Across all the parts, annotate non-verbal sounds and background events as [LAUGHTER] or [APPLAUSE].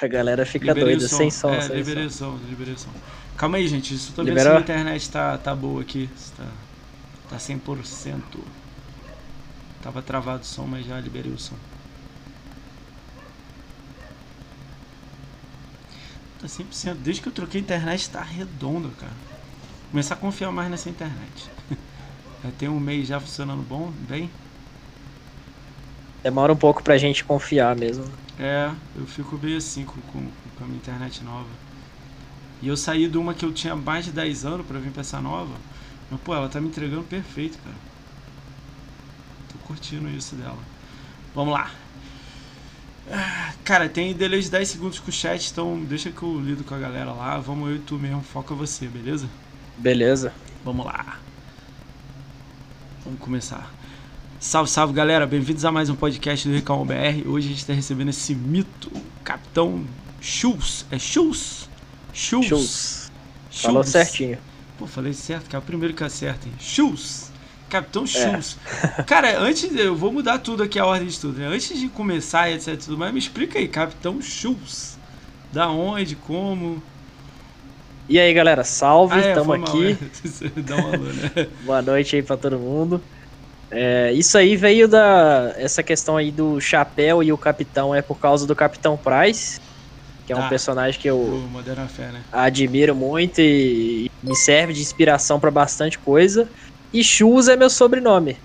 A galera fica Liberei doida, som. sem som. É, sem liberei som. som, liberei som. Calma aí, gente. Isso tô vendo se a internet tá, tá boa aqui. Tá, tá 100%. Tava travado o som, mas já liberei o som. Tá 100%. Desde que eu troquei a internet tá redonda, cara. Começar a confiar mais nessa internet. [LAUGHS] Já tem um mês já funcionando bom, bem. Demora um pouco pra gente confiar mesmo. É, eu fico bem assim com, com, com a minha internet nova. E eu saí de uma que eu tinha mais de 10 anos pra vir pra essa nova. Mas, pô, ela tá me entregando perfeito, cara. Tô curtindo isso dela. Vamos lá. Ah, Cara, tem delay de 10 segundos com o chat, então deixa que eu lido com a galera lá. Vamos eu e tu mesmo, foca você, beleza? Beleza. Vamos lá. Vamos começar. Salve, salve galera, bem-vindos a mais um podcast do Recalmo BR. Hoje a gente está recebendo esse mito, o Capitão Schultz. É Schultz? Schultz. Falou Schultz. certinho. Pô, falei certo, que é o primeiro que acerta, hein? Schultz. Capitão É. Schultz. [LAUGHS] Cara, antes, eu vou mudar tudo aqui, a ordem de tudo. né? Antes de começar e etc, tudo mais, me explica aí, Capitão Schultz. Da onde, como... E aí, galera, salve, Ah, é, mal, aqui. é. [LAUGHS] Dá uma alô, né? [LAUGHS] Boa noite aí pra todo mundo. É, isso aí veio da. Essa questão aí do chapéu e o capitão é por causa do Capitão Price, que é um Tá. personagem que eu Fé, né? admiro muito e me serve de inspiração pra bastante coisa. E Shoes é meu sobrenome.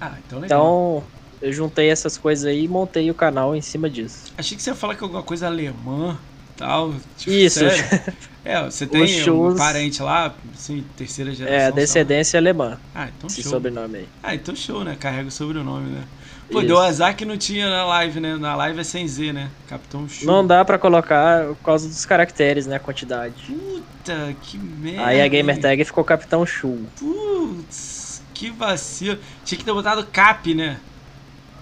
Ah, então legal. Então eu juntei essas coisas aí e montei o canal em cima disso. Achei que você ia falar que alguma coisa alemã tal. Tipo, Isso. sério. [LAUGHS] É, você tem um parente lá, assim, terceira geração. É, sei lá. descendência alemã, Ah, então esse show. sobrenome aí. Ah, então show, né? Carrega o sobrenome, né? Pô, Isso. deu azar que não tinha na live, né? Na live é sem Z, né? Capitão Show. Não dá pra colocar por causa dos caracteres, né? A quantidade. Puta, que merda. Aí a gamer tag ficou Capitão Chu. Putz, que vacilo. Tinha que ter botado Cap, né?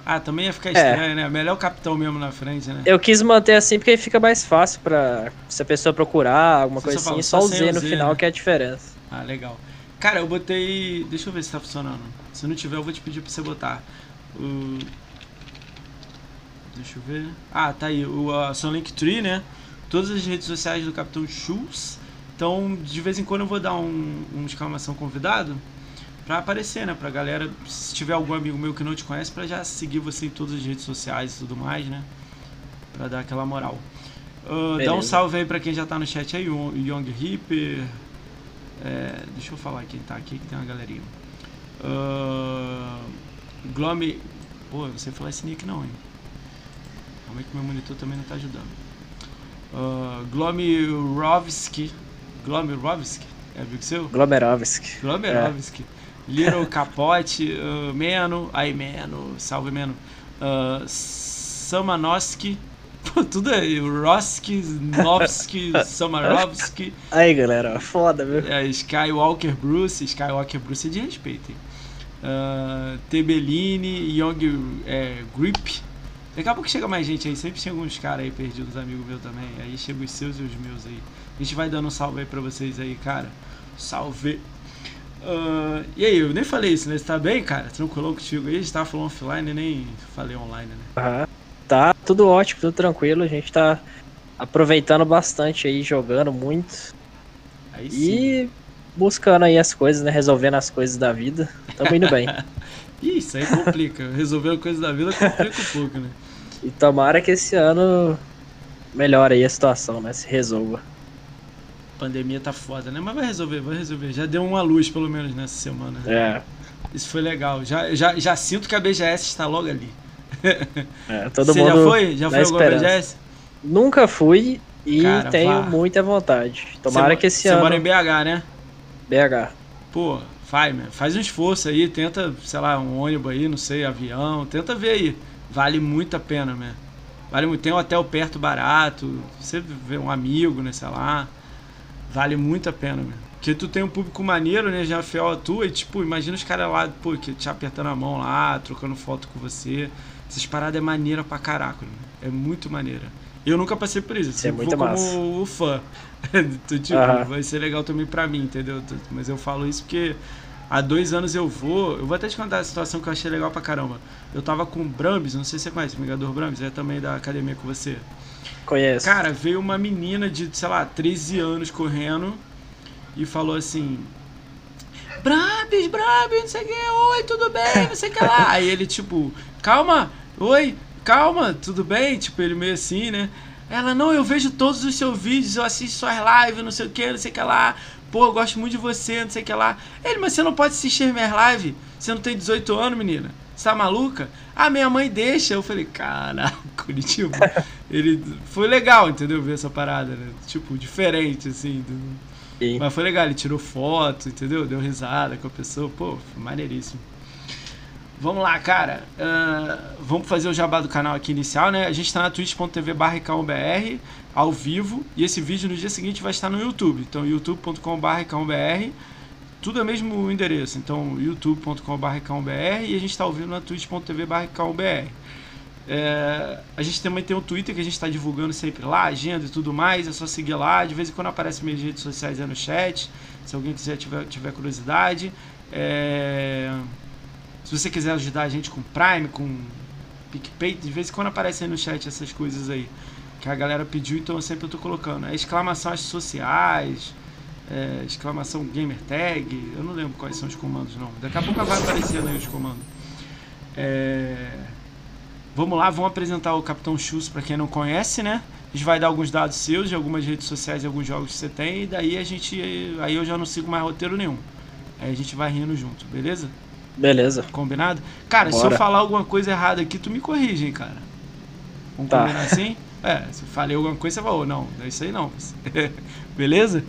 Ah, também ia ficar É. estranho, né? Melhor o capitão mesmo na frente, né? Eu quis manter assim porque aí fica mais fácil pra se a pessoa procurar alguma Você coisa só assim, só só o Z no Z, final né? que é a diferença. Ah, legal. Cara, eu botei. Deixa eu ver se tá funcionando. Se não tiver, eu vou te pedir pra você botar. O... Deixa eu ver. Ah, tá aí. O uh, seu Linktree, né? Todas as redes sociais do Capitão Schultz. Então, de vez em quando eu vou dar um, um exclamação convidado pra aparecer, né? Pra galera, se tiver algum amigo meu que não te conhece, pra já seguir você em todas as redes sociais e tudo mais, né? Pra dar aquela moral. Uh, dá um salve aí pra quem já tá no chat aí, o Young Reaper. É, deixa eu falar quem tá aqui, que tem uma galerinha. Uh, Glome. Pô, eu não sei falar esse nick não, hein? Calma aí que meu monitor também não tá ajudando. Uh, Glomirovski. Glomirovski? É amigo seu? Glomerovsk. Glomerovski. Little Capote, uh, Meno, aí Meno, salve Meno. Uh, Samanoski, pô, [LAUGHS] tudo aí, Roski, Novski, [LAUGHS] Samarovski, Aí, galera, foda, viu? é, Skywalker Bruce, Skywalker Bruce é de respeito, hein? Uh, Tebellini, Young é, Grip. Daqui a pouco chega mais gente aí, sempre chega uns caras aí perdidos, amigos meus também. Aí chega os seus e os meus aí. A gente vai dando um salve aí pra vocês aí, cara. Salve! Ah, e aí, eu nem falei isso, né? Você tá bem, cara? Tranquilão contigo aí? A gente tava falando offline nem falei online, né? Aham. Tá tudo ótimo, tudo tranquilo. A gente tá aproveitando bastante aí, jogando muito. Aí sim. E buscando aí as coisas, né? Resolvendo as coisas da vida. Tamo indo bem. [LAUGHS] Isso aí complica. Resolver coisa da vida complica um pouco, né? E tomara que esse ano melhore aí a situação, né? Se resolva. Pandemia tá foda, né? Mas vai resolver, vai resolver. Já deu uma luz, pelo menos, nessa semana. É. Isso foi legal. Já, já, já sinto que a BGS está logo ali. é todo Você mundo. já foi? Já foi alguma. BGS? Nunca fui e Cara, tenho vá. muita vontade. Tomara Você que esse Você ano. mora em BH, né? BH. Pô, faz, man. faz um esforço aí, tenta, sei lá, um ônibus aí, não sei, avião, tenta ver aí. Vale muito a pena, man. Vale muito. Tem um hotel perto barato, você vê um amigo, né, sei lá. Vale muito a pena, man. Porque tu tem um público maneiro, né, já fiel a tua, e tipo, imagina os caras lá, pô, que te apertando a mão lá, trocando foto com você. Essas paradas é maneira pra caraca, né? É muito maneira. Eu nunca passei por isso, Isso é vou muito como massa. o fã. [LAUGHS] Tu, tipo, vai ser legal também pra mim, entendeu? Mas eu falo isso porque há dois anos eu vou. Eu vou até te contar a situação que eu achei legal pra caramba. Eu tava com o Brambis, não sei se você conhece o Vingador Brambis, é também da academia com você. Conheço. Cara, veio uma menina de, sei lá, 13 anos correndo e falou assim: Brabis, Brabis, não sei o que, oi, tudo bem, não sei o que lá. [LAUGHS] Aí ele, tipo, calma, oi, calma, tudo bem? Tipo, ele meio assim, né? Ela, não, eu vejo todos os seus vídeos, eu assisto suas lives, não sei o que, não sei o que lá. Pô, eu gosto muito de você, não sei o que lá. Ele, mas você não pode assistir minhas lives? Você não tem 18 anos, menina? Você tá maluca? Ah, minha mãe deixa. Eu falei, caraca, [LAUGHS] Curitiba. Ele foi legal, entendeu? Ver essa parada, né? Tipo, diferente, assim. Do... Sim. Mas foi legal, ele tirou foto, entendeu? Deu risada com a pessoa. Pô, foi maneiríssimo. Vamos lá, cara. Uh, vamos fazer o jabá do canal aqui inicial, né? A gente está na twitch.tv barra ao vivo. E esse vídeo no dia seguinte vai estar no YouTube. Então, youtube.com.br tudo é o mesmo endereço. Então, youtube.com.br e a gente está ouvindo na twitch.tv é, a gente também tem um Twitter que a gente está divulgando sempre lá, agenda e tudo mais. É só seguir lá. De vez em quando aparece minhas redes sociais aí no chat. Se alguém quiser tiver, tiver curiosidade. É, se você quiser ajudar a gente com Prime, com PicPay, de vez em quando aparece aí no chat essas coisas aí que a galera pediu, então eu sempre estou colocando. É exclamações sociais, é, exclamação gamer tag, eu não lembro quais são os comandos não. Daqui a pouco vai aparecendo aí os comandos. É, Vamos lá, vamos apresentar o Capitão Chus para quem não conhece, né? A gente vai dar alguns dados seus de algumas redes sociais e alguns jogos que você tem, e daí a gente. Aí eu já não sigo mais roteiro nenhum. Aí a gente vai rindo junto, beleza? Beleza. Combinado? Cara, Bora. se eu falar alguma coisa errada aqui, tu me corrige, hein, cara. Vamos tá. combinar assim? É, se eu falei alguma coisa, você falou, não, não é isso aí não. [LAUGHS] beleza?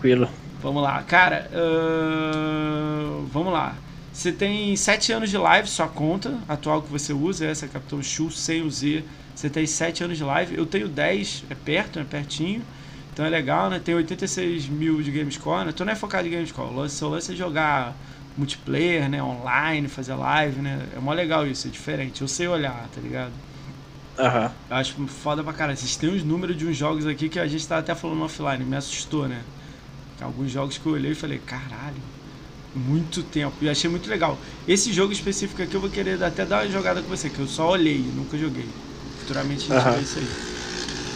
Tranquilo. Vamos lá, cara. Uh, vamos lá. Você tem 7 anos de live, sua conta atual que você usa, essa é Capitão Chu sem o Z. Você tem 7 anos de live. Eu tenho 10, é perto, é pertinho. Então é legal, né? Tem 86 mil de Gamescore, né? Tu não é focado em Gamescore. O seu lance é jogar multiplayer, né? Online, fazer live, né? É mó legal isso, é diferente. Eu sei olhar, tá ligado? Aham. Uhum. Acho foda pra caralho. Vocês têm uns números de uns jogos aqui que a gente tá até falando offline, me assustou, né? Alguns jogos que eu olhei e falei, caralho muito tempo e achei muito legal. Esse jogo específico aqui eu vou querer até dar uma jogada com você, que eu só olhei, nunca joguei. Futuramente a gente uhum. vê isso aí.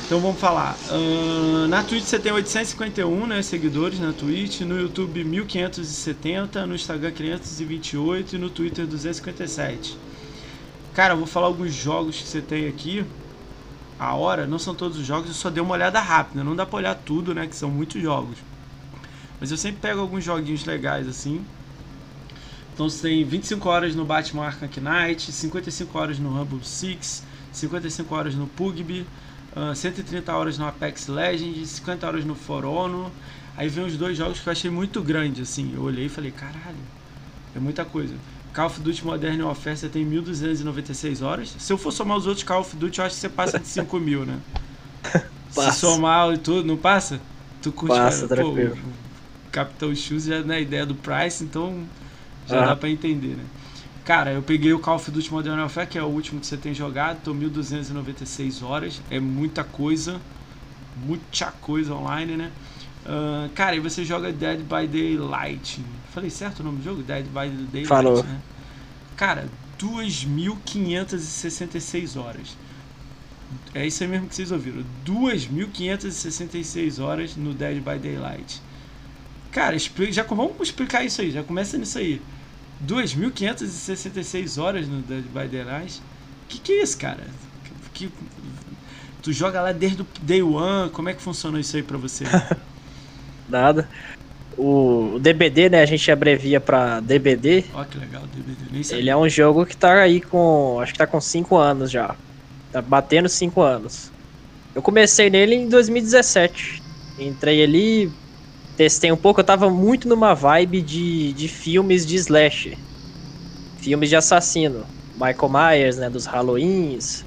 Então vamos falar. Uh, na Twitch você tem 851 né, seguidores na Twitch, no YouTube 1570, no Instagram 528 e no Twitter 257. Cara, eu vou falar alguns jogos que você tem aqui. A hora, não são todos os jogos, eu só dei uma olhada rápida, não dá pra olhar tudo, né, que são muitos jogos. Mas eu sempre pego alguns joguinhos legais assim. Então você tem 25 horas no Batman Arkham Knight, 55 horas no Rumble Six, 55 horas no PUBG, uh, 130 horas no Apex Legends, 50 horas no For Honor. Aí vem os dois jogos que eu achei muito grande, assim. Eu olhei e falei, caralho, é muita coisa. Call of Duty Modern Warfare você tem 1.296 horas. Se eu for somar os outros Call of Duty, eu acho que você passa de 5 mil, né? [LAUGHS] passa. Se somar e tudo, não passa? Tu curte, passa, cara, tranquilo. Pô, Capitão Shoes já na ideia do Price, então já ah. dá pra entender, né? Cara, eu peguei o Call of Duty Modern Warfare, que é o último que você tem jogado, tô 1296 horas, é muita coisa, muita coisa online, né? Uh, cara, e você joga Dead by Daylight. Falei certo o nome do jogo? Dead by Daylight, Falou. né? Cara, 2.566 horas. É isso aí mesmo que vocês ouviram. 2.566 horas no Dead by Daylight. Cara, já vamos explicar isso aí, já começa nisso aí. 2.566 horas no Dead by Daylight. Que que é isso, cara? Que, tu joga lá desde o day one, como é que funciona isso aí pra você? [LAUGHS] Nada. O, DBD, né, a gente abrevia pra DBD. Ó, que legal, DBD. Nem Ele é um jogo que tá aí com, acho que tá com 5 anos já. Tá batendo 5 anos. Eu comecei nele em 2017. Entrei ali, testei um pouco, eu tava muito numa vibe de, de filmes de slash. Filmes de assassino. Michael Myers, né, dos Halloweens,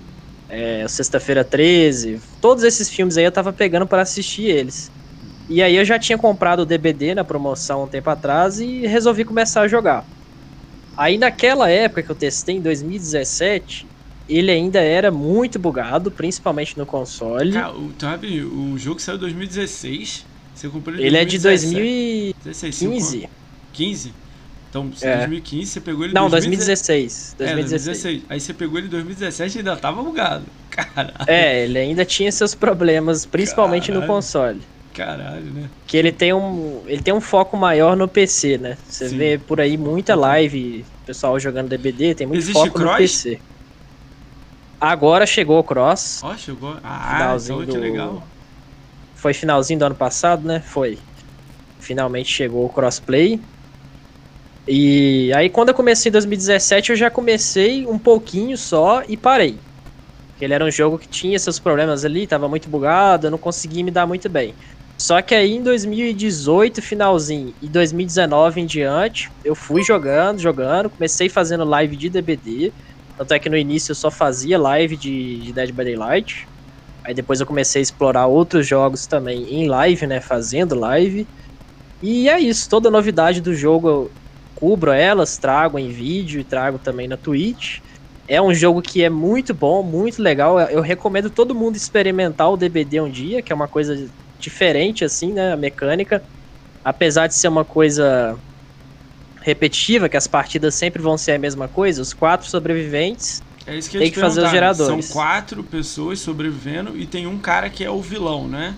é, Sexta-feira 13, todos esses filmes aí eu tava pegando para assistir eles. E aí eu já tinha comprado o DVD na promoção um tempo atrás e resolvi começar a jogar. Aí naquela época que eu testei, em 2017, ele ainda era muito bugado, principalmente no console. Cara, sabe, o jogo saiu em 2016 você comprou ele, ele é de 2015. 15? Então, É. 2015 você pegou ele Não, 2016. 2016. É, 2016. 2016. Aí você pegou ele em 2017 e ainda tava bugado. [LAUGHS] Caralho, É, ele ainda tinha seus problemas, principalmente no Caralho. console. caralho, né? Que ele tem um, ele tem um foco maior no PC, né? Você Sim. vê por aí muita live, pessoal jogando DBD, tem muito Existe foco no cross? PC. Agora chegou o Cross, Ó, chegou. Ah, então que do- legal. Foi finalzinho do ano passado, né? Foi. Finalmente chegou o crossplay. E aí quando eu comecei em 2017, eu já comecei um pouquinho só e parei. Porque ele era um jogo que tinha seus problemas ali, tava muito bugado, eu não conseguia me dar muito bem. Só que aí em 2018, finalzinho, e 2019 em diante, eu fui jogando, jogando, comecei fazendo live de DBD. Tanto é que no início eu só fazia live de, de Dead by Daylight. Aí depois eu comecei a explorar outros jogos também em live, né? Fazendo live. E é isso, toda novidade do jogo eu cubro elas, trago em vídeo e trago também na Twitch. É um jogo que é muito bom, muito legal. Eu recomendo todo mundo experimentar o DBD um dia, que é uma coisa diferente assim, né, a mecânica. Apesar de ser uma coisa repetitiva, que as partidas sempre vão ser a mesma coisa, os quatro sobreviventes É isso que eu Tem que fazer os geradores. São quatro pessoas sobrevivendo e tem um cara que é o vilão, né?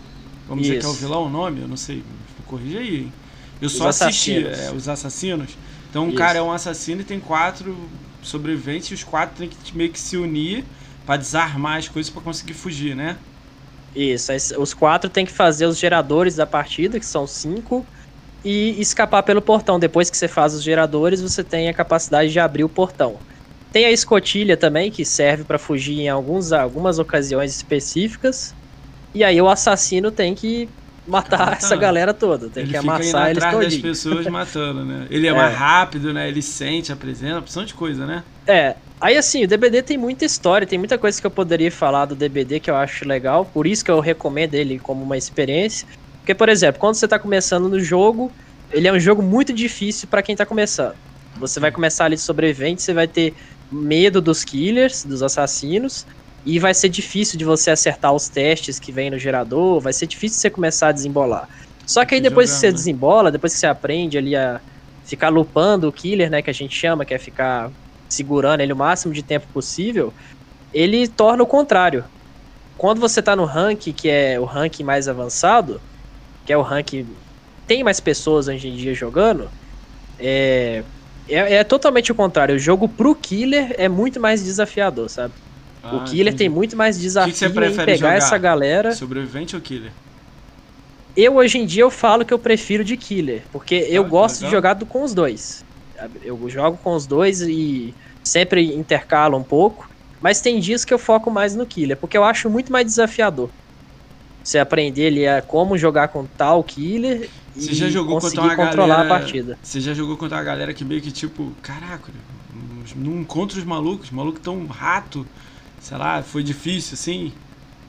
Vamos dizer que é o Isso. vilão o nome? Eu não sei. Corrija aí. hein? Eu só Os assisti assassinos. é, os assassinos. Então um Isso. cara é um assassino e tem quatro sobreviventes e os quatro têm que meio que se unir pra desarmar as coisas pra conseguir fugir, né? Isso, os quatro tem que fazer os geradores da partida, que são cinco, e escapar pelo portão. Depois que você faz os geradores, você tem a capacidade de abrir o portão. Tem a escotilha também, que serve pra fugir em alguns, algumas ocasiões específicas. E aí o assassino tem que matar essa galera toda, tem ele que amassar eles atrás das todinho. pessoas [LAUGHS] matando, né? Ele é, É. mais rápido, né? Ele sente a presença, opção de coisa, né? É, aí assim, o DBD tem muita história, tem muita coisa que eu poderia falar do DBD que eu acho legal, por isso que eu recomendo ele como uma experiência. Porque, por exemplo, quando você tá começando no jogo, ele é um jogo muito difícil pra quem tá começando. Você vai começar ali de sobrevivente, você vai ter medo dos killers, dos assassinos, e vai ser difícil de você acertar os testes que vem no gerador, vai ser difícil você começar a desembolar. Só que aí Que depois que jogando, você né? desembola, depois que você aprende ali a ficar lupando o killer, né, que a gente chama, que é ficar segurando ele o máximo de tempo possível, ele torna o contrário. Quando você tá no rank, que é o rank mais avançado, que é o rank tem mais pessoas hoje em dia jogando, é, é, é totalmente o contrário. O jogo pro killer é muito mais desafiador, sabe? o Ah, killer entendi. tem muito mais desafio você em pegar essa galera. Sobrevivente ou killer? Eu hoje em dia eu falo que eu prefiro de killer, porque eu Ah, que gosto de legal. jogar do- com os dois. Eu jogo com os dois e sempre intercalo um pouco, mas tem dias que eu foco mais no killer, porque eu acho muito mais desafiador. Você aprender ali a como jogar com tal killer Você já jogou contra uma controlar galera... a partida. Você já jogou contra uma galera que meio que tipo, caraca, não encontra os malucos, os malucos tão rato, sei lá, foi difícil assim.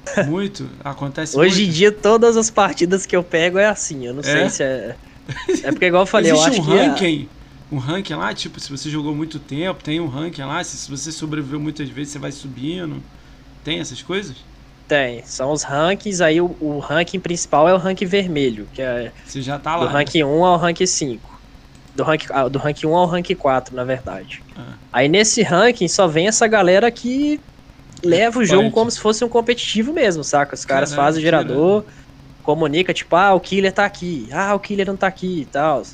[LAUGHS] Muito, acontece Hoje em muito. dia todas as partidas que eu pego é assim, eu não É? sei se é É porque igual eu falei, Existe eu acho um que ranking, um ranking lá, tipo, se você jogou muito tempo, tem um ranking lá, se você sobreviveu muitas vezes, você vai subindo. Tem essas coisas? Tem, são os rankings, aí o, o ranking principal é o ranking vermelho, que é Você já tá Do lá. rank 1 ao rank 5. Do rank, ah, do rank 1 ao rank 4, na verdade. Ah. Aí nesse ranking só vem essa galera que leva o jogo Punk. como se fosse um competitivo mesmo, saca? Os caras fazem o gerador, comunica, tipo, ah, o killer tá aqui, ah, o killer não tá aqui e tal.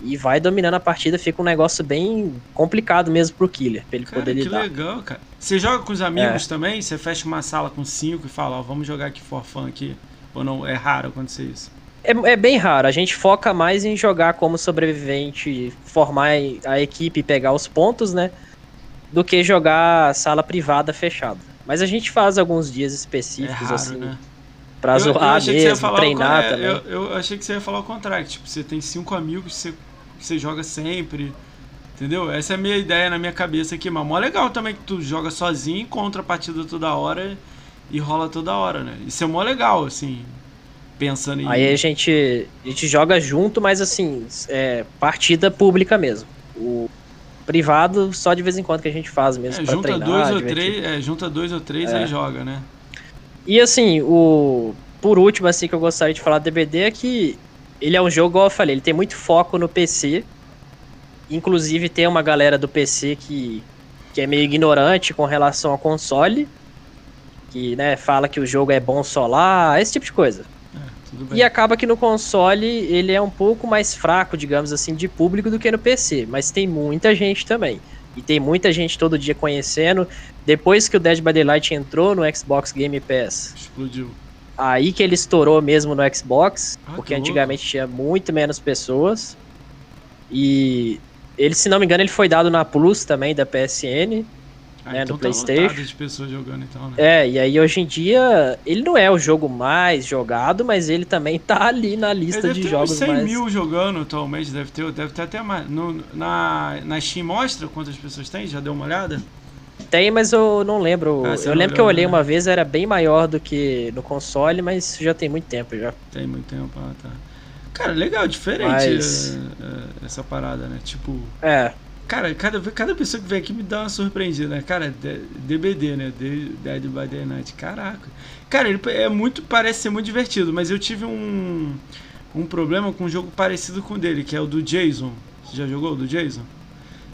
E vai dominando a partida, fica um negócio bem complicado mesmo pro killer, pra ele Cara, poder que lidar. legal, cara. Você joga com os amigos É. também? Você fecha uma sala com cinco e fala, ó, vamos jogar aqui for fun aqui? Ou não? É raro acontecer isso? É, é bem raro, a gente foca mais em jogar como sobrevivente, formar a equipe e pegar os pontos, né? Do que jogar sala privada fechada. Mas a gente faz alguns dias É específicos, raro, assim, né? pra Eu- zoar que mesmo, treinar é, também. Eu, eu achei que você ia falar o contrário, que, tipo, você tem cinco amigos que você, que você joga sempre, entendeu? Essa é a minha ideia na minha cabeça aqui, mas mó legal também que tu joga sozinho, encontra a partida toda hora e rola toda hora, né? Isso é mó legal, assim, pensando em... Aí a gente, a gente joga junto, mas assim, é partida pública mesmo. O privado, só de vez em quando que a gente faz mesmo É, pra junta treinar, dois ou três, é, junta dois ou três É. aí joga, né? E assim, o por último assim que eu gostaria de falar do DBD é que ele é um jogo, igual eu falei, ele tem muito foco no PC. Inclusive tem uma galera do PC que, que é meio ignorante com relação ao console, que né, fala que o jogo é bom solar, esse tipo de coisa. É, e acaba que no console ele é um pouco mais fraco, digamos assim, de público do que no PC, mas tem muita gente também. E tem muita gente todo dia conhecendo. Depois que o Dead by Daylight entrou no Xbox Game Pass, explodiu. Aí que ele estourou mesmo no Xbox, ah, porque antigamente tinha muito menos pessoas. E ele, se não me engano, ele foi dado na Plus também da PSN. Ah, né, então do tá PlayStation. de pessoas jogando, então, né? É, e aí hoje em dia ele não é o jogo mais jogado, mas ele também tá ali na lista ele de jogos 100 mais. mil jogando atualmente, deve ter, deve ter até mais. No, na, na Steam mostra quantas pessoas tem? Já deu uma olhada? Tem, mas eu não lembro. Ah, eu lembro que eu olhei né? uma vez, era bem maior do que no console, mas já tem muito tempo já. Tem muito tempo, ah, tá. Cara, legal, diferente mas... Eh, eh, essa parada, né? Tipo. É. Cara, cada, cada pessoa que vem aqui me dá uma surpreendida, né? Cara, DBD, né? Dead by Daylight. Caraca. Cara, ele é muito. Parece ser muito divertido, mas eu tive um. Um problema com um jogo parecido com o dele, que é o do Jason. Você já jogou o do Jason?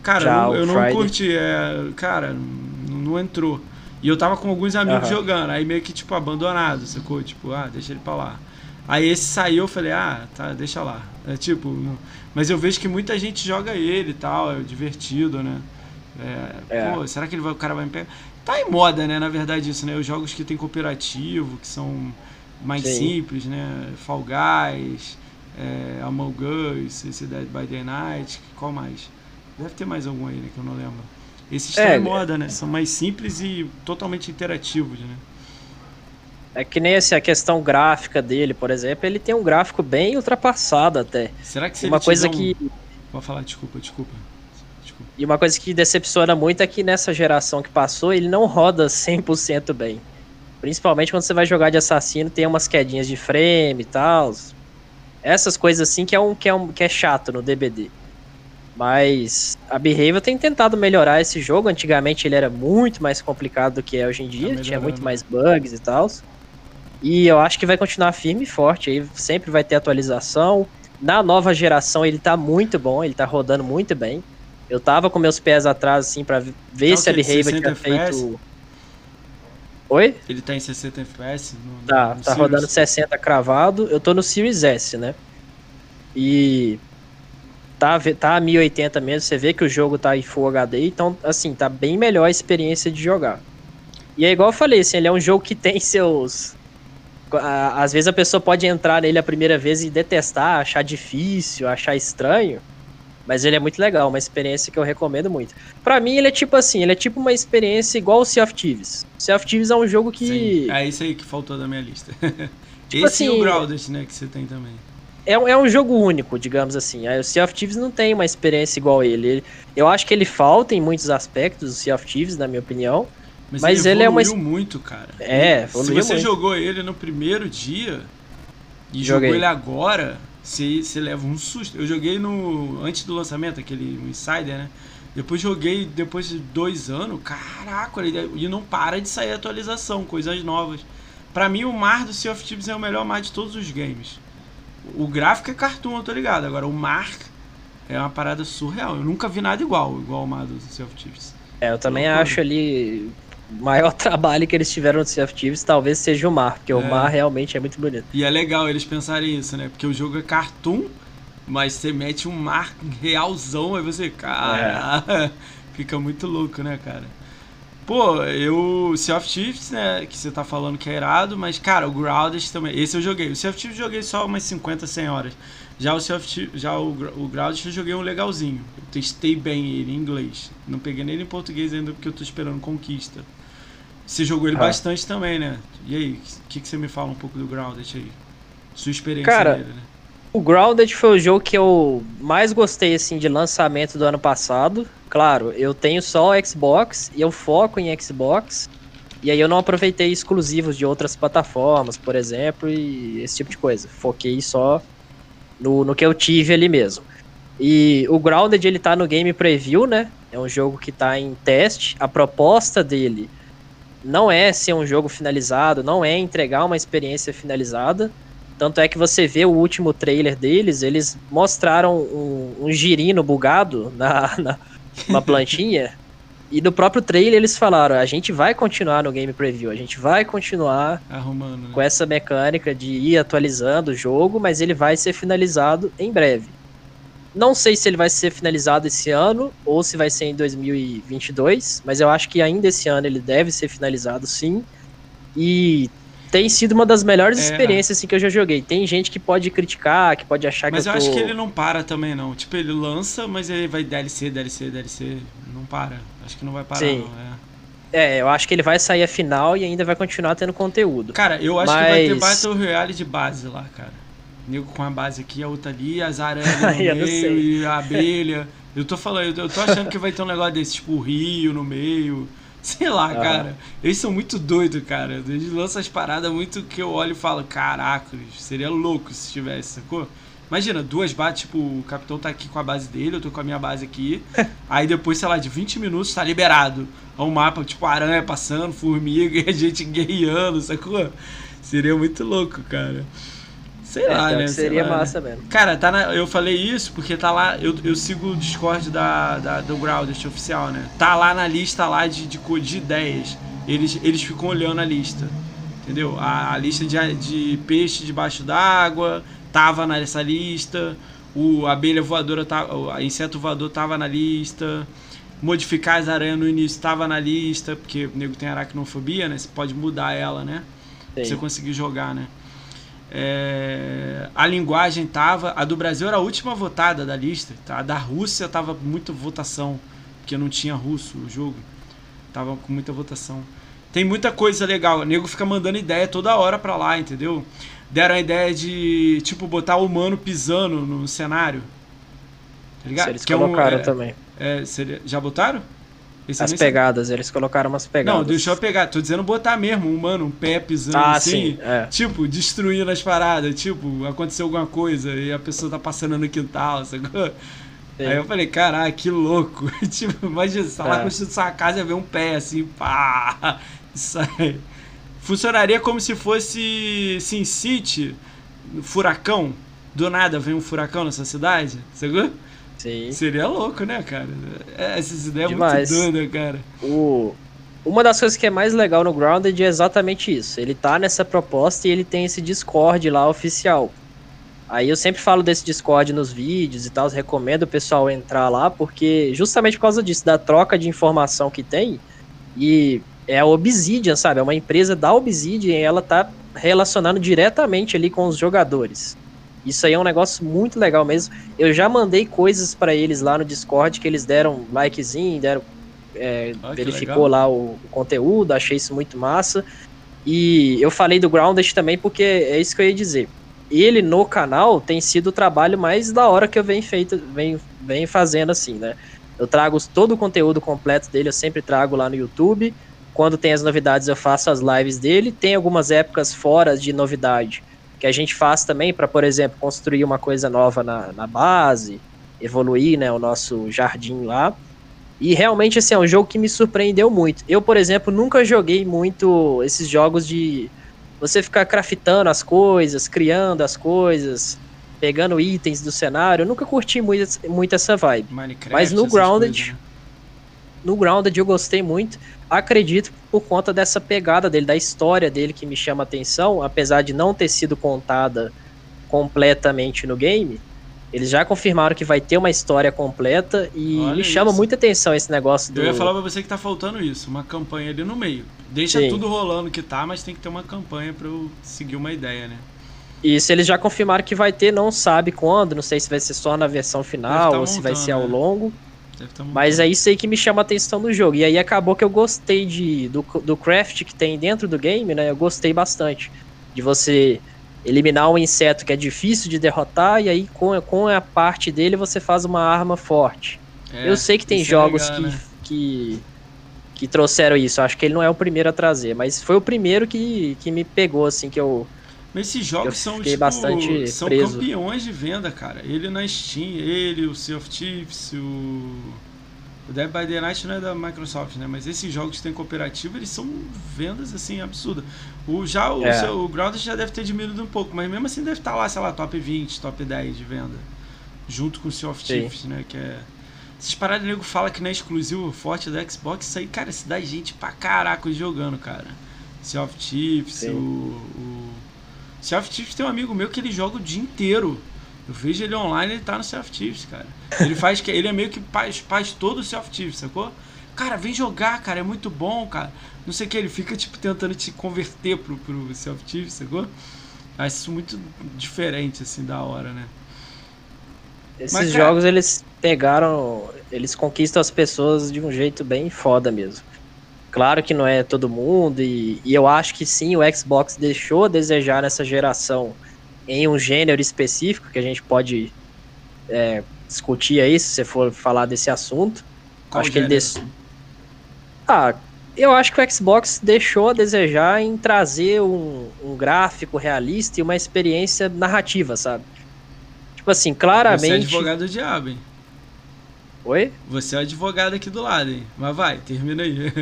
Cara, Já, eu, eu não curti, é, cara, não, não, entrou. E eu tava com alguns amigos uhum. jogando, aí meio que, tipo, abandonado, sacou? Tipo, ah, deixa ele pra lá. Aí esse saiu, eu falei, ah, tá, deixa lá. É tipo, não... mas eu vejo que muita gente joga ele e tal, é divertido, né? É, é. Pô, será que ele vai, o cara vai me pegar? Tá em moda, né, na verdade, isso, né? Os jogos que tem cooperativo, que são mais Sim. simples, né? Fall Guys, é, Among Us, Dead by Night, qual mais? Deve ter mais algum aí, né, que eu não lembro. Esses estão é, em moda, né? São mais simples e totalmente interativos, né? É que nem assim, a questão gráfica dele, por exemplo, ele tem um gráfico bem ultrapassado até. Será que se uma coisa um... que Pode falar, desculpa, desculpa. desculpa. E uma coisa que decepciona muito é que nessa geração que passou, ele não roda [LAUGHS] 100% bem. Principalmente quando você vai jogar de assassino, tem umas quedinhas de frame e tal. Essas coisas assim que é um que é um que é chato no DBD. Mas a Behavior tem tentado melhorar esse jogo. Antigamente ele era muito mais complicado do que é hoje em dia, tá tinha muito mais bugs e tal. E eu acho que vai continuar firme e forte. Aí sempre vai ter atualização. Na nova geração ele tá muito bom, ele tá rodando muito bem. Eu tava com meus pés atrás, assim, pra ver tá se a Behavior tinha FPS? feito. Oi? Ele tá em 60 FPS? No, tá, no tá Series. rodando 60 cravado. Eu tô no Series S, né? E tá, tá a 1080 mesmo, você vê que o jogo tá em Full HD, então, assim, tá bem melhor a experiência de jogar. E é igual eu falei, assim, ele é um jogo que [LAUGHS] tem seus... Às vezes a pessoa pode entrar nele a primeira vez e detestar, achar difícil, achar estranho, mas ele é muito legal, uma experiência que eu recomendo muito. Para mim ele é tipo assim, ele é tipo uma experiência igual o Sea of Thieves. Sea of Thieves é um jogo que... Sim, é isso aí que faltou da minha lista. [LAUGHS] Tipo Esse assim, e o Grounded, né, que você tem também é, é um jogo único, digamos assim. o Sea of Thieves não tem uma experiência igual ele. Eu acho que ele falta em muitos aspectos, o Sea of Thieves, na minha opinião. Mas, mas ele, ele é uma. muito, cara. É, Se você muito. jogou ele no primeiro dia e Joguei. jogou ele agora, você, você leva um susto. Eu joguei no. antes do lançamento, aquele Insider, né? Depois joguei depois de dois anos. Caraca, ele, e não para de sair atualização, coisas novas. Para mim, o mar do Sea of Thieves é o melhor mar de todos os games. O gráfico é cartoon, eu tô ligado. Agora, o mar é uma parada surreal. Eu nunca vi nada igual, igual o mar do Sea of Thieves. É, eu também acho ali o maior [LAUGHS] trabalho que eles tiveram no Sea of Thieves talvez seja o mar, porque é. o mar realmente é muito bonito. E é legal eles pensarem isso, né? Porque o jogo é cartoon, mas você mete um mar realzão, aí você, cara, é. [LAUGHS] fica muito louco, né, cara? Pô, eu. Sea of Thieves, né? Que você tá falando que é irado, mas, cara, o Grounded também. Esse eu joguei. O Sea of Thieves eu joguei só umas 50, 100 horas. Já o Sea of Thieves, já o, o Grounded eu joguei um legalzinho. Eu testei bem ele em inglês. Não peguei nele em português ainda porque eu tô esperando Conquista. Você jogou ele ah. bastante também, né? E aí, o que, que você me fala um pouco do Grounded aí? Sua experiência cara, nele, né? O Grounded foi o jogo que eu mais gostei assim de lançamento do ano passado. Claro, eu tenho só Xbox e eu foco em Xbox. E aí eu não aproveitei exclusivos de outras plataformas, por exemplo, e esse tipo de coisa. Foquei só no, no que eu tive ali mesmo. E o Grounded ele tá no Game Preview, né? É um jogo que tá em teste. A proposta dele não é ser um jogo finalizado, não é entregar uma experiência finalizada Tanto é que você vê o último trailer deles, eles mostraram um, um girino bugado na, [LAUGHS] na uma plantinha. e no próprio trailer eles falaram: a gente vai continuar no game preview, a gente vai continuar Arrumando, né? com essa mecânica de ir atualizando o jogo, mas ele vai ser finalizado em breve. Não sei se ele vai ser finalizado esse ano ou se vai ser em 2022, mas eu acho que ainda esse ano ele deve ser finalizado sim. E tem sido uma das melhores É. experiências assim, que eu já joguei. Tem gente que pode criticar, que pode achar Mas que eu eu tô... acho que ele não para também, não. Tipo, ele lança, mas ele vai DLC, DLC, DLC. Não para. Acho que não vai parar, Sim. não. É. É, eu acho que ele vai sair a final e ainda vai continuar tendo conteúdo. Cara, eu acho que vai ter Mas- Battle Royale de base lá, cara. Nego com a base aqui, a outra ali, as aranhas [LAUGHS] no meio e a abelha. Eu tô falando, eu tô achando que vai ter um negócio desse, tipo o rio no meio. Sei lá, Aham. cara. Eles são muito doidos, cara. Eles lançam as paradas muito que eu olho e falo, caraca, seria louco se tivesse, sacou? Imagina, duas bases, tipo, o capitão tá aqui com a base dele, eu tô com a minha base aqui. [LAUGHS] aí depois, sei lá, de 20 minutos tá liberado. É um mapa, tipo, aranha passando, formiga e [LAUGHS] a gente guerreando, sacou? Seria muito louco, cara. Sei É, lá, né? que Sei seria lá, né? massa mesmo. Cara, tá na- eu falei isso porque tá lá. Eu, eu sigo o Discord da, da- do Grounded oficial, né? Tá lá na lista lá de, de, de ideias. Eles, eles ficam olhando a lista. Entendeu? A, a lista de, de peixe debaixo d'água tava nessa lista. O abelha voadora, tá, o inseto voador tava na lista. Modificar as aranhas no início tava na lista, porque o nego tem aracnofobia, né? Você pode mudar ela, né? Pra Sim. você conseguir jogar, né? É, a linguagem tava. A do Brasil era a última votada da lista. tá? A da Rússia tava muito votação. Porque não tinha russo o jogo. Tava com muita votação. Tem muita coisa legal. O nego fica mandando ideia toda hora pra lá, entendeu? Deram a ideia de, tipo, botar o humano pisando no cenário. Tá ligado? Se eles Que é um- é- também. é, seria- já botaram? Esse eu As pegadas, eles colocaram umas pegadas. Não, deixa eu pegar. Tô dizendo botar mesmo, um humano, um pé pisando Ah, assim. sim, é. Tipo, destruindo as paradas. Tipo, aconteceu alguma coisa e a pessoa tá passando no quintal, sacou? Sim. Aí eu falei, caralho, que louco. [LAUGHS] tipo, imagina, você tá lá É. construindo sua casa e vê um pé assim, pá. Isso aí. Funcionaria como se fosse Sin City, furacão. Do nada vem um furacão nessa cidade, sacou? Sim. Seria louco, né, cara? É, Essas ideias Demais. muito doidas, cara. O... Uma das coisas que é mais legal no Grounded é exatamente isso. Ele tá nessa proposta e ele tem esse Discord lá oficial. Aí eu sempre falo desse Discord nos vídeos e tal, recomendo o pessoal entrar lá, porque justamente por causa disso, da troca de informação que tem, e é a Obsidian, sabe? É uma empresa da Obsidian e ela tá relacionando diretamente ali com os jogadores. Isso aí é um negócio muito legal mesmo. Eu já mandei coisas pra eles lá no Discord que eles deram likezinho, deram é, Ah, verificou legal. lá o, o conteúdo, achei isso muito massa. E eu falei do Grounded também porque é isso que eu ia dizer. Ele no canal tem sido o trabalho mais da hora que eu venho, feito, venho, venho fazendo assim, né? Eu trago todo o conteúdo completo dele, eu sempre trago lá no YouTube. Quando tem as novidades, eu faço as lives dele. Tem algumas épocas fora de novidade que a gente faz também para, por exemplo, construir uma coisa nova na, na base, evoluir né, o nosso jardim lá. E realmente, assim, é um jogo que me surpreendeu muito. Eu, por exemplo, nunca joguei muito esses jogos de você ficar craftando as coisas, criando as coisas, pegando itens do cenário. Eu nunca curti muito, muito essa vibe. Minecraft, Mas no Grounded, coisas, né? No Grounded eu gostei muito. Acredito por conta dessa pegada dele, da história dele que me chama a atenção, apesar de não ter sido contada completamente no game. Eles já confirmaram que vai ter uma história completa e Olha me chama isso. muita atenção esse negócio do. Eu ia falar pra você que tá faltando isso, uma campanha ali no meio. Deixa Sim. tudo rolando que tá, mas tem que ter uma campanha pra eu seguir uma ideia, né? Isso eles já confirmaram que vai ter, não sabe quando, não sei se vai ser só na versão final tá ou se vai ser ao né? longo. Tá Mas é isso aí que me chama a atenção do jogo. E aí acabou que eu gostei de, do, do craft que tem dentro do game, né? Eu gostei bastante. De você eliminar um inseto que é difícil de derrotar, e aí com, com a parte dele você faz uma arma forte. É, eu sei que tem é jogos legal, que, né? que, que trouxeram isso. Acho que ele não é o primeiro a trazer, mas foi o primeiro que, que me pegou, assim, que eu. Mas esses jogos são, tipo, bastante são preso. campeões de venda, cara. Ele na Steam, ele, o Sea of Thieves, o... O Dead by Daylight não é da Microsoft, né? Mas esses jogos que tem cooperativo, eles são vendas assim absurdas. O já o, É. seu, o Grounded já deve ter diminuído um pouco, mas mesmo assim deve estar lá, sei lá, top 20, top 10 de venda. Junto com o Sea of Sim. Thieves, né? Que é. Esses paradas nego fala que não é exclusivo forte da Xbox, isso aí, cara, isso dá gente pra caraca jogando, cara. Sea of Thieves, Sim. o, o. Of Thieves tem um amigo meu que ele joga o dia inteiro. Eu vejo ele online ele tá no of Thieves, cara. Ele [LAUGHS] faz que. Ele é meio que faz, faz todo o of Thieves, sacou? Cara, vem jogar, cara, é muito bom, cara. Não sei o que, ele fica, tipo, tentando te converter pro, pro Sea of Thieves, sacou? Acho isso muito diferente, assim, da hora, né? Esses Mas, cara- jogos, eles pegaram. Eles conquistam as pessoas de um jeito bem foda mesmo. Claro que não é todo mundo, e, e eu acho que sim, o Xbox deixou a desejar nessa geração em um gênero específico, que a gente pode é, discutir aí, se você for falar desse assunto. Qual acho que ele gênero? des... Ah, eu acho que o Xbox deixou a desejar em trazer um, um gráfico realista e uma experiência narrativa, sabe? Tipo assim, Você é claramente. advogado do diabo, hein? Oi? Você é advogado aqui do lado, hein? Mas vai, termina aí.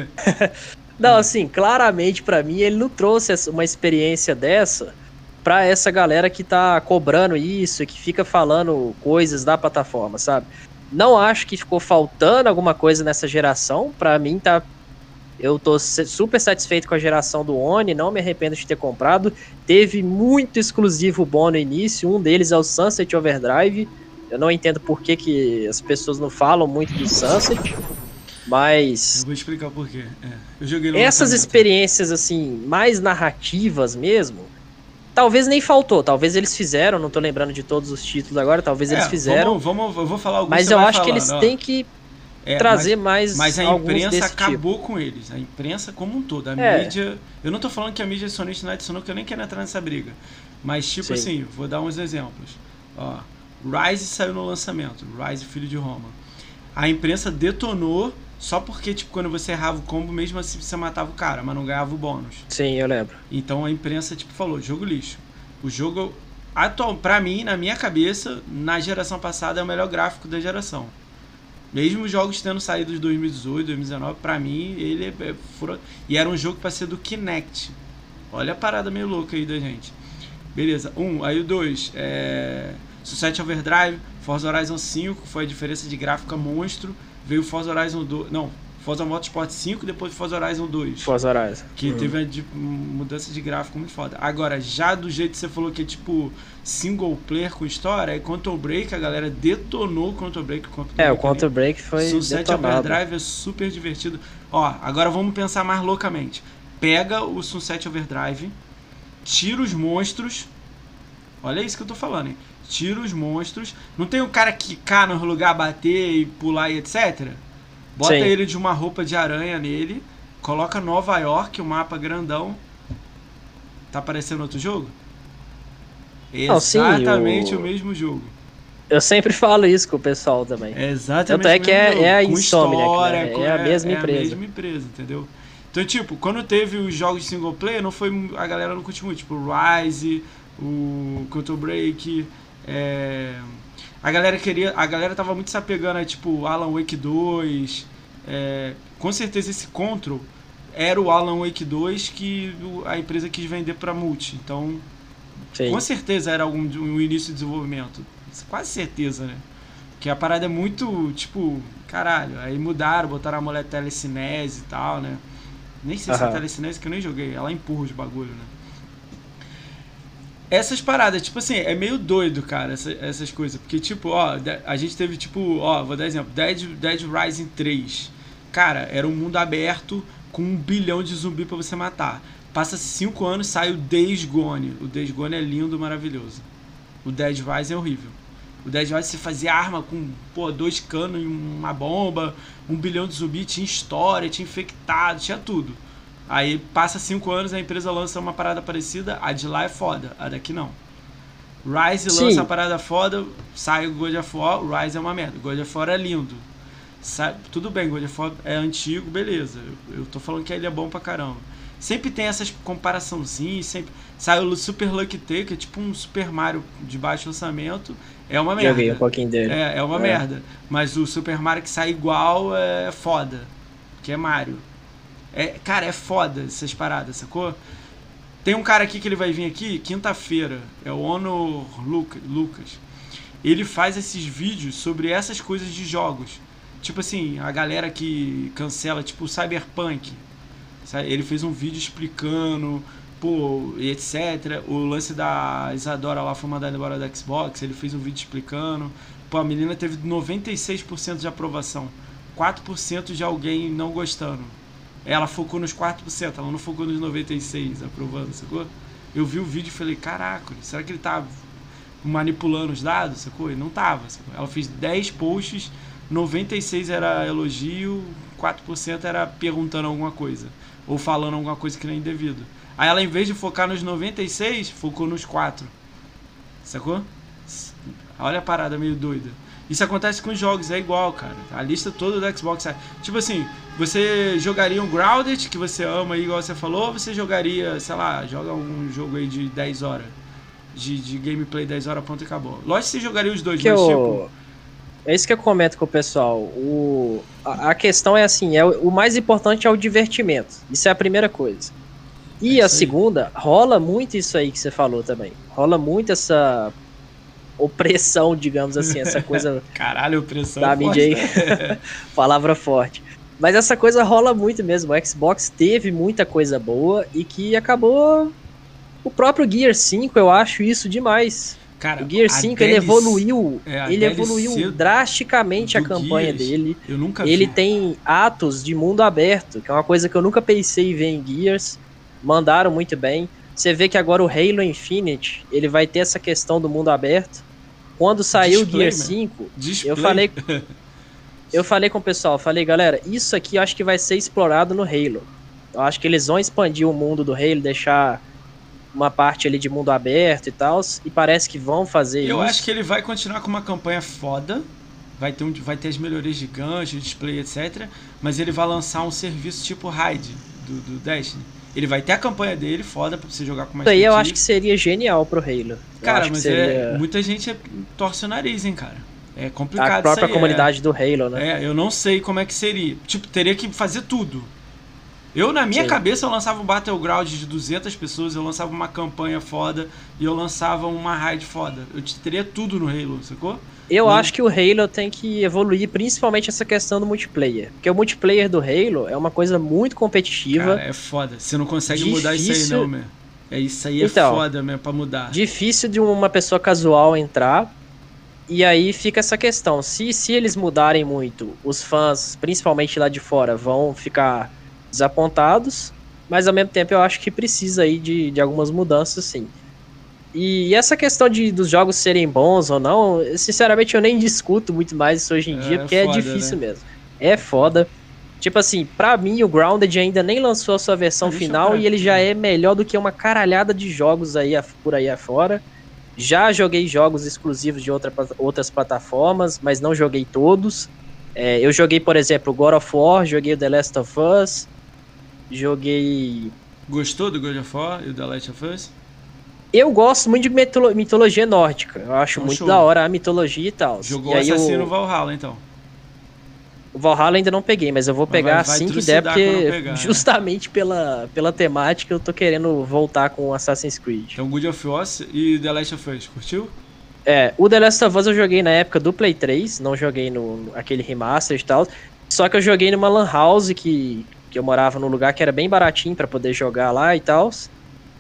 [LAUGHS] Não, assim, claramente pra mim ele não trouxe uma experiência dessa pra essa galera que tá cobrando isso e que fica falando coisas da plataforma, sabe? Não acho que ficou faltando alguma coisa nessa geração. Pra mim tá eu tô super satisfeito com a geração do Oni, não me arrependo de ter comprado. Teve muito exclusivo bom no início, um deles é o Sunset Overdrive. Eu não entendo por que, que as pessoas não falam muito do Sunset, mas Eu vou explicar por quê. É, essas experiências assim mais narrativas mesmo talvez nem faltou talvez eles fizeram não tô lembrando de todos os títulos agora talvez eles É, fizeram Vamos, vamos- eu vou falar alguns mas eu acho que eles ó. têm que É, trazer mais Mas a imprensa tipo. acabou com eles. A imprensa como um todo. A É. mídia. Eu não tô falando que a mídia é sonista não adicionou, que eu nem quero entrar nessa briga. Mas, tipo Sim. assim, vou dar uns exemplos. Ó, Rise saiu no lançamento. Rise, filho de Roma. A imprensa detonou só porque, tipo, quando você errava o combo, mesmo assim você matava o cara, mas não ganhava o bônus. sim eu lembro Então a imprensa, tipo, falou, jogo lixo. O jogo, atual, pra mim, na minha cabeça, na geração passada, é o melhor gráfico da geração. Mesmo os jogos tendo saído de 2018, 2019, pra mim, ele é, é fura... E era um jogo pra ser do Kinect. Olha a parada meio louca aí da gente. Beleza, um, aí o dois, é... Sunset Overdrive, Forza Horizon 5, foi a diferença de gráfica monstro. Veio Forza Horizon 2, não, Forza Motorsport 5, depois Forza Horizon 2. Forza Horizon Que Uhum. teve uma de- mudança de gráfico muito foda. Agora, já do jeito que você falou que é tipo single player com história, é Quantum Break, a galera detonou o Quantum Break. Quantum é o Break Counter Break foi Sunset detonado Overdrive é super divertido. Ó, agora vamos pensar mais loucamente. Pega o Sunset Overdrive, tira os monstros. Olha isso que eu tô falando, hein? Tira os monstros. Não tem o cara quicar no lugar, bater e pular e etc? Bota Sim. ele de uma roupa de aranha nele. Coloca Nova York, o mapa grandão. Tá aparecendo outro jogo? Não, sim, Exatamente o- o mesmo jogo. eu sempre falo isso com o pessoal também É exatamente Tanto é que é- é a Insomniac, história, né? com- É a mesma É empresa. a mesma empresa, entendeu? Então, tipo, quando teve os jogos de single player, não foi a galera não curtiu muito, tipo, o Rise, o Counter Break, é, a galera queria, a galera tava muito se apegando a tipo Alan Wake 2, é, com certeza esse Control era o Alan Wake 2 que a empresa quis vender pra multi. Então, sim com certeza era algum um início de desenvolvimento. Quase certeza, né? Que a parada é muito, tipo, caralho. Aí mudaram, botaram a mulher telecinese e tal, né? Nem sei se é telecinese, que eu nem joguei. Ela empurra os bagulho, né? Essas paradas, tipo assim, é meio doido, cara, essa- essas coisas. Porque, tipo, ó, a gente teve, tipo, ó, vou dar exemplo: Dead, Dead Rising 3. Cara, era um mundo aberto com um bilhão de zumbi pra você matar. Passa cinco anos, sai o Days Gone. O Days Gone é lindo, maravilhoso. O Dead Rising é horrível. O Dead Rising você fazia arma com, pô, dois canos e uma bomba, um bilhão de zumbi, tinha história, tinha infectado, tinha tudo. Aí passa cinco anos, a empresa lança uma parada parecida, a de lá é foda, a daqui não. Rise Sim. lança a parada foda, sai o God of War, Rise é uma merda. God of War é lindo. Sai- tudo bem, God of War é antigo, beleza. Eu, eu tô falando que ele é bom pra caramba. sempre tem essas comparaçãozinhas, sempre. Saiu o Super Lucky Taker, que é tipo um Super Mario de baixo orçamento. É uma merda. Joguei um pouquinho dele. É, é uma É. merda. Mas o Super Mario que sai igual é foda. Que é Mario. É, cara, é foda essas paradas, sacou? Tem um cara aqui que ele vai vir aqui quinta-feira. É o Luca- Lucas. Ele faz esses vídeos sobre essas coisas de jogos. Tipo assim, a galera que cancela, tipo o Cyberpunk. Ele fez um vídeo explicando, pô, etc. O lance da Isadora lá foi mandada embora da Xbox, ele fez um vídeo explicando. Pô, a menina teve 96% de aprovação, 4% de alguém não gostando. Ela focou nos 4%, ela não focou nos 96% aprovando, sacou? Eu vi o vídeo e falei, caraca, será que ele tá manipulando os dados, sacou? E não tava, sacou? Ela fez 10 posts, 96 era elogio, 4% era perguntando alguma coisa. Ou falando alguma coisa que nem devido. Aí ela, em vez de focar nos 96, focou nos 4. Sacou? Olha a parada meio doida. Isso acontece com os jogos, é igual, cara. A lista toda do Xbox. é- Tipo assim, você jogaria um Grounded, que você ama aí, igual você falou, ou você jogaria, sei lá, joga um jogo aí de 10 horas. De, de gameplay 10 horas, ponto e acabou. Lógico que você jogaria os dois, que mas eu, tipo. É isso que eu comento com o pessoal. O, a, a questão é assim, é, o o mais importante é o divertimento. Isso é a primeira coisa. E É a segunda, rola muito isso aí que você falou também. Rola muito essa opressão, digamos assim, essa coisa [LAUGHS] Caralho, opressão. da é forte, mídia né? [LAUGHS] Palavra forte. Mas essa coisa rola muito mesmo. O Xbox teve muita coisa boa e que acabou. O próprio Gear 5, eu acho isso demais. Cara, O Gear a 5 ele DLC evoluiu, é, ele evoluiu drasticamente a campanha Gears, dele. Eu nunca Ele vi. tem atos de mundo aberto, que é uma coisa que eu nunca pensei em ver em Gears. Mandaram muito bem. Você vê que agora o Halo Infinite, ele vai ter essa questão do mundo aberto. Quando saiu o Gear mano. 5, Display. eu falei- [LAUGHS] eu falei com o pessoal, falei, galera, isso aqui eu acho que vai ser explorado no Halo. Eu acho que eles vão expandir o mundo do Halo, deixar uma parte ali de mundo aberto e tal, e parece que vão fazer Eu isso. acho que ele vai continuar com uma campanha foda. Vai ter, um, vai ter as melhorias de gancho, display, etc. Mas ele vai lançar um serviço tipo Raid do, do Destiny. Ele vai ter a campanha dele foda pra você jogar com mais Isso aí eu acho que seria genial pro Halo. Cara, mas seria é, muita gente é- torce o nariz, hein, cara. É complicado a própria aí, comunidade do Halo, né? É, é, eu não sei como é que seria. Tipo, teria que fazer tudo. Eu, na minha Sim. cabeça, eu lançava um Battleground de 200 pessoas, eu lançava uma campanha foda e eu lançava uma raid foda. Eu te- teria tudo no Halo, sacou? Eu acho que o Halo tem que evoluir principalmente essa questão do multiplayer. Porque o multiplayer do Halo é uma coisa muito competitiva, Cara, é foda. Você não consegue mudar isso aí, Difícil. não, meu. É isso aí é Então, foda mesmo pra mudar. difícil de uma pessoa casual entrar. E aí fica essa questão. Se, se eles mudarem muito, os fãs, principalmente lá de fora, vão ficar desapontados. Mas ao mesmo tempo eu acho que precisa aí de, de algumas mudanças, sim. E essa questão de dos jogos serem bons ou não, sinceramente eu nem discuto muito mais isso hoje em É, dia, é porque é foda, difícil né? mesmo. É foda. Tipo assim, pra mim o Grounded ainda nem lançou a sua versão Deixa final e ele já é melhor do que uma caralhada de jogos aí por aí afora. Já joguei jogos exclusivos de outra, outras plataformas, mas não joguei todos. É, eu joguei, por exemplo, God of War, joguei o The Last of Us, joguei Gostou do God of War e o The Last of Us? Eu gosto muito de mitolo- mitologia nórdica. Eu acho Então, muito show. da hora a mitologia e tal. Jogou e aí Assassino o, Valhalla, então. o Valhalla ainda não peguei, mas eu vou pegar vai- vai assim que der, porque pegar, né? [LAUGHS] justamente pela, pela temática eu tô querendo voltar com Assassin's Creed. Então God of War e The Last of Us, curtiu? É, o The Last of Us eu joguei na época do Play 3, não joguei no aquele remaster e tal. Só que eu joguei numa lan house que, que eu morava num lugar que era bem baratinho pra poder jogar lá e tal.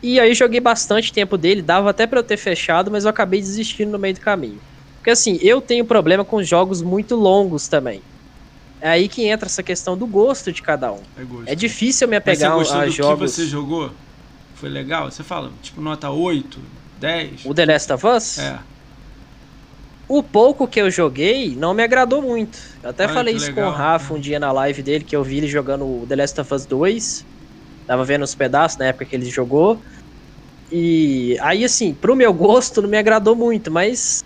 E aí joguei bastante tempo dele, dava até pra eu ter fechado, mas eu acabei desistindo no meio do caminho. Porque assim, eu tenho problema com jogos muito longos também. É aí que entra essa questão do gosto de cada um. É gosto. É difícil eu me Mas você apegar a do jogos. que você jogou? Foi legal? Você fala, tipo, nota 8, 10? O The Last of Us? É. O pouco que eu joguei não me agradou muito. Eu até Olha falei isso legal. com o Rafa um dia na live dele, que eu vi ele jogando o The Last of Us 2. Tava vendo os pedaços na época que ele jogou. E aí, assim, pro meu gosto não me agradou muito, mas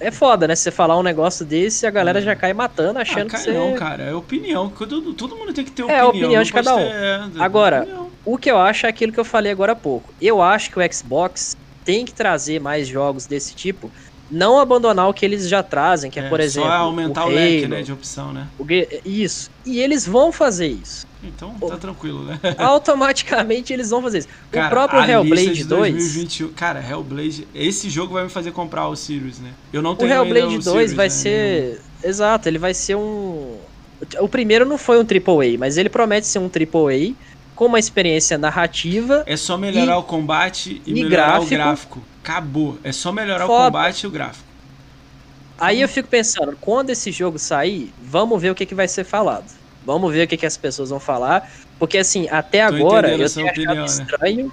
é foda, né? Você falar um negócio desse e a galera É. já cai matando, Ah, achando cara, que você. não, cara, é opinião. Todo, todo mundo tem que ter É, opinião. opinião não de pode cada um. ter- é, Agora, opinião. O que eu acho é aquilo que eu falei agora há pouco. Eu acho que o Xbox tem que trazer mais jogos desse tipo, não abandonar o que eles já trazem, que é, é por exemplo. Só aumentar o, o leque né, de opção, né? Isso. E eles vão fazer isso. Então tá tranquilo, né? [LAUGHS] Automaticamente eles vão fazer isso. Cara, o próprio Hellblade 2. 2021, cara, Hellblade. Esse jogo vai me fazer comprar o Sirius, né? Eu não tenho O Hellblade 2 Sirius, vai né? ser. Exato, ele vai ser um. O primeiro não foi um AAA, mas ele promete ser um AAA com uma experiência narrativa. É só melhorar e, o combate e, e melhorar gráfico. o gráfico. Acabou. É só melhorar Foda. o combate e o gráfico. Aí eu fico pensando, quando esse jogo sair, vamos ver o que, que vai ser falado. Vamos ver o que, que as pessoas vão falar. Porque assim, até Tô agora eu tenho opinião, achado né? estranho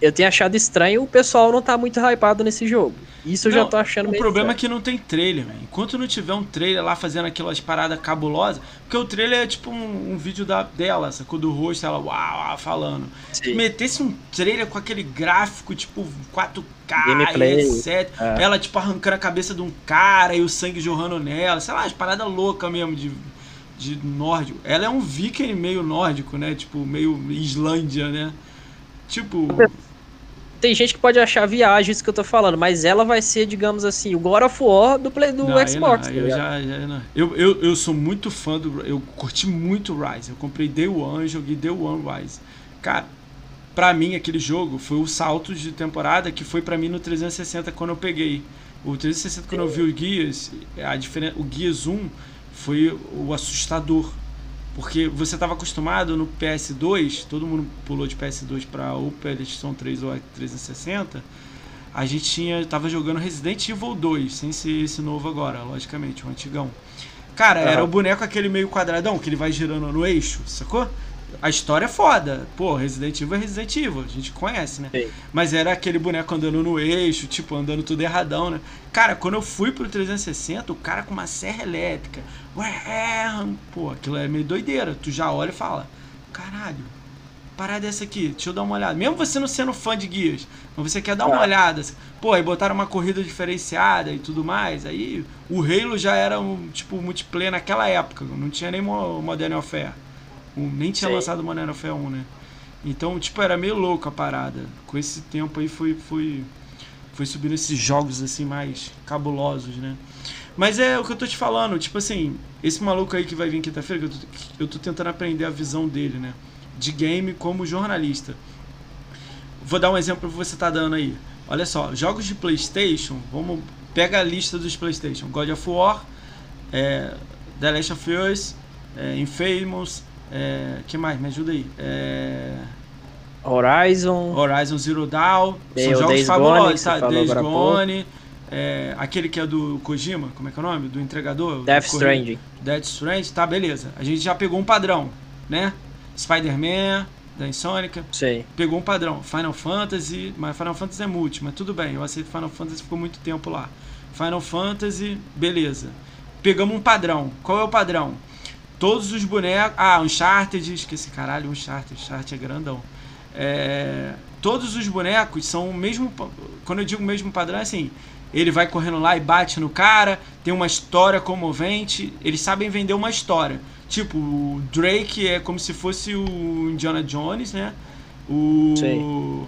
eu tenho achado estranho o pessoal não tá muito hypado nesse jogo. Isso eu não, já tô achando O problema estranho. é que não tem trailer, man. Enquanto não tiver um trailer lá fazendo aquelas paradas cabulosas, porque o trailer é tipo um, um vídeo da, dela, sacou? Do rosto, ela uau, uau falando. Se metesse um trailer com aquele gráfico, tipo 4K Gameplay, etc. É. Ela, tipo, arrancando a cabeça de um cara e o sangue jorrando nela, sei lá, as paradas loucas mesmo de de nórdico. Ela é um viking meio nórdico, né? Tipo, meio Islândia, né? Tipo, tem gente que pode achar viagem isso que eu tô falando, mas ela vai ser, digamos assim, o God of War do, Play, do não, Xbox. Não, tá eu, já, já. Eu, eu, eu sou muito fã do. Eu curti muito Rise. Eu comprei Day One, joguei Day One Rise. Cara, pra mim aquele jogo foi o salto de temporada que foi pra mim no 360 quando eu peguei. O 360 quando eu vi o Guias, a diferença, o Guias 1 foi o assustador porque você estava acostumado no PS2, todo mundo pulou de PS2 para o PlayStation 3 ou 360. A gente tinha tava jogando Resident Evil 2, sem ser esse novo agora, logicamente, o antigão. Cara, uhum. era o boneco aquele meio quadradão que ele vai girando no eixo, sacou? A história é foda. Pô, Resident Evil é Resident Evil, a gente conhece, né? Sim. Mas era aquele boneco andando no eixo, tipo, andando tudo erradão, né? Cara, quando eu fui pro 360, o cara com uma serra elétrica. Ué, pô, aquilo é meio doideira. Tu já olha e fala: caralho, parada é essa aqui, deixa eu dar uma olhada. Mesmo você não sendo fã de guias, mas você quer dar uma ah. olhada. Pô, aí botaram uma corrida diferenciada e tudo mais. Aí o Halo já era um tipo multiplayer naquela época, não tinha nem Modern Warfare. Nem tinha Sim. lançado Modern Warfare 1, né? Então, tipo, era meio louco a parada. Com esse tempo aí foi, foi, foi subindo esses jogos assim mais cabulosos, né? Mas é o que eu tô te falando, tipo assim, esse maluco aí que vai vir quinta-feira, eu, tô, eu tô tentando aprender a visão dele, né? De game como jornalista. Vou dar um exemplo que você tá dando aí. Olha só, jogos de Playstation, vamos. Pega a lista dos Playstation. God of War, é, The Last of Us, é, Infamous, é, que mais? Me ajuda aí. É... Horizon. Horizon Zero Dawn. São jogos Days fabulosos, Gone, tá? Days Gone. É, aquele que é do Kojima, como é que é o nome? Do entregador? Death Stranding. Death Stranding, tá, beleza. A gente já pegou um padrão, né? Spider-Man, da Insônica. Sei. Pegou um padrão. Final Fantasy, mas Final Fantasy é multi, mas tudo bem, eu aceito Final Fantasy, ficou muito tempo lá. Final Fantasy, beleza. Pegamos um padrão. Qual é o padrão? Todos os bonecos. Ah, Uncharted, esqueci, caralho, Uncharted, Uncharted é grandão. É, todos os bonecos são o mesmo. Quando eu digo o mesmo padrão, é assim. Ele vai correndo lá e bate no cara, tem uma história comovente. Eles sabem vender uma história. Tipo, o Drake é como se fosse o Indiana Jones, né? O. Sim.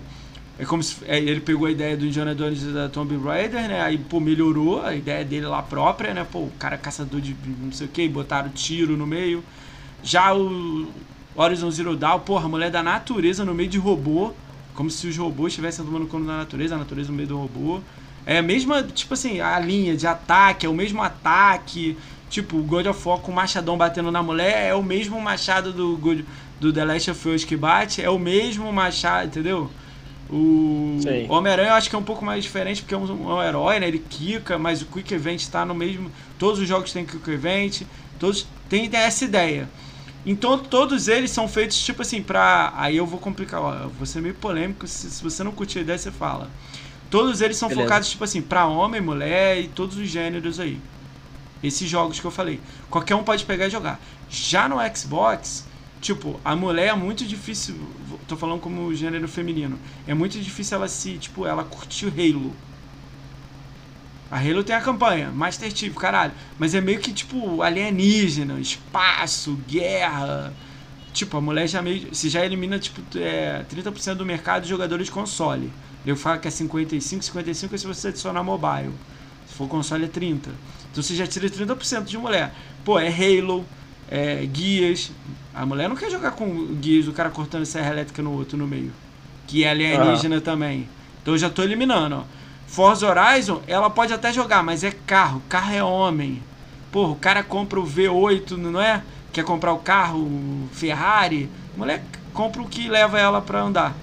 É como se é, ele pegou a ideia do Indiana Jones da Tomb Raider, né? Aí, pô, melhorou a ideia dele lá própria, né? Pô, o cara é caçador de não sei o que, botaram tiro no meio. Já o Horizon Zero Dawn, porra, mulher da natureza no meio de robô, como se os robôs estivessem tomando conta da natureza, a natureza no meio do robô. É a mesma, tipo assim, a linha de ataque, é o mesmo ataque. Tipo, o God of War com o machadão batendo na mulher é o mesmo machado do, do The Last of Us que bate, é o mesmo machado, entendeu? O Homem-Aranha eu acho que é um pouco mais diferente porque é um, um herói, né? Ele quica, mas o Quick Event está no mesmo. Todos os jogos têm Quick Event, todos têm essa ideia. Então todos eles são feitos tipo assim pra. Aí eu vou complicar, ó, vou ser meio polêmico, se, se você não curtir a ideia, você fala. Todos eles são Beleza. focados tipo assim pra homem, mulher e todos os gêneros aí. Esses jogos que eu falei. Qualquer um pode pegar e jogar. Já no Xbox, Tipo, a mulher é muito difícil. Tô falando como gênero feminino. É muito difícil ela se, tipo, ela curtir o Halo. A Halo tem a campanha, Master Chief, caralho. Mas é meio que, tipo, alienígena, espaço, guerra. Tipo, a mulher já meio. Você já elimina, tipo, é, 30% do mercado de jogadores de console. Eu falo que é 55, 55 é se você adicionar mobile. Se for console é 30. Então você já tira 30% de mulher. Pô, é Halo, é Guias. A mulher não quer jogar com Guias, o cara cortando serra elétrica no outro no meio. Que é alienígena uhum. também. Então eu já tô eliminando, ó. Forza Horizon, ela pode até jogar, mas é carro. Carro é homem. Porra, o cara compra o V8, não é? Quer comprar o carro, o Ferrari. A mulher compra o que leva ela para andar.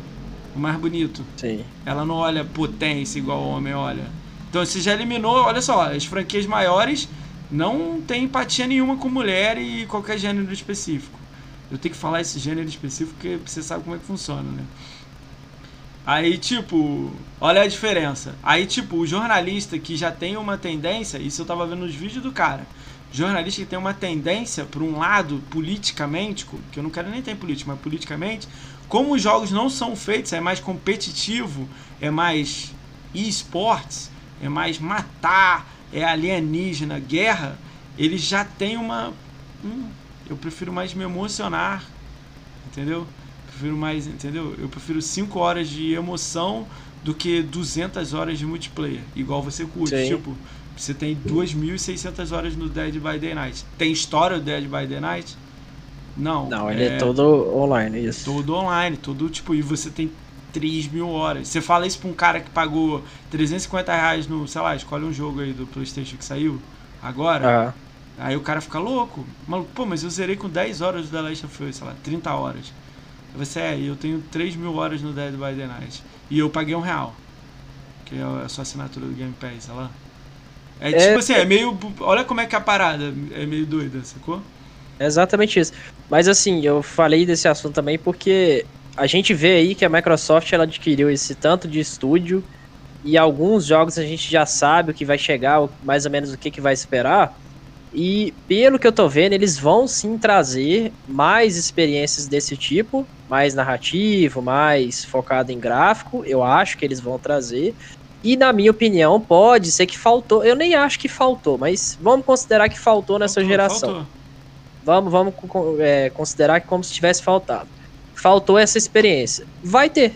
O mais bonito. Sim. Ela não olha potência igual o homem olha. Então você já eliminou, olha só, as franquias maiores não tem empatia nenhuma com mulher e qualquer gênero específico. Eu tenho que falar esse gênero específico porque você sabe como é que funciona, né? Aí, tipo, olha a diferença. Aí, tipo, o jornalista que já tem uma tendência, isso eu tava vendo nos vídeos do cara. Jornalista que tem uma tendência para um lado politicamente, que eu não quero nem ter política, mas politicamente, como os jogos não são feitos, é mais competitivo, é mais esportes, é mais matar, é alienígena, guerra, ele já tem uma. Hum, eu prefiro mais me emocionar, entendeu? prefiro mais, entendeu? Eu prefiro 5 horas de emoção do que 200 horas de multiplayer. Igual você curte, Sim. tipo, você tem 2.600 horas no Dead by Daylight. Tem história do Dead by Daylight? Não. Não, ele é, é todo online, isso. Todo online, todo tipo, e você tem 3 mil horas. Você fala isso pra um cara que pagou 350 reais no, sei lá, escolhe um jogo aí do Playstation que saiu agora. Ah. Aí o cara fica louco. Maluco, pô, mas eu zerei com 10 horas do The Last of Us, sei lá, 30 horas. Você é, eu tenho 3 mil horas no Dead by the Night. E eu paguei um real. Que é a sua assinatura do Game Pass, olha lá. É, é tipo assim, é meio. Olha como é que é a parada é meio doida, sacou? É exatamente isso. Mas assim, eu falei desse assunto também porque a gente vê aí que a Microsoft ela adquiriu esse tanto de estúdio e alguns jogos a gente já sabe o que vai chegar, mais ou menos o que, que vai esperar. E pelo que eu tô vendo, eles vão sim trazer mais experiências desse tipo, mais narrativo, mais focado em gráfico. Eu acho que eles vão trazer. E na minha opinião, pode ser que faltou. Eu nem acho que faltou, mas vamos considerar que faltou nessa faltou, geração. Faltou. Vamos, vamos é, considerar que como se tivesse faltado. Faltou essa experiência. Vai ter.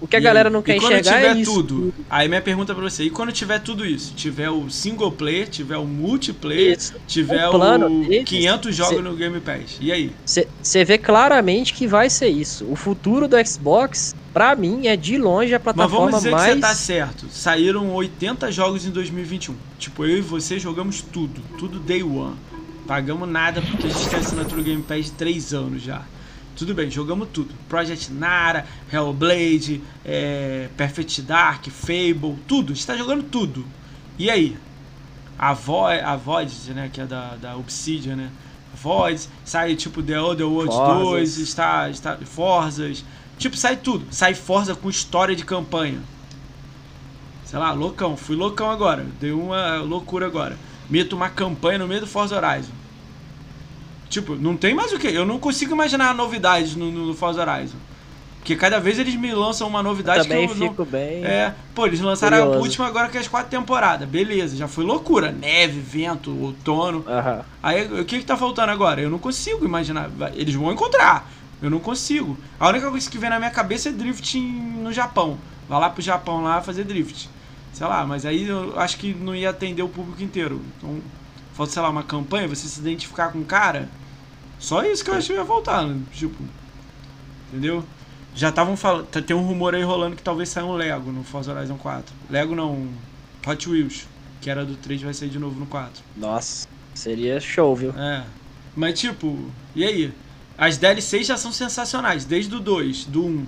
O que a e galera não quer enxergar é isso. tudo, aí minha pergunta pra você, e quando tiver tudo isso? Tiver o single player, tiver o multiplayer, isso. tiver o, plano o 500 jogos cê, no Game Pass, e aí? Você vê claramente que vai ser isso. O futuro do Xbox, pra mim, é de longe a plataforma mais... Mas vamos dizer mais... que você tá certo. Saíram 80 jogos em 2021. Tipo, eu e você jogamos tudo. Tudo day one. Pagamos nada porque a gente tem assinatura Game Pass de 3 anos já. Tudo bem, jogamos tudo. Project Nara, Hellblade, é, Perfect Dark, Fable, tudo. está jogando tudo. E aí? A, Vo a Void, né, que é da, da Obsidian, né? Void, sai tipo The Other World 2, está, está Forzas. Tipo, sai tudo. Sai Forza com história de campanha. Sei lá, loucão. Fui loucão agora. Deu uma loucura agora. Meto uma campanha no meio do Forza Horizon. Tipo, não tem mais o que. Eu não consigo imaginar novidades no, no Forza Horizon. Porque cada vez eles me lançam uma novidade eu também que eu fico não... bem. É, pô, eles lançaram curioso. a última agora que é as quatro temporadas. Beleza, já foi loucura. Neve, vento, outono. Uhum. Aí o que que tá faltando agora? Eu não consigo imaginar. Eles vão encontrar. Eu não consigo. A única coisa que vem na minha cabeça é drift no Japão. Vai lá pro Japão lá fazer drift. Sei lá, mas aí eu acho que não ia atender o público inteiro. Então, falta, sei lá, uma campanha, você se identificar com o cara só isso que eu acho que ia faltar, né? Tipo. Entendeu? Já estavam falando. Tá, tem um rumor aí rolando que talvez saia um Lego no Forza Horizon 4. Lego não. Hot Wheels. Que era do 3 vai sair de novo no 4. Nossa, seria show, viu? É. Mas tipo, e aí? As DLCs já são sensacionais, desde o 2, do 1.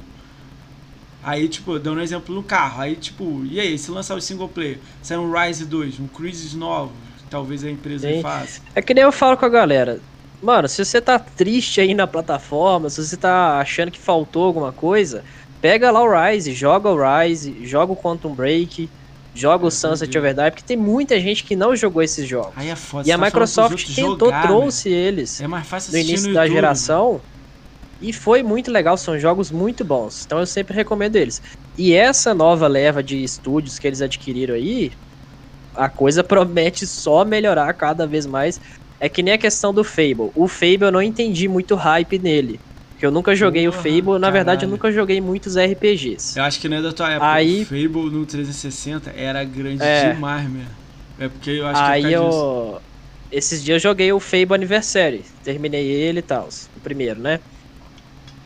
Aí, tipo, dando um exemplo no carro. Aí, tipo, e aí, se lançar o single player, sair um Rise 2, um Cruises novo, talvez a empresa Sim. faça. É que nem eu falo com a galera. Mano, se você tá triste aí na plataforma, se você tá achando que faltou alguma coisa, pega lá o Rise, joga o Rise, joga o Quantum Break, joga o Sunset Overdrive, porque tem muita gente que não jogou esses jogos. Aí é foda, e a tá Microsoft tentou, jogar, trouxe né? eles é mais fácil no início no da YouTube, geração. E foi muito legal, são jogos muito bons. Então eu sempre recomendo eles. E essa nova leva de estúdios que eles adquiriram aí, a coisa promete só melhorar cada vez mais É que nem a questão do Fable. O Fable eu não entendi muito hype nele. Porque eu nunca joguei Porra, o Fable, na verdade eu nunca joguei muitos RPGs. Eu acho que não é da tua época. Aí, o Fable no 360 era grande é, demais mesmo. É porque eu acho aí que é eu, Esses dias eu joguei o Fable Anniversary. Terminei ele e tal. O primeiro, né?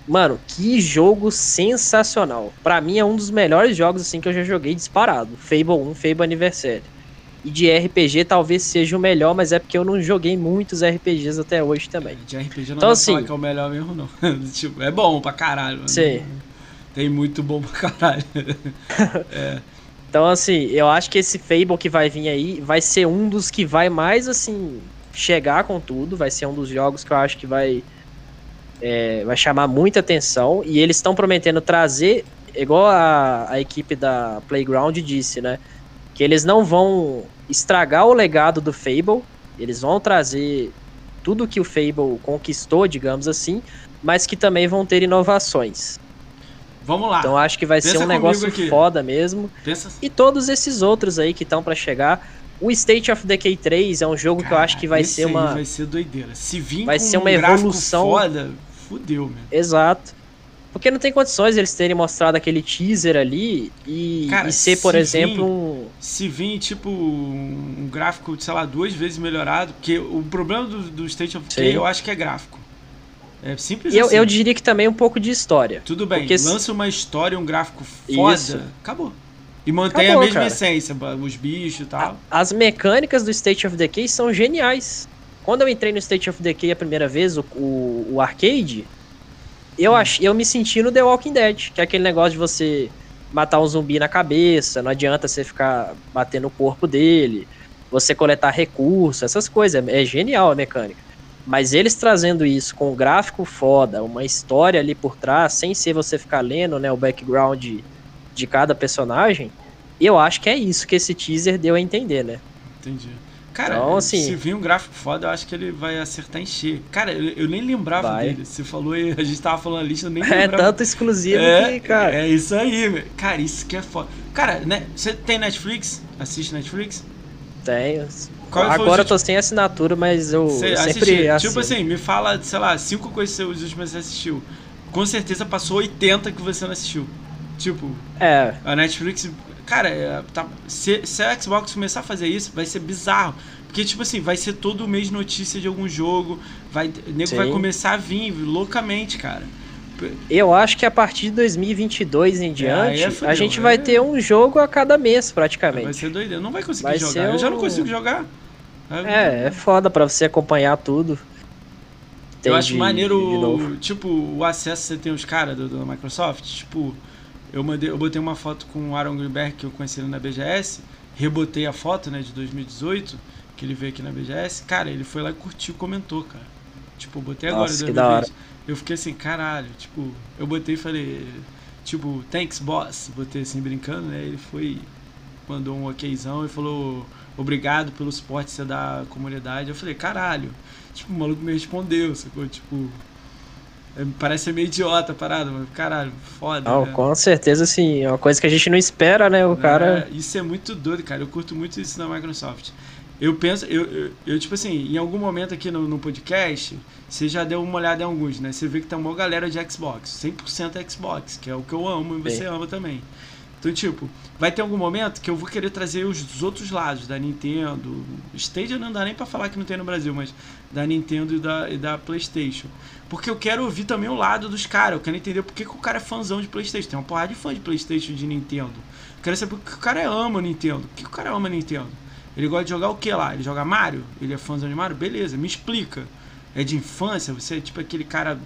Mano, que jogo sensacional. Para mim é um dos melhores jogos assim que eu já joguei disparado. Fable 1, Fable Anniversary. E de RPG talvez seja o melhor, mas é porque eu não joguei muitos RPGs até hoje também. De RPG não então, assim, que é o melhor mesmo, não. [LAUGHS] tipo, é bom pra caralho. Mano. Sim. Tem muito bom pra caralho. [LAUGHS] é. Então, assim, eu acho que esse Fable que vai vir aí vai ser um dos que vai mais, assim, chegar com tudo. Vai ser um dos jogos que eu acho que vai, é, vai chamar muita atenção. E eles estão prometendo trazer, igual a, a equipe da Playground disse, né? Que eles não vão estragar o legado do Fable. Eles vão trazer tudo que o Fable conquistou, digamos assim, mas que também vão ter inovações. Vamos lá. Então acho que vai Pensa ser um negócio aqui. foda mesmo. Pensa... E todos esses outros aí que estão para chegar. O State of Decay 3 é um jogo Cara, que eu acho que vai ser uma. Vai ser doideira. Se vir vai ser uma um evolução. Foda, fudeu, meu. Exato. Porque não tem condições eles terem mostrado aquele teaser ali e, Cara, e ser, por exemplo, um. Se vir, tipo, um gráfico, sei lá, duas vezes melhorado, porque o problema do, do State of Decay eu acho que é gráfico. É simples eu, assim. Eu diria que também um pouco de história. Tudo bem, porque lança uma história, um gráfico foda, Isso. acabou. E mantém acabou, a mesma cara. essência, os bichos e tal. As mecânicas do State of Decay são geniais. Quando eu entrei no State of Decay a primeira vez, o, o, o arcade, eu, ach, eu me senti no The Walking Dead, que é aquele negócio de você matar um zumbi na cabeça, não adianta você ficar batendo o corpo dele, você coletar recursos, essas coisas. É, é genial a mecânica. Mas eles trazendo isso com um gráfico foda, uma história ali por trás, sem ser você ficar lendo né, o background de, de cada personagem, eu acho que é isso que esse teaser deu a entender, né? Entendi. Cara, então, assim, se vir um gráfico foda, eu acho que ele vai acertar em cheio. Cara, eu, eu nem lembrava vai. dele. Você falou a gente tava falando a lista, eu nem [LAUGHS] é lembrava. É tanto exclusivo é, que, cara. É isso aí, velho. Cara, isso que é foda. Cara, né? Você tem Netflix? Assiste Netflix? Tenho. Qual Agora eu tô sem assinatura, mas eu, sempre assino. Tipo assim, me fala, sei lá, cinco coisas que os últimos você assistiu. Com certeza passou 80 que você não assistiu. Tipo, é. a Netflix Cara, é, tá, se, se a Xbox começar a fazer isso, vai ser bizarro. Porque, tipo assim, vai ser todo mês notícia de algum jogo. Vai, o nego Sim. vai começar a vir loucamente, cara. Eu acho que a partir de 2022 em é, diante, é, fudeu, a gente vai ter um jogo a cada mês, praticamente. Vai ser doideira. Não vai conseguir vai jogar. Eu já não consigo jogar. É, é foda pra você acompanhar tudo. Tem eu acho de, maneiro, de tipo, o acesso que você tem os caras do, do Microsoft. Tipo, eu, mandei, eu botei uma foto com o Aaron Greenberg, que eu conheci ele na BGS, rebotei a foto, né, de 2018, que ele veio aqui na BGS. Cara, ele foi lá e curtiu, comentou, cara. Tipo, eu botei agora Nossa, que da hora. Eu fiquei assim, caralho, tipo, eu botei e falei, tipo, thanks boss, botei assim brincando, né? Ele foi, mandou um okzão e falou, obrigado pelo suporte que você dá à comunidade. Eu falei, caralho. Tipo, o maluco me respondeu, sacou? Tipo, parece meio idiota a parada, mas caralho, foda. Não, né? com certeza sim. É uma coisa que a gente não espera, né? O cara. É, isso é muito doido, cara. Eu curto muito isso na Microsoft. Eu penso, eu, eu, eu, tipo assim, em algum momento aqui no, no, podcast, você já deu uma olhada em alguns, né? Você vê que tem uma galera de Xbox, 100% Xbox, que é o que eu amo e você Bem. ama também. Então, tipo, vai ter algum momento que eu vou querer trazer os outros lados da Nintendo. Stadia não dá nem para falar que não tem no Brasil, mas da Nintendo e da, e da PlayStation. Porque eu quero ouvir também o lado dos caras. Eu quero entender por que, o cara é fãzão de PlayStation. Tem uma porrada de fã de PlayStation de Nintendo. Eu quero saber por que o cara ama Nintendo. Por que o cara ama Nintendo? Ele gosta de jogar o que lá? Ele joga Mario? Ele é fãzão de Mario? Beleza, me explica. É de infância? Você é tipo aquele cara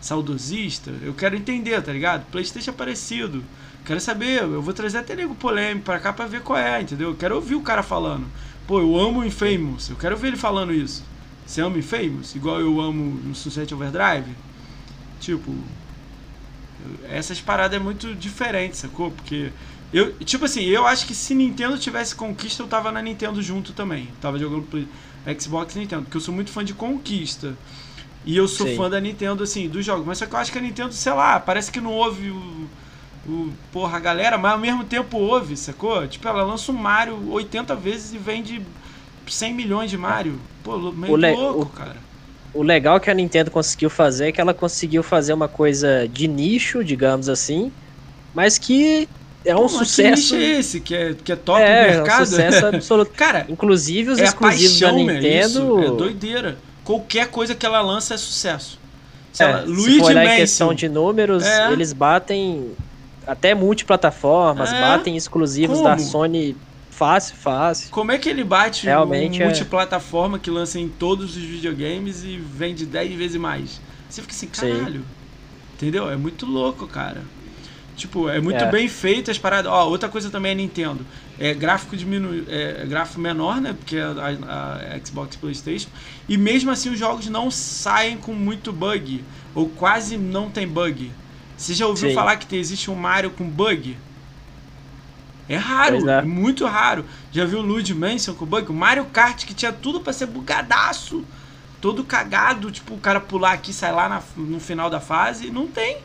saudosista? Eu quero entender, tá ligado? PlayStation é parecido. Quero saber, eu vou trazer até nego polêmico pra cá pra ver qual é, entendeu? Eu quero ouvir o cara falando. Pô, eu amo o Infamous, eu quero ver ele falando isso. Você ama Infamous? Igual eu amo no Sunset Overdrive? Tipo, essas paradas é muito diferente, sacou? Porque eu, tipo assim, eu acho que se Nintendo tivesse Conquista, eu tava na Nintendo junto também. tava jogando Xbox e Nintendo, porque eu sou muito fã de Conquista. E eu sou Sim. fã da Nintendo, assim, dos jogos. Mas só que eu acho que a Nintendo, sei lá, parece que não houve o o, porra, a galera, mas ao mesmo tempo ouve, sacou? Tipo, ela lança um Mario 80 vezes e vende 100 milhões de Mario. Pô, meio o louco, o, cara. O legal que a Nintendo conseguiu fazer é que ela conseguiu fazer uma coisa de nicho, digamos assim, mas que é um Pô, sucesso. Que é esse que é, que é top é, mercado? É um sucesso [LAUGHS] absoluto. Cara, inclusive os é exclusivos paixão, da Nintendo. É, é doideira. Qualquer coisa que ela lança é sucesso. Se, é, ela, se for em questão de números, é. eles batem até multiplataformas, é. batem exclusivos Como? da Sony fácil, fácil. Como é que ele bate Realmente um é. multiplataforma que lança em todos os videogames e vende 10 vezes mais? Você fica assim, caralho. Sim. Entendeu? É muito louco, cara. Tipo, é muito é. bem feito as paradas. Ó, outra coisa também é Nintendo. É gráfico diminu... é gráfico menor, né? Porque é a, a, a Xbox PlayStation. E mesmo assim os jogos não saem com muito bug. Ou quase não tem bug. Você já ouviu Sim. falar que existe um Mario com bug? É raro, é. muito raro. Já viu o Luigi Mansion com bug? O Mario Kart que tinha tudo para ser bugadaço. Todo cagado, tipo, o cara pular aqui, sai lá na, no final da fase. Não tem.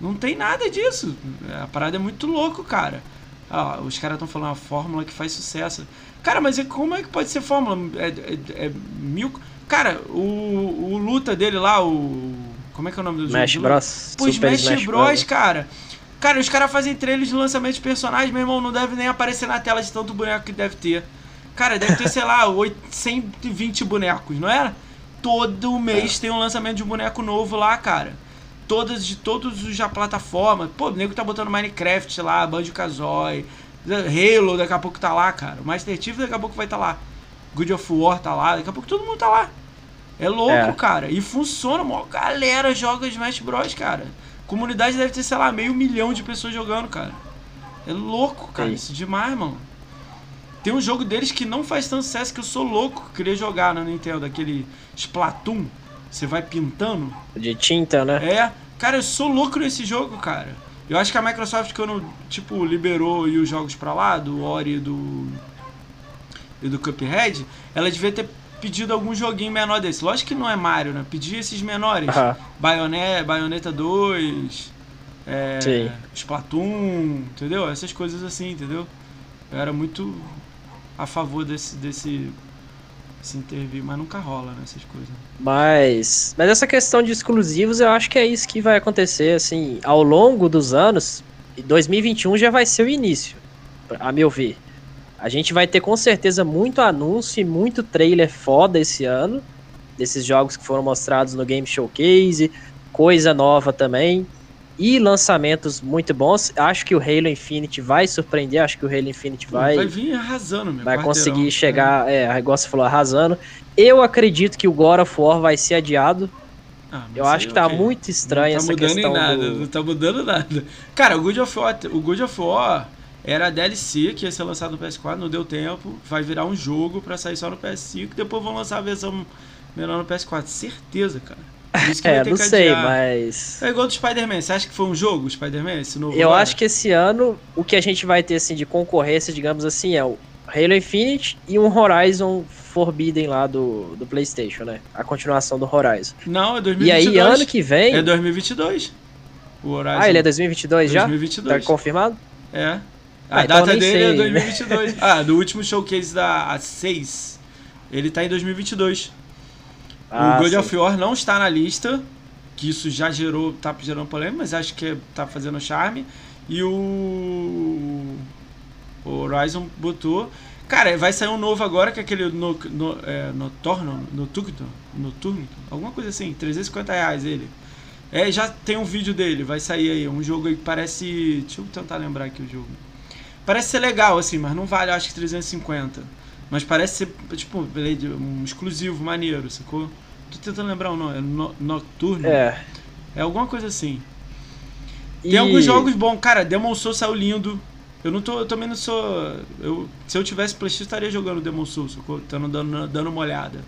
Não tem nada disso. A parada é muito louco, cara. Ah, os caras estão falando a fórmula que faz sucesso. Cara, mas como é que pode ser fórmula? É, é, é mil. Cara, o, o luta dele lá, o. Como é que é o nome do Smash jogo? Bros. Pô, Smash, Smash Bros, Bros, cara. Cara, os caras fazem trailers de lançamento de personagens, meu irmão, não deve nem aparecer na tela de tanto boneco que deve ter. Cara, deve ter, sei lá, 120 bonecos, não é? Todo mês é. tem um lançamento de um boneco novo lá, cara todas de todos os já plataformas. Pô, o nego tá botando Minecraft lá, Banjo Kazooie, Halo daqui a pouco tá lá, cara. O Master Chief daqui a pouco vai estar tá lá. Good of War tá lá, daqui a pouco todo mundo tá lá. É louco, é. cara. E funciona, mó galera joga Smash Bros, cara. Comunidade deve ter, sei lá, meio milhão de pessoas jogando, cara. É louco, cara. Isso é demais, mano. Tem um jogo deles que não faz tanto sucesso que eu sou louco. Queria jogar na Nintendo, aquele Splatoon. Você vai pintando. De tinta, né? É. Cara, eu sou louco nesse jogo, cara. Eu acho que a Microsoft, quando, tipo, liberou os jogos pra lá, do Ori e do. e do Cuphead, ela devia ter pedido algum joguinho menor desse. Lógico que não é Mario, né? Pedir esses menores. Uh -huh. Bayonetta, Bayonetta 2, é, Sim. Splatoon, entendeu? Essas coisas assim, entendeu? Eu era muito a favor desse, desse se intervir, mas nunca rola nessas né, coisas. Mas, mas essa questão de exclusivos, eu acho que é isso que vai acontecer, assim, ao longo dos anos. 2021 já vai ser o início, a meu ver. A gente vai ter com certeza muito anúncio e muito trailer foda esse ano, desses jogos que foram mostrados no Game Showcase, coisa nova também e lançamentos muito bons. Acho que o Halo Infinite vai surpreender, acho que o Halo Infinite vai. Vai vir arrasando, meu Vai conseguir chegar, é, é igual você falou, arrasando. Eu acredito que o God of War vai ser adiado. Ah, eu acho que tá okay. muito estranho não tá essa questão. Nada, do... Não tá mudando nada. Cara, o God of War, o God of War era a DLC que ia ser lançado no PS4, não deu tempo. Vai virar um jogo para sair só no PS5. Depois vão lançar a versão melhor no PS4. Certeza, cara é, não sei, mas. É igual do Spider-Man. Você acha que foi um jogo, o Spider-Man? Esse novo Eu acho que esse ano o que a gente vai ter assim de concorrência, digamos assim, é o Halo Infinite e um Horizon Forbidden lá do, do PlayStation, né? A continuação do Horizon. Não, é 2022. E aí, ano que vem. É 2022. O Horizon. Ah, ele é 2022 já? 2022. Tá confirmado? É. A ah, então data então dele é sei. é 2022. [LAUGHS] ah, do último showcase da A6, ele tá em 2022. Ah, o God sim. of War não está na lista, que isso já gerou, tá gerando polêmica, mas acho que tá fazendo charme. E o, o Horizon botou. Cara, vai sair um novo agora, que é aquele no, no, é, Noturno, Noturno, Noturno, alguma coisa assim, 350 reais ele. É, já tem um vídeo dele, vai sair aí, um jogo aí que parece... Deixa eu tentar lembrar aqui o jogo. Parece ser legal, assim, mas não vale, acho que 350. Mas parece ser, tipo, um exclusivo, maneiro, sacou? Tô tentando lembrar o nome. É no, Nocturno? É. É alguma coisa assim. E... Tem alguns jogos bons. Cara, Demon Souls saiu lindo. Eu não tô. Eu também não sou. Eu, se eu tivesse PlayStation, estaria jogando Demon Souls, Tando, dando, dando uma olhada.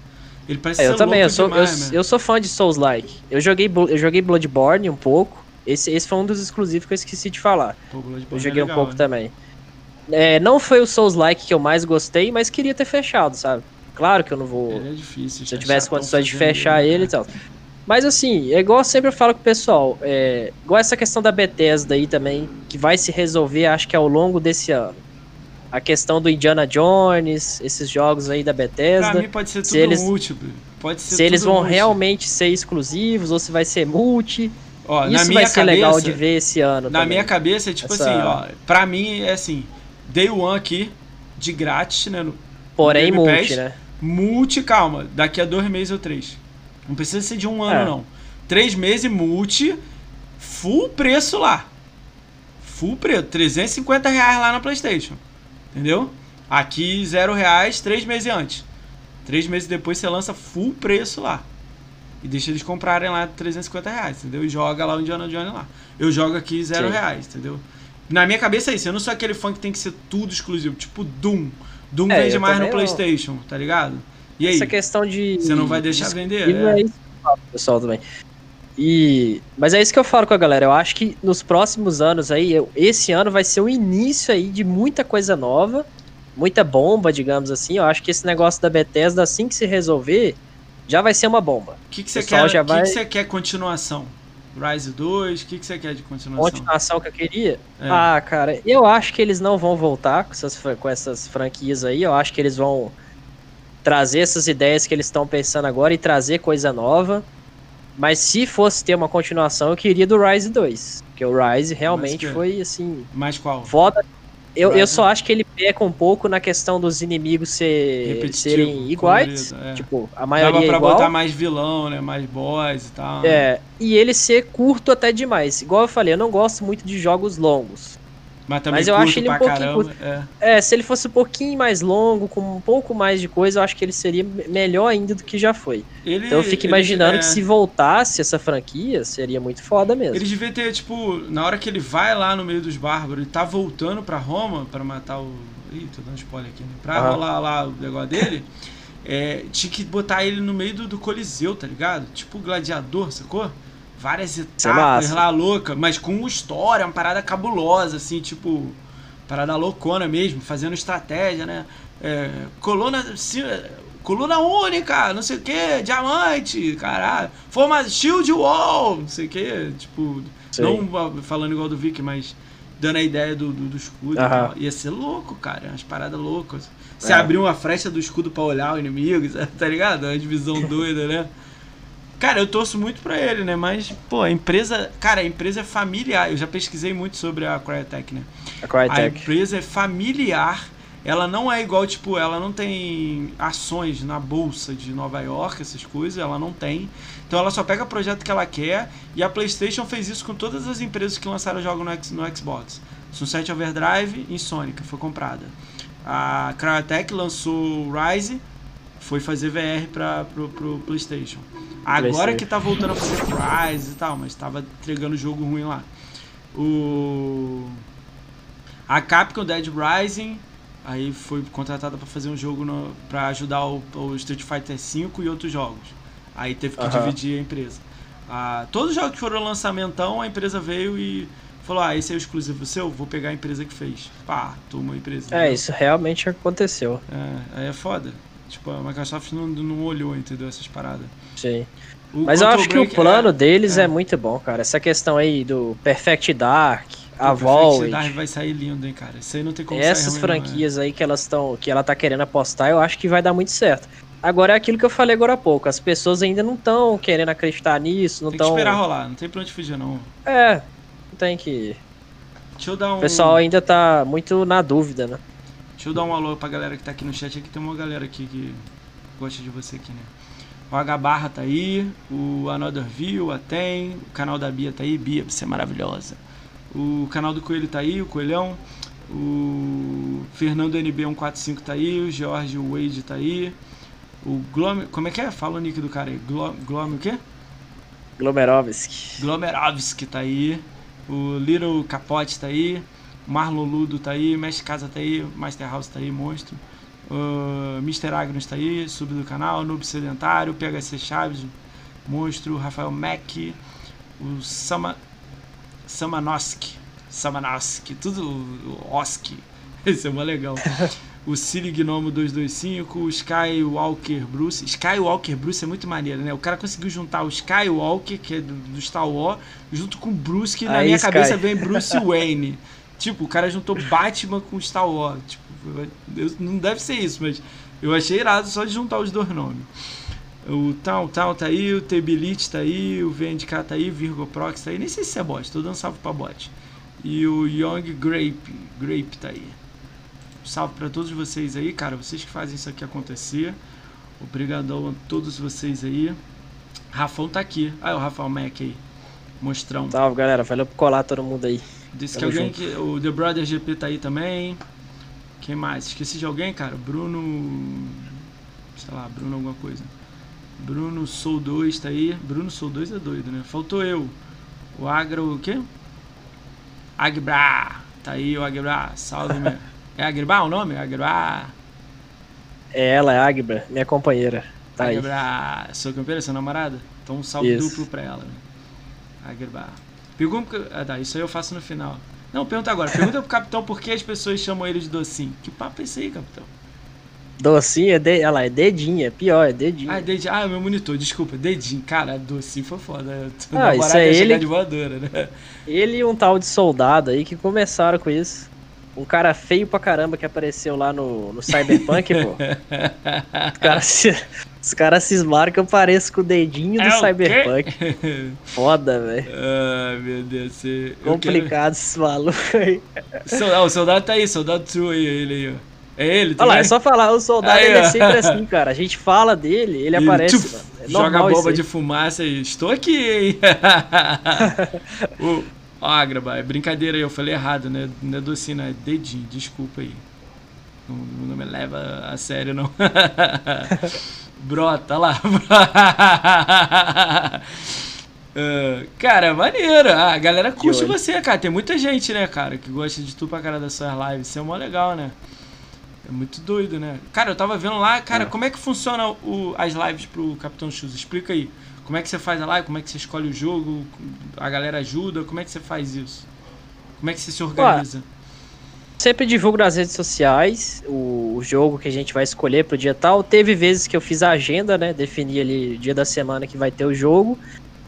Ele parece é, eu também, eu sou, demais, eu, eu, sou fã de Souls Like. Eu joguei, eu joguei Bloodborne um pouco. Esse, esse foi um dos exclusivos que eu esqueci de falar. Pô, eu joguei é legal, um pouco né? também. É, não foi o Souls Like que eu mais gostei, mas queria ter fechado, sabe? Claro que eu não vou. Ele é difícil. Se eu tivesse condições de fechar ele, ele e tal. Mas assim, é igual eu sempre falo com o pessoal, é, igual essa questão da Bethesda aí também, que vai se resolver, acho que ao longo desse ano. a questão do Indiana Jones, esses jogos aí da Bethesda. Pra mim pode ser tudo se eles, múltiplo. Pode ser se eles vão multi. realmente ser exclusivos ou se vai ser multi. Ó, Isso na minha vai ser cabeça, legal de ver esse ano. Na também. minha cabeça é tipo Essa- assim, ó. Pra mim é assim, Day One aqui, de grátis, né? No, Porém, Game multi, Pass. né? multi, calma, daqui a dois meses ou três. Não precisa ser de um ano, É. não. Três meses multi, full preço lá. Full preço, 350 reais lá na Playstation. Entendeu? Aqui, zero reais, três meses antes. Três meses depois você lança full preço lá. E deixa eles comprarem lá 350 reais, entendeu? E joga lá o Indiana Jones lá. Eu jogo aqui zero Sim. reais, entendeu? Na minha cabeça é isso. Eu não sou aquele fã que tem que ser tudo exclusivo. Tipo Doom. Doom É, vende mais no também não. Playstation, tá ligado? E aí? Essa questão de. Você não vai deixar de vender, é. É isso que eu falo pessoal também. E, mas é isso que eu falo com a galera. Eu acho que nos próximos anos aí, eu- esse ano vai ser o início aí de muita coisa nova, muita bomba, digamos assim. Eu acho que esse negócio da Bethesda, assim que se resolver, já vai ser uma bomba. O que, que você quer? já O que, vai- que você quer continuação? Rise 2? O que, que você quer de continuação? Continuação que eu queria. É. Ah, cara, eu acho que eles não vão voltar com essas, com essas franquias aí. Eu acho que eles vão trazer essas ideias que eles estão pensando agora e trazer coisa nova. Mas se fosse ter uma continuação, eu queria do Rise 2. Porque o Rise realmente foi, assim, Mais qual? foda. Eu, eu Rise- só acho que ele peca um pouco na questão dos inimigos ser, Repetitivo, serem iguais. colorido, é. Tipo, a Dava maioria é pra igual. botar mais vilão, né? Mais boss e tal. né? É, e ele ser curto até demais. Igual eu falei, eu não gosto muito de jogos longos. Mas Mas eu curto acho ele um pouquinho caramba. É. É, se ele fosse um pouquinho mais longo, com um pouco mais de coisa, eu acho que ele seria me- melhor ainda do que já foi. Ele, Então eu fico ele- imaginando é, que se voltasse essa franquia, seria muito foda mesmo. Ele devia ter, tipo, na hora que ele vai lá no meio dos bárbaros e tá voltando pra Roma pra matar o. Ih, tô dando spoiler aqui, né? Pra Aham. rolar lá o negócio dele, [LAUGHS] é, tinha que botar ele no meio do, do Coliseu, tá ligado? Tipo gladiador, sacou? Várias é etapas massa. lá louca, mas com história, uma parada cabulosa, assim, tipo. Parada loucona mesmo, fazendo estratégia, né? É, coluna. Coluna única, não sei o que, diamante, caralho. Forma shield wall, não sei o que, tipo. Sei. Não falando igual do Vic, mas dando a ideia do, do, do escudo e tal. Ia ser louco, cara. Umas paradas loucas. Você É. abriu uma frecha do escudo pra olhar o inimigo, [LAUGHS] tá ligado? Uma divisão doida, né? Cara, eu torço muito pra ele, né? Mas, pô, a empresa. Cara, a empresa é familiar. Eu já pesquisei muito sobre a Crytek, né? A A Crytek. empresa é familiar. Ela não é igual, tipo, ela não tem ações na bolsa de Nova York, essas coisas, ela não tem. Então ela só pega o projeto que ela quer. E a PlayStation fez isso com todas as empresas que lançaram jogos no, no Xbox. Sunset Overdrive e Sonic foi comprada. A Crytek lançou Rise, foi fazer VR para pro, pro PlayStation. Agora que tá voltando a fazer Rise e tal, mas tava entregando jogo ruim lá. O a Capcom Dead Rising aí foi contratada para fazer um jogo no, para ajudar o, o Street Fighter V e outros jogos. Aí teve que Aham. dividir a empresa. Ah, todos os jogos que foram lançamentão, a empresa veio e falou: "Ah, esse é o exclusivo seu, vou pegar a empresa que fez". Pá, toma a empresa. É, isso realmente aconteceu. É, aí é foda. Tipo, a Microsoft não, não olhou, entendeu? Essas paradas. Sim. O Mas eu acho que o Break plano é- deles é. é. muito bom, cara. Essa questão aí do Perfect Dark, a o Perfect Dark vai sair lindo, hein, cara. Isso aí não tem como essas ruim, não, é. franquias aí que elas estão, que ela tá querendo apostar, eu acho que vai dar muito certo. Agora é aquilo que eu falei agora há pouco, as pessoas ainda não estão querendo acreditar nisso, não Tem que estão. esperar rolar, não tem pra onde fugir, não. É, não tem que. Deixa eu dar um. O pessoal ainda tá muito na dúvida, né? Deixa eu dar um alô pra galera que tá aqui no chat. Aqui tem uma galera aqui que gosta de você aqui, né? O H Barra tá aí, o Another View, a Tem, o canal da Bia tá aí, Bia, você é maravilhosa. O canal do Coelho tá aí, o Coelhão. O Fernando NB145 tá aí, o George Wade tá aí. O Glom... Como é que é? Fala o nick do cara aí. Glom... Glom o quê? Glomerovski. Glomerovski tá aí. O Little Capote tá aí. Marlon Ludo tá aí. Mestre Casa tá aí. Master House tá aí, monstro. Uh, Mr. Agnes tá aí, sub do canal. Noob Sedentário. PHC Chaves, monstro. Rafael Mack. O Sama... Samanoski. Samanoski. Tudo o Oski. [LAUGHS] Esse é mó legal. O Silly Gnomo 225, o Skywalker Bruce. Skywalker Bruce é muito maneiro, né? O cara conseguiu juntar o Skywalker, que é do, do Star Wars, junto com o Bruce, que na Aí, minha Sky. cabeça vem Bruce Wayne. [LAUGHS] tipo, o cara juntou Batman com Star Wars. Tipo, Eu, não deve ser isso, mas eu achei irado só de juntar os dois nomes. O Tal Tal tá aí, o Tebilite tá aí, o VNDK tá aí, Virgo Prox tá aí. Nem sei se é bot, tô dando salve pra bot. E o Young Grape, Grape tá aí. Salve para todos vocês aí, cara. Vocês que fazem isso aqui acontecer. Obrigadão a todos vocês aí. Rafão tá aqui. Ah, é o Rafael Mac aí. Mostrão. Salve, galera. Valeu por colar todo mundo aí. Disse Tamo que alguém que. O The Brother GP tá aí também. Quem mais? Esqueci de alguém, cara? Bruno. Sei lá, Bruno alguma coisa. Bruno Sou 2 tá aí. Bruno Sou 2 é doido, né? Faltou eu. O Agro. O quê? Agbra. Tá aí o Agbra. Salve, meu. [LAUGHS] É Agbra o nome? Agbra. É ela, é Agbra, minha companheira. Tá Agbra. Aí. Sua companheira, sua namorada? Então um salve isso. duplo pra ela, né? Agbra. Pergunta. Ah, tá, isso aí eu faço no final. Não, pergunta agora. Pergunta pro capitão por que as pessoas chamam ele de docinho. Que papo é esse aí, capitão? Docinho é, de... Olha lá, é dedinho, é pior, é dedinho. Ah, é dedinho. Ah, meu monitor, desculpa, dedinho. Cara, docinho foi foda. Ah, isso é ele. De voadora, né? Ele e um tal de soldado aí que começaram com isso. Um cara feio pra caramba que apareceu lá no, no Cyberpunk, pô. Os caras se, os cara cismaram que eu pareço com o dedinho do é Cyberpunk. Foda, velho. Ai, meu Deus. Você... Complicado quero... esse maluco aí. Ah, o soldado tá aí, soldado true aí, ele aí, ó. É ele, também? Olha lá, é só falar, o soldado aí, ele é sempre assim, cara. A gente fala dele, ele, ele aparece, tchuf, É joga bomba de fumaça e estou aqui, hein? [LAUGHS] o Agraba, é brincadeira aí, eu falei errado, né? Não é docinho, é dedinho, desculpa aí. Não, não me leva a sério, não. [LAUGHS] Brota lá. Uh, [LAUGHS] cara, maneiro. Ah, a galera curte você, cara. Tem muita gente, né, cara, que gosta de tu pra cara das suas lives. Isso é mó legal, né? É muito doido, né? Cara, eu tava vendo lá, cara, é. como é que funciona o, as lives pro Capitão Shoes? Explica aí. Como é que você faz a live? Como é que você escolhe o jogo? A galera ajuda? Como é que você faz isso? Como é que você se organiza? Ué, sempre divulgo nas redes sociais o, o, jogo que a gente vai escolher pro dia tal. Teve vezes que eu fiz a agenda, né? Defini ali o dia da semana que vai ter o jogo.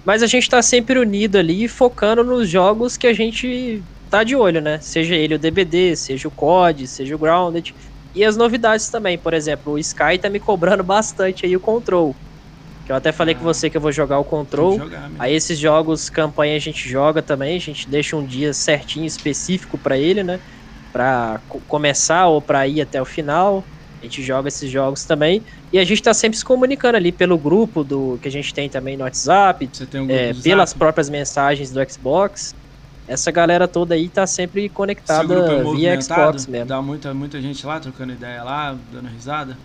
Mas a gente tá sempre unido ali, focando nos jogos que a gente tá de olho, né? Seja ele o DBD, seja o COD, seja o Grounded. E as novidades também, por exemplo, o Sky tá me cobrando [LAUGHS] bastante aí o Control. Eu até falei ah, com você que eu vou jogar o Control. Jogar aí esses jogos campanha a gente joga também, a gente deixa um dia certinho específico para ele, né? Para começar ou para ir até o final. A gente joga esses jogos também. E a gente tá sempre se comunicando ali pelo grupo do que a gente tem também no WhatsApp, um é, pelas próprias mensagens do Xbox essa galera toda aí tá sempre conectada é via Xbox mesmo. Dá muita, muita gente lá trocando ideia lá, dando risada?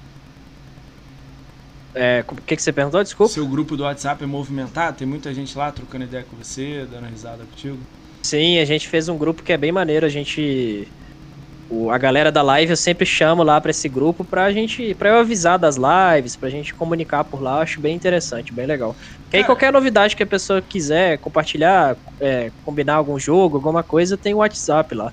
É, o que, que você perguntou? Desculpa. Seu grupo do WhatsApp é movimentado? Tem muita gente lá trocando ideia com você, dando risada contigo? Sim, a gente fez um grupo que é bem maneiro. A gente o, a galera da live eu sempre chamo lá para esse grupo pra gente, para eu avisar das lives, pra gente comunicar por lá, acho bem interessante, bem legal. Que aí qualquer novidade que a pessoa quiser compartilhar, é, combinar algum jogo, alguma coisa, tem o WhatsApp lá.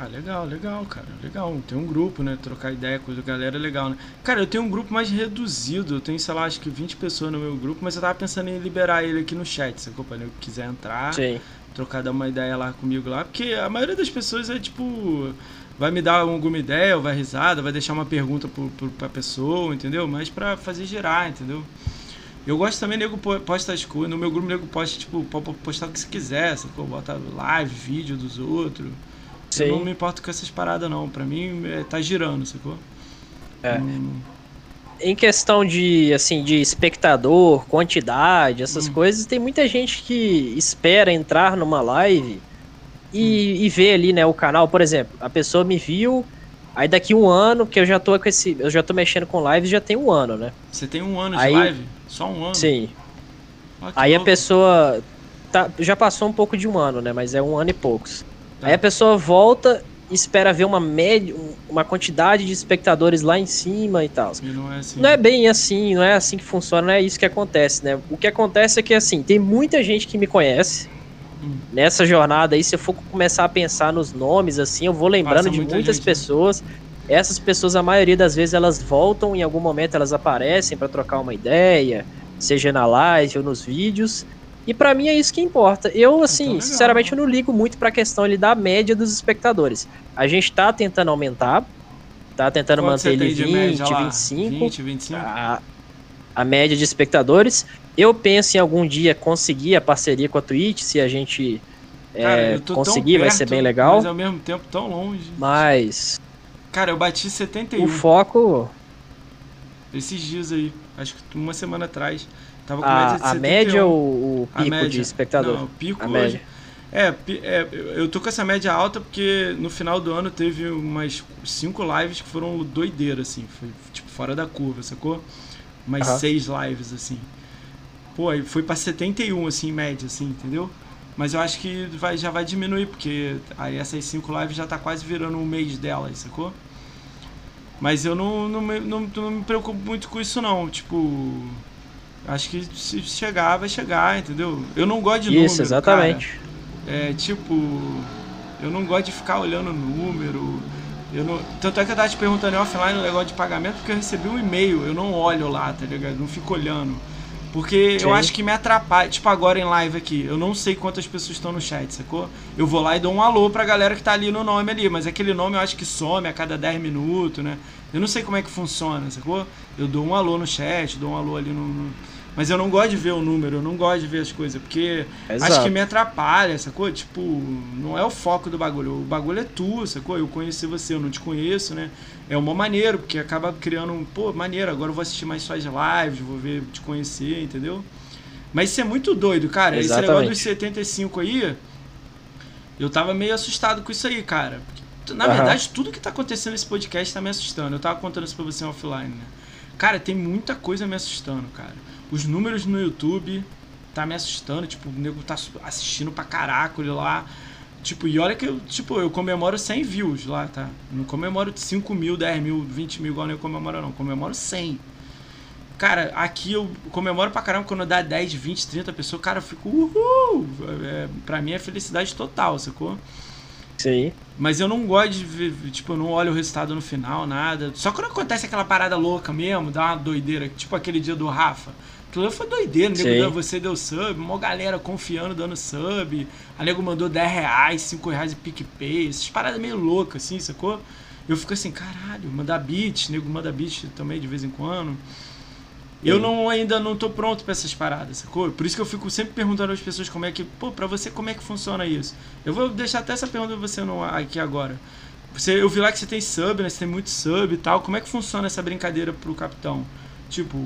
Ah, legal, legal, cara. Legal. Tem um grupo, né? Trocar ideia com a galera é legal, né? Cara, eu tenho um grupo mais reduzido. Eu tenho, sei lá, acho que 20 pessoas no meu grupo, mas eu tava pensando em liberar ele aqui no chat, se a ele quiser entrar. Sim trocar dar uma ideia lá comigo lá, porque a maioria das pessoas é tipo vai me dar alguma ideia, ou vai risada, vai deixar uma pergunta pro, pro, pra pessoa, entendeu? Mas pra fazer girar, entendeu? Eu gosto também, nego posta as coisas, no meu grupo nego posta, tipo, pode postar o que você quiser, sacou? Bota live, vídeo dos outros. Sim. Eu não me importo com essas paradas não, pra mim é, tá girando, sacou? É. Hum em questão de assim de espectador, quantidade, essas hum. coisas, tem muita gente que espera entrar numa live e, hum. e ver ali, né, o canal, por exemplo, a pessoa me viu, aí daqui um ano que eu já tô com esse, eu já tô mexendo com live, já tem um ano, né? Você tem um ano de aí, live? Só um ano? Sim. Ah, aí louco. a pessoa tá, já passou um pouco de um ano, né? Mas é um ano e poucos. Aí a pessoa volta espera ver uma média, uma quantidade de espectadores lá em cima e tal. E não, é assim. não é bem assim, não é assim que funciona, não é isso que acontece, né? O que acontece é que assim, tem muita gente que me conhece. Hum. Nessa jornada aí, se eu for começar a pensar nos nomes assim, eu vou lembrando Passa de muita muitas gente, né? pessoas. Né? Essas pessoas, a maioria das vezes, elas voltam, em algum momento elas aparecem para trocar uma ideia, seja na live ou nos vídeos. E para mim é isso que importa. Eu, então, assim, sinceramente, eu não ligo muito pra questão ali da média dos espectadores. A gente tá tentando aumentar, tá tentando Quanto manter ele tem de 20, média lá? 25. 20, 25? A, a média de espectadores. Eu penso em algum dia conseguir a parceria com a Twitch, se a gente é, Cara, tão conseguir, vai ser perto, bem legal. Mas ao mesmo tempo tão longe. Mas Cara, eu bati 71 o foco, esses dias aí. Acho que uma semana atrás. Tava com média a, a 71. média ou o A pico média. de espectador? Não, o pico a hoje. média. É, é, eu tô com essa média alta porque no final do ano teve umas cinco lives que foram doideira, assim. Foi tipo fora da curva, sacou? Umas Aham. seis lives, assim. Pô, aí foi pra 71, assim, em média, assim, entendeu? Mas eu acho que vai, já vai diminuir, porque aí essas cinco lives já tá quase virando um mês delas, sacou? Mas eu não, não, não, não me preocupo muito com isso, não. Tipo, acho que se chegar, vai chegar, entendeu? Eu não gosto de número, Isso, exatamente. cara. É tipo, eu não gosto de ficar olhando número. Eu não, tanto é que eu tava te perguntando em offline o negócio de pagamento, porque eu recebi um e-mail, eu não olho lá, tá ligado? Não fico olhando. Porque Sim. eu acho que me atrapalha. Tipo, agora em live aqui, eu não sei quantas pessoas estão no chat, sacou? Eu vou lá e dou um alô pra galera que tá ali no nome ali, mas aquele nome eu acho que some a cada 10 minutos, né? Eu não sei como é que funciona, sacou? Eu dou um alô no chat, dou um alô ali no. no- Mas eu não gosto de ver o número, eu não gosto de ver as coisas, porque acho Exato. que me atrapalha, sacou? Tipo, não é o foco do bagulho. O bagulho é tu, sacou? Eu conheci você, eu não te conheço, né? É uma maneira, porque acaba criando um, pô, maneiro, agora eu vou assistir mais suas lives, vou ver, te conhecer, entendeu? Mas isso é muito doido, cara. Esse negócio Exatamente. dos 75 aí, eu tava meio assustado com isso aí, cara. Na Aham. verdade, tudo que tá acontecendo nesse podcast tá me assustando. Eu tava contando isso pra você offline, né? Cara, tem muita coisa me assustando, cara. Os números no YouTube tá me assustando. Tipo, o nego tá assistindo pra caraca lá. Tipo, e olha que eu, tipo, eu comemoro 100 views lá, tá? Não comemoro 5 mil, 10 mil, 20 mil igual nem eu comemoro, não. Comemoro 100. Cara, aqui eu comemoro pra caramba quando dá 10, 20, 30 pessoas. Cara, eu fico uhul! É, pra mim é felicidade total, sacou? Sim. Mas eu não gosto de ver, tipo, eu não olho o resultado no final, nada. Só quando acontece aquela parada louca mesmo, dá uma doideira, tipo aquele dia do Rafa. Aquilo foi doideira, nego deu- você deu sub, uma galera confiando, dando sub. A nego mandou 10 reais, 5 reais de PicPay, essas paradas meio loucas, assim, sacou? Eu fico assim, caralho, mandar beat, nego manda beat também de vez em quando. Eu não, ainda não tô pronto pra essas paradas, sacou? Por isso que eu fico sempre perguntando às pessoas como é que, pô, pra você como é que funciona isso. Eu vou deixar até essa pergunta pra você no, aqui agora. Você, eu vi lá que você tem sub, né? Você tem muito sub e tal. Como é que funciona essa brincadeira pro capitão? Tipo,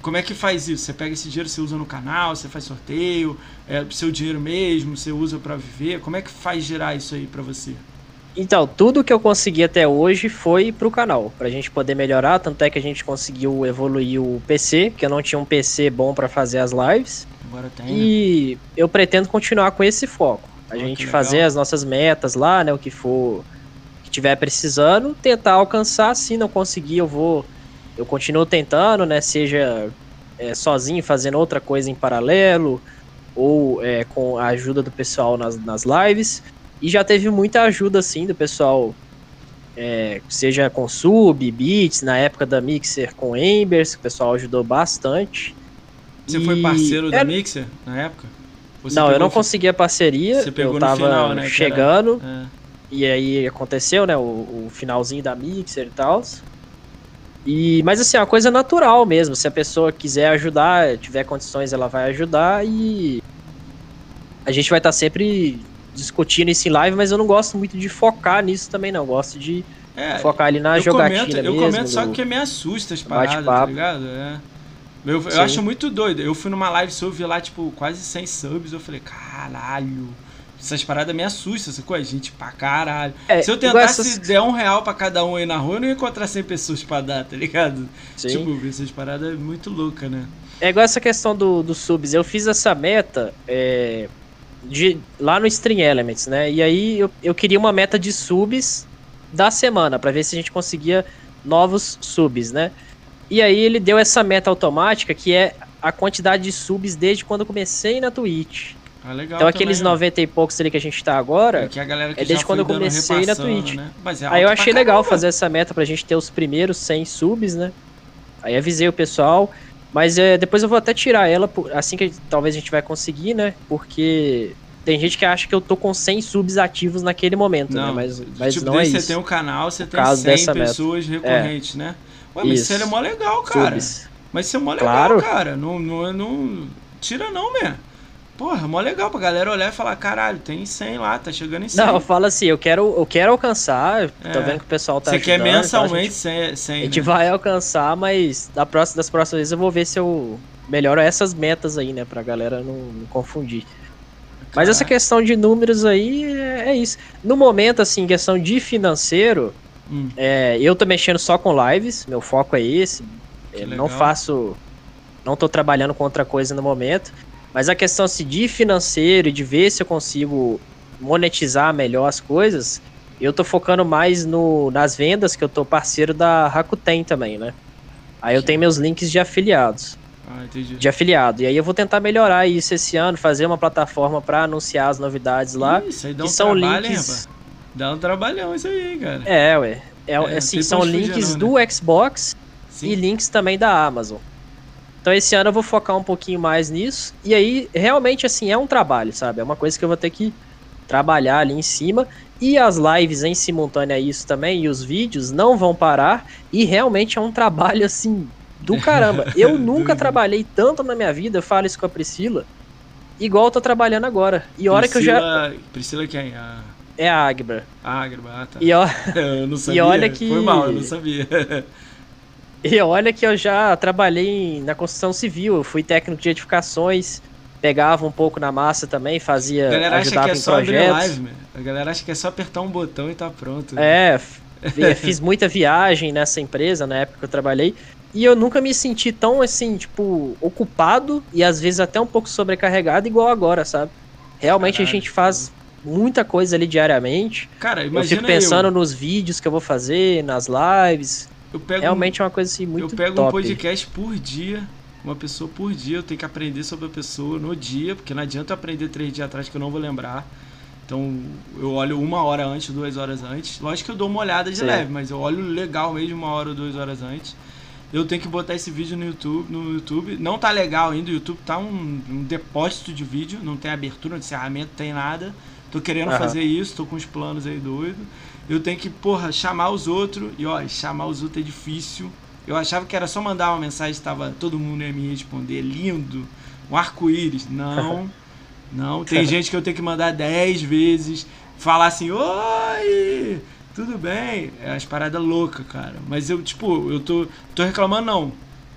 como é que faz isso? Você pega esse dinheiro, você usa no canal, você faz sorteio, é seu dinheiro mesmo, você usa pra viver. Como é que faz gerar isso aí pra você? Então, tudo que eu consegui até hoje foi pro canal, pra gente poder melhorar, tanto é que a gente conseguiu evoluir o PC, porque eu não tinha um PC bom pra fazer as lives, Agora tem, e eu pretendo continuar com esse foco. A que gente fazer as nossas metas lá, né, o que for que tiver precisando, tentar alcançar, se não conseguir, eu vou eu continuo tentando, né, seja é, sozinho fazendo outra coisa em paralelo ou é, com a ajuda do pessoal nas, nas lives. E já teve muita ajuda, assim, do pessoal, é, seja com sub, beats, na época da Mixer com Embers, o pessoal ajudou bastante. Você E foi parceiro da é- Mixer na época? Você não, eu não fi- consegui a parceria, Você pegou eu tava final, né, era- chegando, É. e aí aconteceu, né, o, o finalzinho da Mixer e tal. E, mas assim, é uma coisa natural mesmo. Se a pessoa quiser ajudar, tiver condições, ela vai ajudar e a gente vai estar sempre discutindo isso em live, mas eu não gosto muito de focar nisso também, não. Eu gosto de É, focar ali na eu jogatina comento, eu mesmo. comento só que me assusta as paradas, tá ligado? É. Eu, eu acho muito doido. Eu fui numa live sua, eu vi lá, tipo, quase 100 subs. Eu falei, caralho. Essas paradas me assustam, sacou? É gente pra caralho. É, Se eu tentasse essas- der um real pra cada um aí na rua, eu não ia encontrar 100 pessoas pra dar, tá ligado? Sim. Tipo, essas paradas é muito louca, né? É igual essa questão do, do subs. Eu fiz essa meta é, de, lá no Stream Elements, né? E aí eu, eu queria uma meta de subs da semana, pra ver se a gente conseguia novos subs, né? E aí ele deu essa meta automática que é a quantidade de subs desde quando eu comecei na Twitch. Ah, legal. então aqueles também, ó. 90 e poucos ali que a gente tá agora, É que a galera que é desde quando eu comecei na Twitch. Né? É Aí eu achei legal fazer essa meta pra gente ter os primeiros 100 subs, né? Aí avisei o pessoal, mas é, depois eu vou até tirar ela, assim que talvez a gente vai conseguir, né? Porque tem gente que acha que eu tô com 100 subs ativos naquele momento, né? Não, Mas, mas tipo, não é daí isso. você tem um canal, você tem caso 100 dessa meta. pessoas recorrentes, né? Ué, mas isso Isso. é mó legal, cara. Subs. Mas isso é mó legal, Claro. cara. Não, não, não tira não, man. Porra, mó legal pra galera olhar e falar, caralho, tem 100 lá, tá chegando em 100. Não, eu falo assim, eu quero, eu quero alcançar, tô É. vendo que o pessoal tá Você quer ajudando, então a mensalmente gente- 100, 100 A gente né? vai alcançar, mas da próxima, das próximas vezes eu vou ver se eu melhoro essas metas aí, né? Pra galera não, não confundir. Mas essa questão de números aí é, é isso. No momento, assim, questão de financeiro, Hum, é, eu tô mexendo só com lives, meu foco é esse. Legal. não faço. Não tô trabalhando com outra coisa no momento. Mas a questão assim, de financeiro e de ver se eu consigo monetizar melhor as coisas, eu tô focando mais no, nas vendas, que eu tô parceiro da Rakuten também, né? Aí eu tenho meus links de afiliados, ah, entendi. de afiliado. E aí eu vou tentar melhorar isso esse ano, fazer uma plataforma para anunciar as novidades lá. Isso aí dá que um são trabalho, hein, links. rapaz? Dá um trabalhão isso aí, hein, cara. É, ué. É, É, assim, são links não, do Xbox Sim. e links também da Amazon. Então esse ano eu vou focar um pouquinho mais nisso. E aí, realmente, assim, é um trabalho, sabe? É uma coisa que eu vou ter que trabalhar ali em cima. E as lives em simultâneo a isso também, e os vídeos não vão parar. E realmente é um trabalho, assim, do caramba. [LAUGHS] Eu nunca trabalhei tanto na minha vida, eu falo isso com a Priscila, igual eu tô trabalhando agora. E a hora que eu já. Priscila- quem? A É a Agbra. a Ágraba, ah, tá. E ó, [LAUGHS] Eu não sabia. olha que- Foi mal, eu não sabia. [LAUGHS] E olha que eu já trabalhei na construção civil, eu fui técnico de edificações, pegava um pouco na massa também, fazia, A galera acha que é em só abrir projetos. live, meu. A galera acha que é só apertar um botão e tá pronto. É, fiz muita viagem nessa empresa na época que eu trabalhei, e eu nunca me senti tão assim, tipo, ocupado e às vezes até um pouco sobrecarregado igual agora, sabe? Realmente a gente faz muita coisa ali diariamente. Cara, eu imagina fico pensando eu. nos vídeos que eu vou fazer, nas lives. Eu pego, Realmente é uma coisa assim eu muito pego top. um podcast por dia, uma pessoa por dia, eu tenho que aprender sobre a pessoa no dia, porque não adianta eu aprender três dias atrás que eu não vou lembrar. Então eu olho uma hora antes, duas horas antes. Lógico que eu dou uma olhada de Sim. leve, mas eu olho legal mesmo uma hora ou duas horas antes. Eu tenho que botar esse vídeo no YouTube, no YouTube. Não tá legal ainda, o YouTube tá um, um depósito de vídeo, não tem abertura, não tem encerramento, não tem nada. Tô querendo Aham. fazer isso, tô com uns planos aí doido. Eu tenho que, porra, chamar os outros. E ó, chamar os outros é difícil. Eu achava que era só mandar uma mensagem e tava todo mundo ia me responder. Lindo. Um arco-íris. Não. [LAUGHS] Não. Tem gente que eu tenho que mandar 10 vezes. Falar assim, oi! Tudo bem? É umas paradas loucas, cara. Mas eu, tipo, eu tô, tô reclamando não.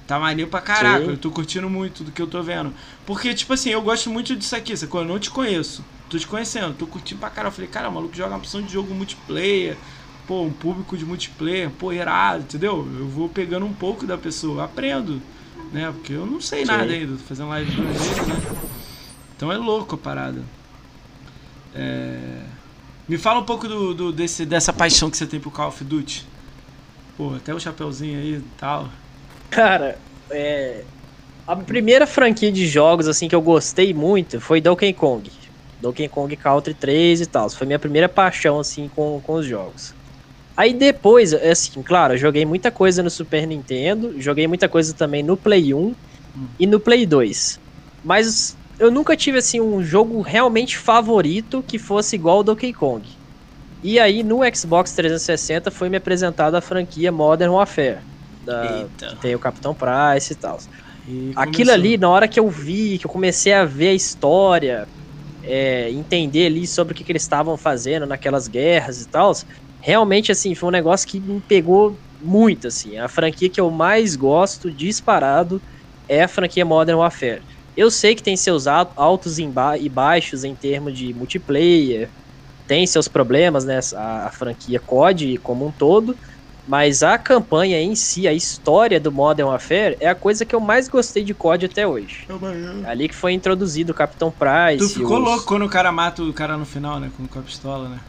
Tá maneiro pra caraca. Sim. Eu tô curtindo muito do que eu tô vendo. Porque, tipo assim, eu gosto muito disso aqui. Sacou? Eu não te conheço. Tô te conhecendo. Tô curtindo pra caralho. Eu falei, cara, o maluco joga uma opção de jogo multiplayer. Pô, um público de multiplayer. Pô, irado, entendeu? Eu vou pegando um pouco da pessoa. Aprendo. Né? Porque eu não sei Sim. nada ainda. Tô fazendo live duas vezes, né? Então é louco a parada. É... Me fala um pouco do, do- desse, dessa paixão que você tem pro Call of Duty. Pô, até o chapeuzinho aí e tal. Cara, é. A primeira franquia de jogos assim que eu gostei muito foi Donkey Kong. Donkey Kong Country 3 e tal. Foi minha primeira paixão assim com, com os jogos. Aí depois, assim, claro, eu joguei muita coisa no Super Nintendo, joguei muita coisa também no Play 1 e no Play 2. Mas eu nunca tive assim um jogo realmente favorito que fosse igual ao Donkey Kong. E aí no Xbox 360 foi me apresentada a franquia Modern Warfare. Da, que tem o Capitão Price e tal. Aquilo ali, na hora que eu vi, que eu comecei a ver a história, é, entender ali sobre o que, que eles estavam fazendo naquelas guerras e tal, realmente, assim, foi um negócio que me pegou muito, assim. A franquia que eu mais gosto, disparado, é a franquia Modern Warfare. Eu sei que tem seus al- altos e baixos em termos de multiplayer, tem seus problemas, né, a, a franquia COD como um todo, mas a campanha em si, a história do Modern Warfare, é a coisa que eu mais gostei de COD até hoje. É ali que foi introduzido o Capitão Price. Tu ficou os- louco quando o cara mata o cara no final, né? Com, com a pistola, né?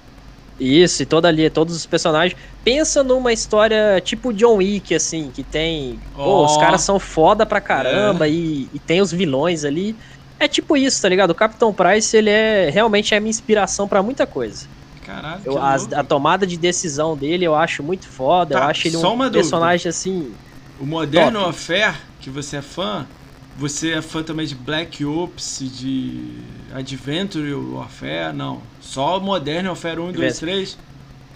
Isso, e toda ali, todos os personagens. Pensa numa história tipo John Wick, assim, que tem. Pô, Ó. É. os caras são foda pra caramba e, e tem os vilões ali. É tipo isso, tá ligado? O Capitão Price, ele é realmente é a minha inspiração pra muita coisa. Caralho, Eu, louco. a tomada de decisão dele eu acho muito foda. eu Tá, acho ele um uma dúvida. personagem assim. O Modern. Warfare, que você é fã, Você é fã também de Black Ops, de Adventure Warfare? Não. Só Modern Warfare 1, 2, 3?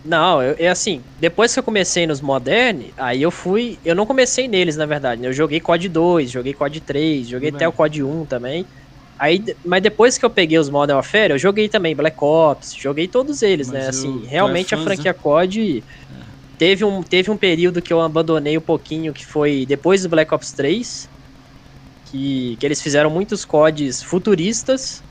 Não, eu, é assim, depois que eu comecei nos Modern, aí eu fui. Eu não comecei neles, na verdade. Né? Eu joguei COD 2, joguei COD 3, joguei até o COD 1 também. Aí, mas depois que eu peguei os Modern Warfare, eu joguei também Black Ops, joguei todos eles, mas né? Assim, realmente a franquia né? COD é. teve um, teve um período que eu abandonei um pouquinho, que foi depois do Black Ops 3, que, que eles fizeram muitos CODs futuristas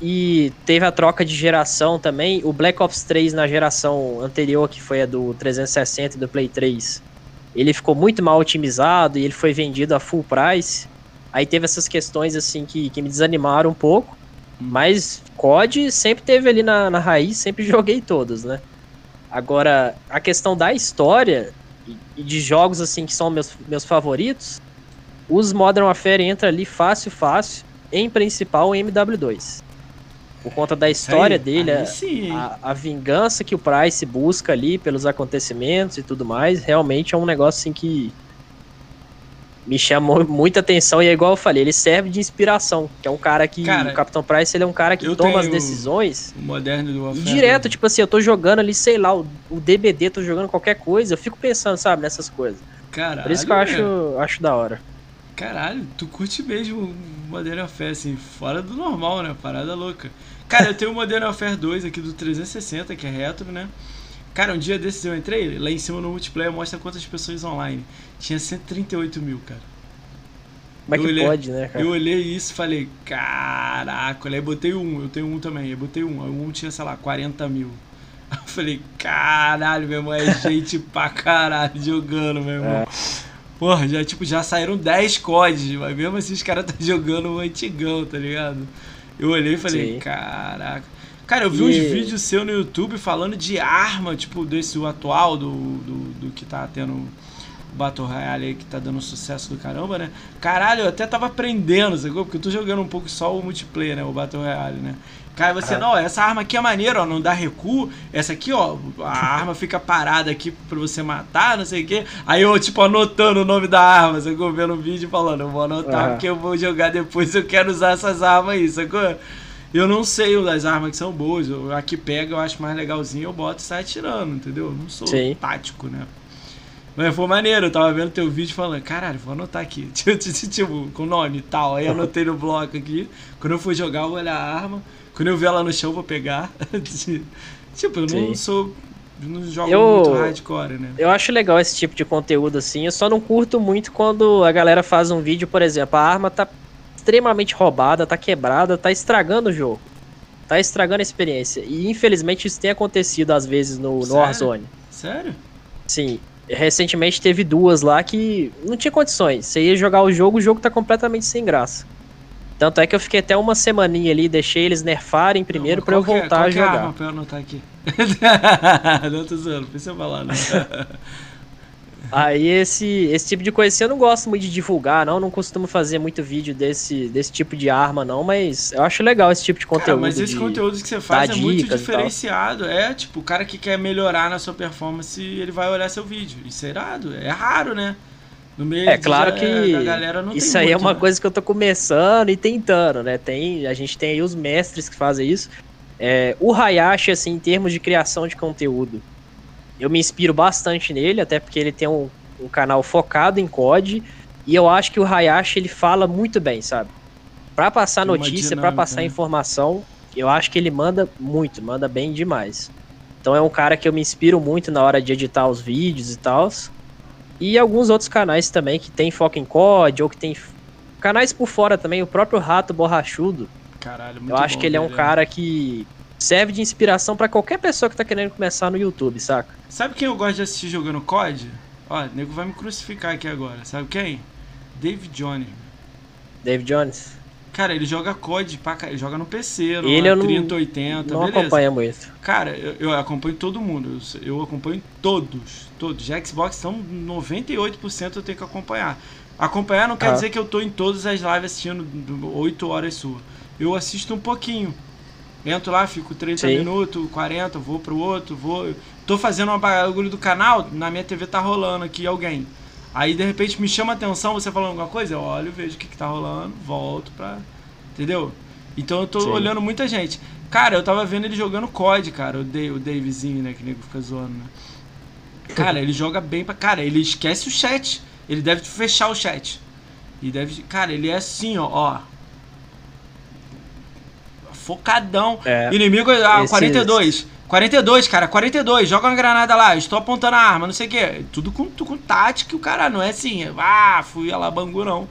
e teve a troca de geração também. O Black Ops 3 na geração anterior, que foi a do 360 e do Play 3, ele ficou muito mal otimizado e ele foi vendido a full price. Aí teve essas questões assim que, que me desanimaram um pouco. Mas COD sempre teve ali na, na raiz, sempre [LAUGHS] joguei todos, né? Agora, a questão da história e de jogos assim que são meus, meus favoritos, os Modern Warfare entra ali fácil, fácil, em principal o MW2. Por conta da história aí, dele, aí a, a, vingança que o Price busca ali pelos acontecimentos e tudo mais, realmente é um negócio assim que me chamou [LAUGHS] muita atenção e é igual eu falei, ele serve de inspiração, que é um cara que cara, o Capitão Price, ele é um cara que toma as decisões. O moderno do Warfare. Direto, tipo assim, eu tô jogando ali, sei lá, o, o DBD, tô jogando qualquer coisa, eu fico pensando, sabe, nessas coisas. Caralho. Por isso que eu acho, acho da hora. Caralho, tu curte mesmo Modern Warfare, assim, fora do normal, né? Parada louca. Cara, eu tenho o Modern Warfare 2 aqui do 360, que é retro, né? Cara, um dia desses eu entrei, lá em cima no multiplayer mostra quantas pessoas online. Tinha 138 mil, cara. Como é que olhei, pode, né, cara? Eu olhei isso e falei, caraca, aí botei um, eu tenho um também, eu botei um, um tinha, sei lá, 40 mil. [LAUGHS] Eu falei, caralho, meu irmão, é gente [LAUGHS] pra caralho jogando, meu irmão. É. Porra, já, tipo, já saíram 10 códigos, mas mesmo assim os caras [LAUGHS] tá jogando um antigão, tá ligado? Eu olhei e falei, Sim. caraca. Cara, eu vi e... uns vídeos seu no YouTube falando de arma, tipo, desse atual, do, do, do que tá tendo Battle Royale aí, que tá dando sucesso do caramba, né? Caralho, eu até tava aprendendo, sacou? Porque eu tô jogando um pouco só o multiplayer, né? O Battle Royale, né? Cara, você, ah. não, essa arma aqui é maneira, ó, não dá recuo. Essa aqui, ó, a arma fica parada aqui pra você matar, não sei o quê. Aí eu, tipo, anotando o nome da arma, sacou? Vendo o vídeo falando, eu vou anotar ah. porque eu vou jogar depois, eu quero usar essas armas aí, sacou? Eu não sei das armas que são boas. A que pega eu acho mais legalzinho, eu boto e sai atirando, entendeu? Eu não sou Sim. tático, né? Mas foi maneiro, eu tava vendo teu vídeo falando, caralho, vou anotar aqui. [LAUGHS] Tipo, tipo, com nome e tal. Aí anotei no bloco aqui. Quando eu for jogar, eu vou olhar a arma. Quando eu ver ela no chão, eu vou pegar. [LAUGHS] tipo, eu não Sim. sou. Não jogo eu, muito hardcore, né? Eu acho legal esse tipo de conteúdo assim. Eu só não curto muito quando a galera faz um vídeo, por exemplo, a arma tá extremamente roubada, tá quebrada, tá estragando o jogo. Tá estragando a experiência. E infelizmente isso tem acontecido às vezes no, no Warzone. Sério? Sim. Recentemente teve duas lá que não tinha condições. Você ia jogar o jogo, o jogo tá completamente sem graça. Tanto é que eu fiquei até uma semaninha ali, deixei eles nerfarem primeiro para eu é- voltar é, a jogar. É a arma pra eu anotar aqui? [LAUGHS] não tô zoando, precisa falar, não. [LAUGHS] Aí esse, esse tipo de coisa assim, eu não gosto muito de divulgar, não. Não costumo fazer muito vídeo desse, desse tipo de arma, não, mas eu acho legal esse tipo de conteúdo. Cara, mas esse conteúdo que você faz é muito diferenciado. É, tipo, o cara que quer melhorar na sua performance, ele vai olhar seu vídeo. Isso é irado. É raro, né? No meio é claro que isso aí é muito, é uma né? coisa que eu tô começando e tentando, né? Tem, a gente tem aí os mestres que fazem isso. É, o Hayashi, assim, em termos de criação de conteúdo, eu me inspiro bastante nele, até porque ele tem um, um canal focado em COD, e eu acho que o Hayashi ele fala muito bem, sabe? Para passar notícia, para passar né? informação, eu acho que ele manda muito, manda bem demais. Então é um cara que eu me inspiro muito na hora de editar os vídeos e tal. E alguns outros canais também que tem foco em COD ou que tem canais por fora também, o próprio Rato Borrachudo. Caralho, muito Eu acho bom, que ele é um cara que serve de inspiração para qualquer pessoa que tá querendo começar no YouTube, saca? Sabe quem eu gosto de assistir jogando COD? Ó, o nego vai me crucificar aqui agora. Sabe quem? David Jones. David Jones? Cara, ele joga COD, pra, ele joga no PC, no ele eu 3080, não, beleza. acompanha muito. Cara, eu, eu acompanho todo mundo, eu, eu, acompanho todos, todos. Já Xbox são 98% eu tenho que acompanhar. Acompanhar não quer ah. dizer que eu tô em todas as lives assistindo 8 horas sua. Eu assisto um pouquinho. Entro lá, fico 30 Sim. minutos, 40, vou pro outro, vou. Tô fazendo uma bagulho do canal, na minha TV tá rolando aqui alguém. Aí de repente me chama a atenção você falando alguma coisa, eu olho, vejo o que, que tá rolando, volto pra. Entendeu? Então eu tô Sim. olhando muita gente. Cara, eu tava vendo ele jogando COD, cara, o, Dave, o Davezinho, né? Que nego fica zoando, né? [LAUGHS] Cara, ele joga bem pra. Cara, ele esquece o chat. Ele deve fechar o chat. E deve. Cara, ele é assim, ó. ó. Focadão. É, Inimigo. Ah, 42. 42, cara, 42, joga uma granada lá, estou apontando a arma, não sei o quê. Tudo com, tudo com tática, o cara não é assim, ah, fui a lá bangu, não.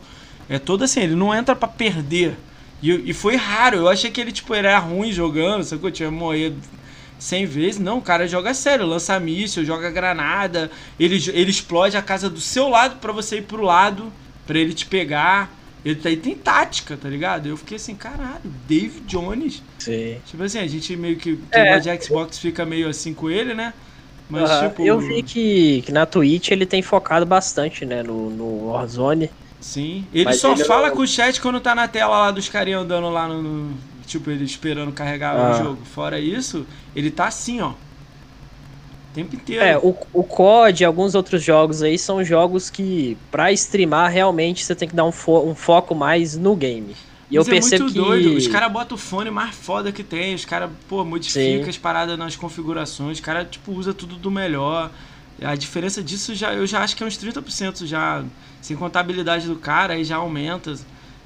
É todo assim, ele não entra para perder. E, e, foi raro, eu achei que ele, tipo, era ruim jogando, sabe que eu tinha morrido 100 vezes. Não, o cara joga sério, lança míssil, joga granada, ele, ele explode a casa do seu lado para você ir pro lado, para ele te pegar. Ele tá, tem tática, tá ligado? Eu fiquei assim, caralho, Dave Jones. Sim. Tipo assim, a gente meio que. Quem é. de Xbox fica meio assim com ele, né? Mas, tipo. Eu vi que, que na Twitch ele tem focado bastante, né? No, no Warzone. Sim. Ele Mas só ele fala não... com o chat quando tá na tela lá dos carinhos andando lá no. no tipo, ele esperando carregar ah. o jogo. Fora isso, ele tá assim, ó tempo inteiro. É, o, o COD e alguns outros jogos aí são jogos que, pra streamar, realmente você tem que dar um, fo um foco mais no game. E Mas eu é percebo muito que... doido. Os caras botam o fone mais foda que tem. Os caras, pô, modificam as paradas nas configurações. Os caras, tipo, usa tudo do melhor. A diferença disso já, eu já acho que é uns 30% já. Sem contabilidade do cara, aí já aumenta.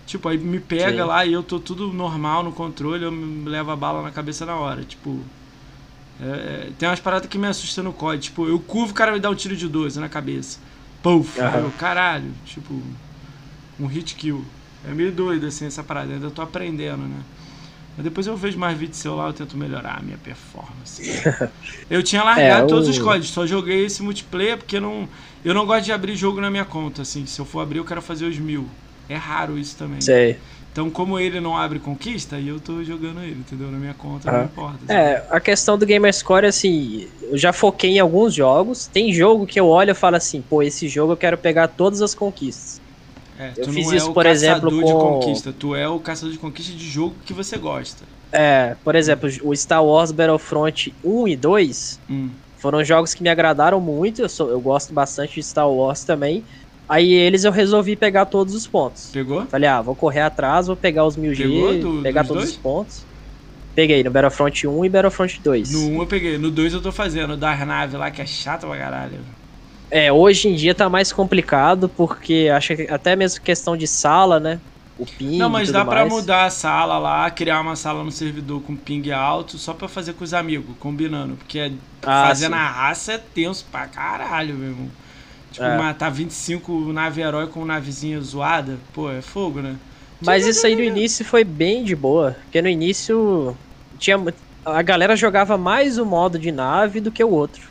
Tipo, aí me pega Sim. lá e eu tô tudo normal no controle, eu me levo a bala na cabeça na hora. Tipo, é, é, tem umas paradas que me assustam no COD. Tipo, eu curvo, o cara me dá um tiro de 12 na cabeça. Puf! Uhum. caralho, tipo, um hit kill. É meio doido assim essa parada, ainda tô aprendendo, né? Mas depois eu vejo mais vídeos seu lá, eu tento melhorar a minha performance. [LAUGHS] eu tinha largado é, todos os códigos, só joguei esse multiplayer porque não, eu não gosto de abrir jogo na minha conta, assim. Se eu for abrir, eu quero fazer os mil. É raro isso também. Sei. Então, como ele não abre conquista, aí eu tô jogando ele, entendeu? Na minha conta, não importa. Assim. É, a questão do Gamerscore, assim, eu já foquei em alguns jogos. Tem jogo que eu olho e falo assim, pô, esse jogo eu quero pegar todas as conquistas. É, eu fiz isso, é por exemplo, com... de conquista, tu é o caçador de conquista de jogo que você gosta. É, por exemplo, o Star Wars Battlefront 1 e 2 hum. foram jogos que me agradaram muito, eu, sou, eu gosto bastante de Star Wars também. Aí eles eu resolvi pegar todos os pontos. Pegou? Falei, ah, vou correr atrás, vou pegar os 1000G, do, pegar todos dois? os pontos. Peguei no Battlefront 1 e Battlefront 2. No 1 eu peguei, no 2 eu tô fazendo, das naves lá que é chato pra caralho. É, hoje em dia tá mais complicado, porque acho que até mesmo questão de sala, né? O ping. Não, mas dá pra mudar a sala lá, criar uma sala no servidor com ping alto, só pra fazer com os amigos, combinando. Porque ah, fazer sim. na raça é tenso pra caralho, meu irmão. Tipo, é. matar 25 nave herói com navezinha zoada, pô, é fogo, né? Mas isso aí no início foi bem de boa. Porque no início tinha a galera jogava mais o modo de nave do que o outro.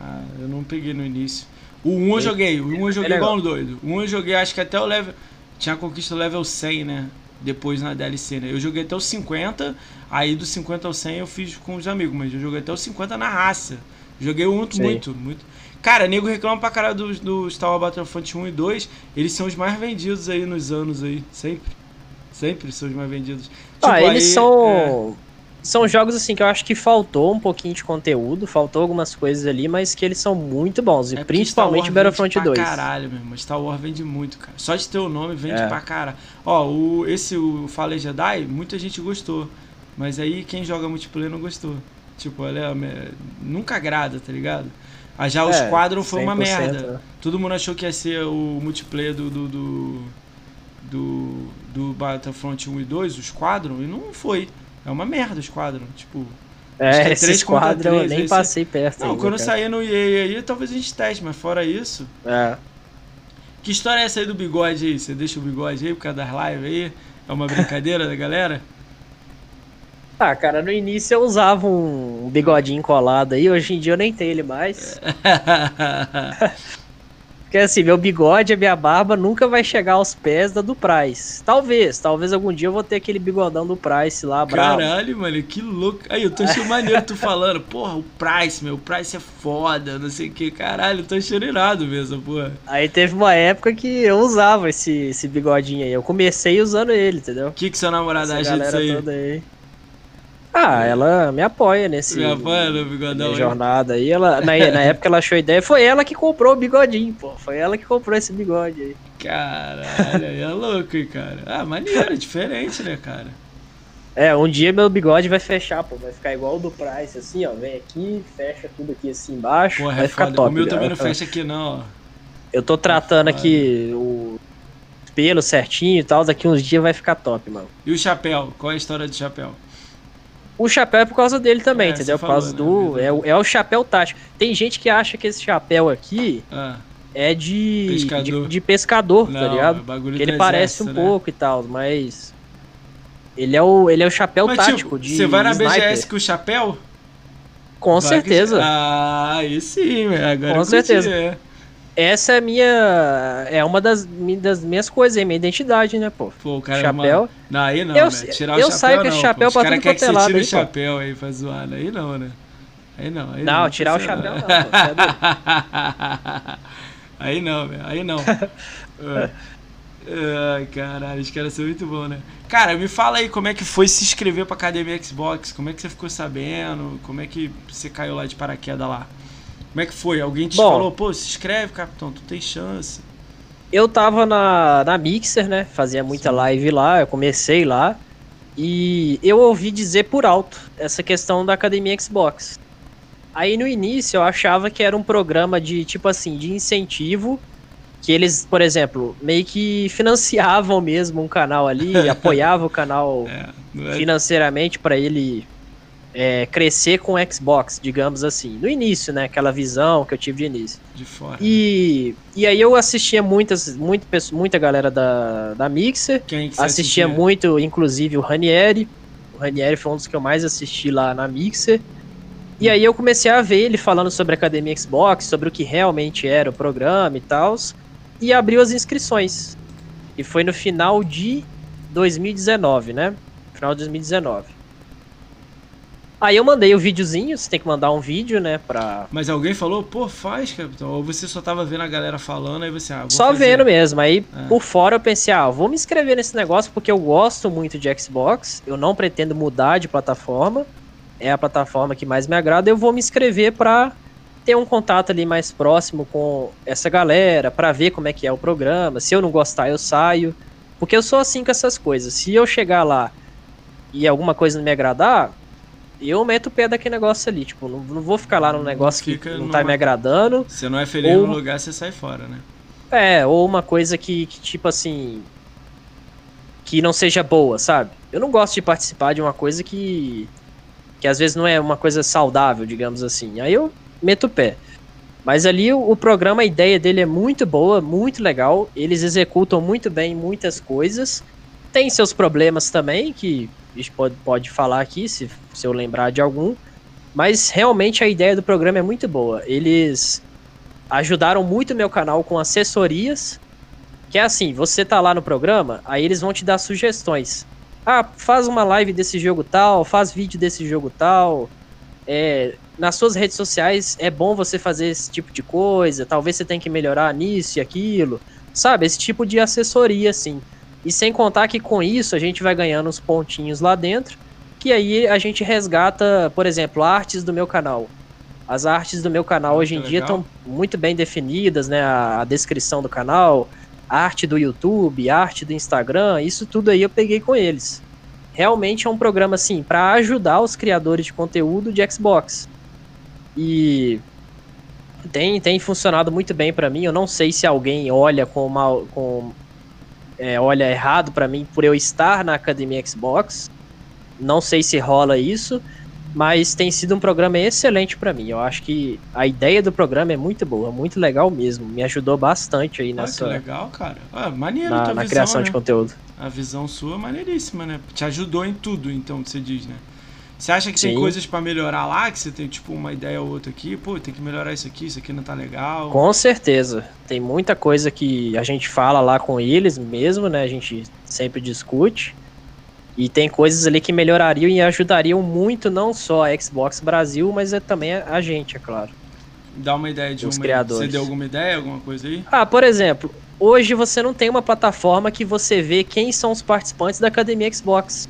Ah, eu não peguei no início. O 1 eu joguei, o 1 eu joguei é igual no doido. O 1 eu joguei, acho que até o level. Tinha a conquista level 100, né? Depois na DLC, né? Eu joguei até o 50, aí do 50 ao 100 eu fiz com os amigos, mas eu joguei até o 50 na raça. Joguei muito, muito, muito. Cara, nego reclama pra caralho do, do Star Wars Battlefront 1 e 2. Eles são os mais vendidos aí nos anos aí. Sempre. Sempre são os mais vendidos. Ah, tipo, eles aí, são. É... São jogos assim que eu acho que faltou um pouquinho de conteúdo, faltou algumas coisas ali, mas que eles são muito bons. E é principalmente Battlefront vende 2. Pra caralho, mesmo. Star Wars vende muito, cara. Só de ter o nome vende é. pra caralho. Ó, o, esse, o Fallen Jedi, muita gente gostou. Mas aí quem joga multiplayer não gostou. Tipo, olha, é, nunca agrada, tá ligado? Ah, já o é, Squadron foi uma merda. É. Todo mundo achou que ia ser o multiplayer do, do, do, do, do Battlefront 1 e 2, o Squadron, e não foi. É uma merda o Squadron, tipo... É, é esse Squadron eu nem passei perto Não, ainda, quando sair no EA aí, talvez a gente teste, mas fora isso... É. Que história é essa aí do bigode aí? Você deixa o bigode aí por causa das lives aí? É uma brincadeira da galera? Ah, cara, no início eu usava um bigodinho colado aí, hoje em dia eu nem tenho ele mais. [LAUGHS] Porque assim, meu bigode, a minha barba nunca vai chegar aos pés da do Price. Talvez, talvez algum dia eu vou ter aquele bigodão do Price lá, bravo. Caralho, mano, que louco. Aí, eu tô achando maneiro tu falando, [LAUGHS] porra, o Price, meu, o Price é foda, não sei o que. Caralho, eu tô achando irado mesmo, porra. Aí teve uma época que eu usava esse, esse bigodinho aí. Eu comecei usando ele, entendeu? O que que seu namorado acha disso aí? Toda aí. Ah, ela me apoia nesse. Me apoia no bigodão. jornada aí. Ela, na, na [LAUGHS] época ela achou ideia. Foi ela que comprou o bigodinho, pô. Foi ela que comprou esse bigode aí. Caralho, aí é louco, hein, cara. Ah, maneiro, diferente, né, cara? É, um dia meu bigode vai fechar, pô. Vai ficar igual o do Price, assim, ó. Vem aqui, fecha tudo aqui assim embaixo. Porra, vai é ficar foda. top. O meu né? também não [LAUGHS] fecha aqui, não, ó. Eu tô tratando aqui o pelo certinho e tal. Daqui uns dias vai ficar top, mano. E o chapéu? Qual é a história do chapéu? O chapéu é por causa dele também, É, entendeu? Por causa falou, do. né? É, o- é o chapéu tático. Tem gente que acha que esse chapéu aqui Ah, é de. Pescador. De, de pescador, tá não, ligado? é Que ele parece um né? pouco e tal, mas. Ele é o, ele é o chapéu Mas, tático tipo, de. você vai na sniper. BGS com o chapéu? Com Vai que- certeza. Ah, aí sim, velho. Agora Com eu curti, certeza. é. Essa é a minha. É uma das, das minhas coisas aí, minha identidade, né, pô? Pô, o cara Chapéu. Uma... Não, aí não, Eu- né? Tirar eu o chapéu saio com esse pô. chapéu Os pra tudo quanto é você lado tire aí, o pô. chapéu aí pra zoar, né? Aí não, né? Aí não, aí Não, não. tirar o chapéu não, pô, é doido. [LAUGHS] aí não, velho. Aí não. [LAUGHS] Ah. Ai, caralho, os caras são muito bons, né? Cara, me fala aí como é que foi se inscrever pra Academia Xbox, como é que você ficou sabendo, como é que você caiu lá de paraquedas lá? Como é que foi? Alguém te Bom. falou, pô, se inscreve, capitão, tu tem chance. Eu tava na, na Mixer, né? Fazia muita Sim. live lá, eu comecei lá. E eu ouvi dizer por alto essa questão da Academia Xbox. Aí no início eu achava que era um programa de, tipo assim, de incentivo. Que eles, por exemplo, meio que financiavam mesmo um canal ali, [LAUGHS] apoiavam o canal É, é financeiramente para ele é, crescer com o Xbox, digamos assim. No início, né? Aquela visão que eu tive de início. de fora. E, e aí eu assistia muitas, pesso- muita galera da, da Mixer. Quem que você Assistia muito, inclusive, o Ranieri. O Ranieri foi um dos que eu mais assisti lá na Mixer. E aí eu comecei a ver ele falando sobre a Academia Xbox, sobre o que realmente era o programa e tal. E abriu as inscrições. E foi no final de 2019, né? Final de 2019. Aí eu mandei o videozinho, você tem que mandar um vídeo, né, pra, Mas alguém falou, pô, faz, capitão. Ou você só tava vendo a galera falando, aí você, ah, vou Só fazer. vendo mesmo. Aí, É. por fora, eu pensei, ah, vou me inscrever nesse negócio porque eu gosto muito de Xbox. Eu não pretendo mudar de plataforma. É a plataforma que mais me agrada. Eu vou me inscrever pra ter um contato ali mais próximo com essa galera, pra ver como é que é o programa. Se eu não gostar, eu saio. Porque eu sou assim com essas coisas. Se eu chegar lá e alguma coisa não me agradar, eu meto o pé daquele negócio ali. Tipo, não, não vou ficar lá num negócio que não numa- tá me agradando. Você não é feliz Ou- no lugar, você sai fora, né? É, ou uma coisa que, que, tipo assim. que não seja boa, sabe? Eu não gosto de participar de uma coisa que. que às vezes não é uma coisa saudável, digamos assim. Aí eu meto o pé. Mas ali o, o programa, a ideia dele é muito boa, muito legal. Eles executam muito bem muitas coisas. Tem seus problemas também, que a gente pode, pode falar aqui, se, se eu lembrar de algum. Mas realmente a ideia do programa é muito boa. Eles ajudaram muito meu canal com assessorias. Que é assim, você tá lá no programa, aí eles vão te dar sugestões. Ah, faz uma live desse jogo tal, faz vídeo desse jogo tal. É, nas suas redes sociais é bom você fazer esse tipo de coisa. Talvez você tenha que melhorar nisso e aquilo. Sabe, esse tipo de assessoria, assim. E sem contar que com isso a gente vai ganhando uns pontinhos lá dentro. Que aí a gente resgata, por exemplo, artes do meu canal. As artes do meu canal Ah, hoje em dia legal. estão muito bem definidas, né? A, a descrição do canal, arte do YouTube, arte do Instagram, isso tudo aí eu peguei com eles. Realmente é um programa assim para ajudar os criadores de conteúdo de Xbox. E tem, tem funcionado muito bem para mim. Eu não sei se alguém olha com mal, com é, olha errado para mim por eu estar na academia Xbox. Não sei se rola isso, mas tem sido um programa excelente para mim. Eu acho que a ideia do programa é muito boa, muito legal mesmo. Me ajudou bastante aí Ah, que nessa legal, cara. Ah, maneiro na, tua na visão, criação né? de conteúdo. A visão sua é maneiríssima, né? Te ajudou em tudo, então, que você diz, né? Você acha que tem Sim. coisas pra melhorar lá, que você tem, tipo, uma ideia ou outra aqui? Pô, tem que melhorar isso aqui, isso aqui não tá legal. Com certeza. Tem muita coisa que a gente fala lá com eles mesmo, né? A gente sempre discute. E tem coisas ali que melhorariam e ajudariam muito, não só a Xbox Brasil, mas é também a a gente, é claro. Dá uma ideia de Os uma... criadores. Você deu alguma ideia, alguma coisa aí? Ah, por exemplo, hoje você não tem uma plataforma que você vê quem são os participantes da Academia Xbox.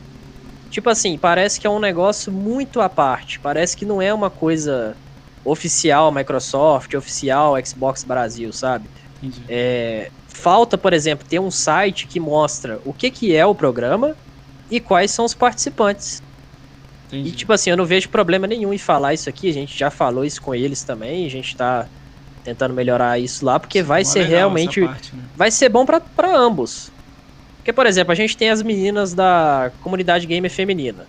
Tipo assim, parece que é um negócio muito à parte. Parece que não é uma coisa oficial Microsoft, oficial Xbox Brasil, sabe? É, falta, por exemplo, ter um site que mostra o que, que é o programa e quais são os participantes. Entendi. E, tipo assim, eu não vejo problema nenhum em falar isso aqui. A gente já falou isso com eles também. A gente tá tentando melhorar isso lá, porque vai ser realmente. Parte, né? Vai ser bom para ambos. Porque, por exemplo, a gente tem as meninas da comunidade gamer feminina.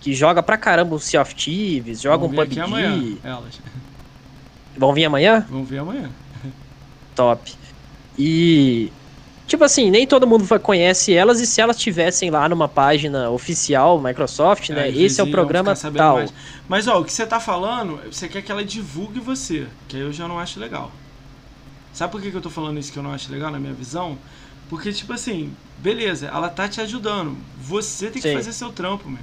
Que joga pra caramba um Sea of Thieves, joga um PUBG. Amanhã, elas. Vão vir amanhã? Vão vir amanhã. Top. E. Tipo assim, nem todo mundo conhece elas, e se elas tivessem lá numa página oficial Microsoft, é, né? Esse é o programa tal. Mais. Mas ó, o que você tá falando, você quer que ela divulgue você, que aí eu já não acho legal. Sabe por que, que eu tô falando isso que eu não acho legal na minha visão? Porque, tipo assim, beleza, ela tá te ajudando. Você tem que Sim. fazer seu trampo, meu.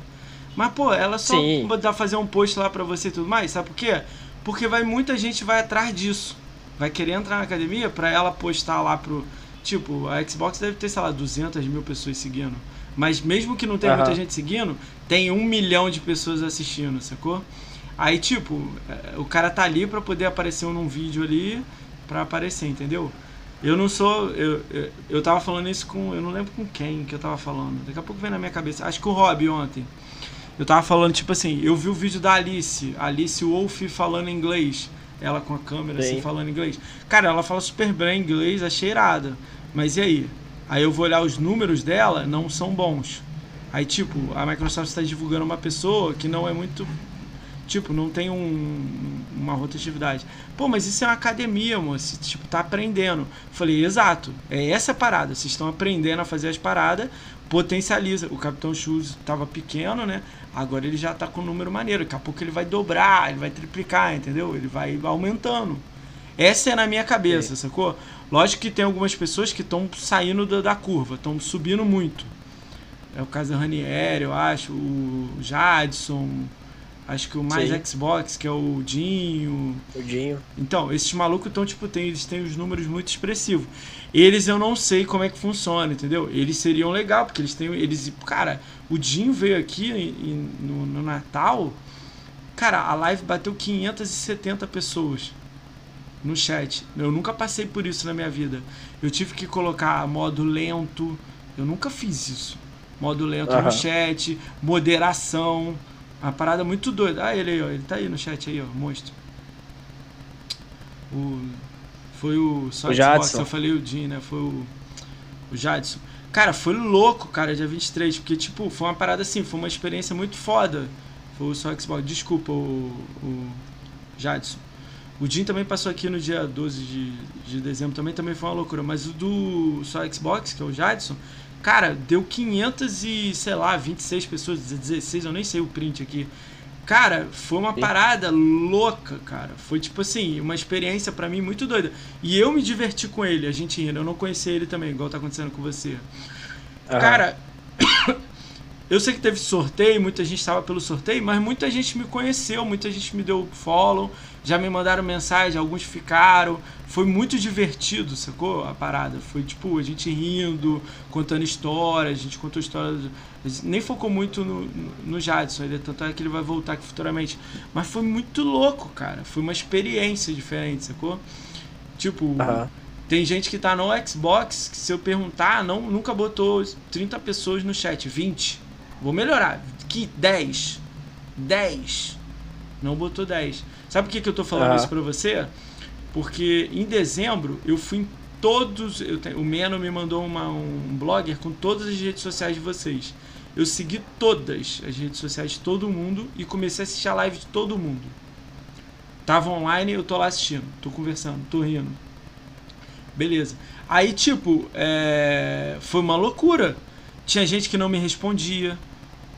Mas, pô, ela só Sim. dá fazer um post lá pra você e tudo mais, sabe por quê? Porque vai muita gente vai atrás disso. Vai querer entrar na academia pra ela postar lá pro. Tipo, a Xbox deve ter, sei lá, 200 mil pessoas seguindo. Mas mesmo que não tenha uhum. muita gente seguindo, tem um milhão de pessoas assistindo, sacou? Aí, tipo, é, o cara tá ali pra poder aparecer num vídeo ali, pra aparecer, entendeu? Eu não sou. Eu, eu, eu tava falando isso com. Eu não lembro com quem que eu tava falando. Daqui a pouco vem na minha cabeça. Acho que o Rob ontem. Eu tava falando, tipo assim, eu vi o vídeo da Alice, Alice Wolf falando inglês. Ela com a câmera assim, Sim. assim falando inglês. Cara, ela fala super bem inglês, é cheirada. Mas e aí? Aí eu vou olhar os números dela, não são bons. Aí, tipo, a Microsoft está divulgando uma pessoa que não é muito Tipo, não tem um, uma rotatividade. Pô, mas isso é uma academia, moço. Tipo, tá aprendendo. Falei, exato. É essa parada. Vocês estão aprendendo a fazer as paradas, potencializa. O Capitão Shoes tava pequeno, né? Agora ele já tá com um número maneiro. Daqui a pouco ele vai dobrar, ele vai triplicar, entendeu? Ele vai aumentando. Essa é na minha cabeça, é. sacou? Lógico que tem algumas pessoas que estão saindo da, da curva, estão subindo muito. É o caso da Ranieri, eu acho, o Jadson, Acho que o mais Sim. Xbox, que é o Dinho. O Dinho. Então, esses malucos estão, tipo, tem, eles têm os números muito expressivos. Eles eu não sei como é que funciona, entendeu? Eles seriam legal, porque eles têm. Eles, cara, o Dinho veio aqui em, no, no Natal. Cara, a live bateu 570 pessoas no chat. Eu nunca passei por isso na minha vida. Eu tive que colocar modo lento. Eu nunca fiz isso. Modo lento uhum. no chat, moderação. Uma parada muito doida. Ah, ele aí, ó. Ele tá aí no chat aí, ó. Monstro. O. Foi o. Só o Jadson. Eu falei o Jim, né? Foi o. O Jadson. Cara, foi louco, cara, dia 23. Porque, tipo, foi uma parada assim. Foi uma experiência muito foda. Foi o só Xbox. Desculpa, o. O Jadson. O Jim também passou aqui no dia 12 de, de dezembro. Também, também foi uma loucura. Mas o do só Xbox, que é o Jadson Cara, deu 500 e, sei lá, 26 pessoas, 16, eu nem sei o print aqui. Cara, foi uma parada louca, cara. Foi tipo assim, uma experiência para mim muito doida. E eu me diverti com ele, a gente rindo. Eu não conhecia ele também, igual tá acontecendo com você. Uhum. Cara, [COUGHS] eu sei que teve sorteio, muita gente estava pelo sorteio, mas muita gente me conheceu, muita gente me deu follow, já me mandaram mensagem, alguns ficaram. Foi muito divertido, sacou? A parada. Foi tipo, a gente rindo, contando histórias, a gente contou histórias. Nem focou muito no, no Jadson, ele, tanto é que ele vai voltar aqui futuramente. Mas foi muito louco, cara. Foi uma experiência diferente, sacou? Tipo, uhum. tem gente que tá no Xbox que se eu perguntar, não, nunca botou 30 pessoas no chat, 20. Vou melhorar. Que 10. 10. Não botou 10. Sabe por que, que eu tô falando uhum. isso pra você? Porque em dezembro eu fui em todos. Eu tenho, o Meno me mandou uma, um blogger com todas as redes sociais de vocês. Eu segui todas as redes sociais de todo mundo e comecei a assistir a live de todo mundo. Tava online, eu tô lá assistindo, tô conversando, tô rindo. Beleza. Aí, tipo, é... foi uma loucura. Tinha gente que não me respondia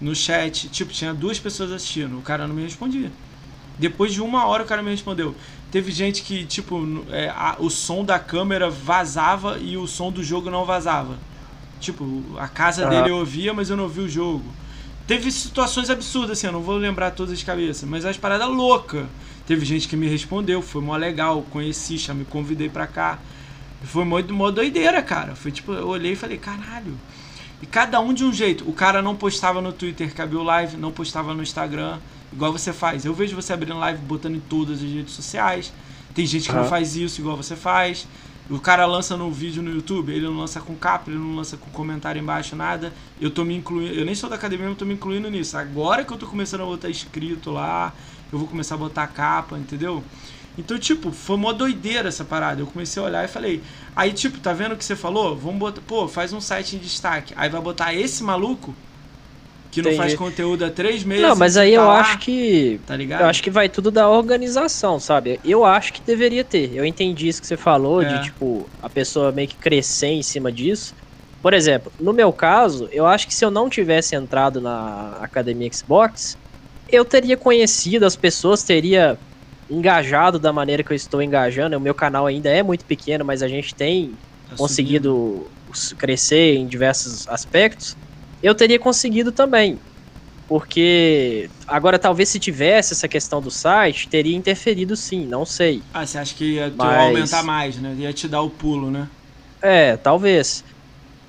no chat. Tipo, tinha duas pessoas assistindo. O cara não me respondia. Depois de uma hora o cara me respondeu. Teve gente que, tipo, é, a, o som da câmera vazava e o som do jogo não vazava. Tipo, a casa uhum. dele eu ouvia, mas eu não ouvi o jogo. Teve situações absurdas, assim, eu não vou lembrar todas de cabeça, mas as paradas loucas. Teve gente que me respondeu, foi mó legal, conheci, já me convidei pra cá. Foi mó, mó doideira, cara. Foi tipo, eu olhei e falei, caralho. E cada um de um jeito. O cara não postava no Twitter que abriu live, não postava no Instagram, igual você faz. Eu vejo você abrindo live, botando em todas as redes sociais. Tem gente que não faz isso igual você faz. O cara lança no vídeo no YouTube, ele não lança com capa, ele não lança com comentário embaixo, nada. Eu tô me incluindo, eu nem sou da academia, eu tô me incluindo nisso. Agora que eu tô começando a botar escrito lá, eu vou começar a botar capa, entendeu? Então, tipo, foi uma doideira essa parada. Eu comecei a olhar e falei. Aí, tipo, tá vendo o que você falou? Vamos botar. Pô, faz um site em destaque. Aí vai botar esse maluco que não Entendi. faz conteúdo há três meses. Não, mas aí tá eu lá, acho que. Tá ligado? Eu acho que vai tudo da organização, sabe? Eu acho que deveria ter. Eu entendi isso que você falou, é. de tipo, a pessoa meio que crescer em cima disso. Por exemplo, no meu caso, eu acho que se eu não tivesse entrado na academia Xbox, eu teria conhecido as pessoas, teria engajado da maneira que eu estou engajando. O meu canal ainda é muito pequeno, mas a gente tem tá conseguido subindo. crescer em diversos aspectos eu teria conseguido também. Porque agora talvez se tivesse essa questão do site, teria interferido sim, não sei. Ah, você acha que ia Mas... aumentar mais, né? Ia te dar o pulo, né? É, talvez.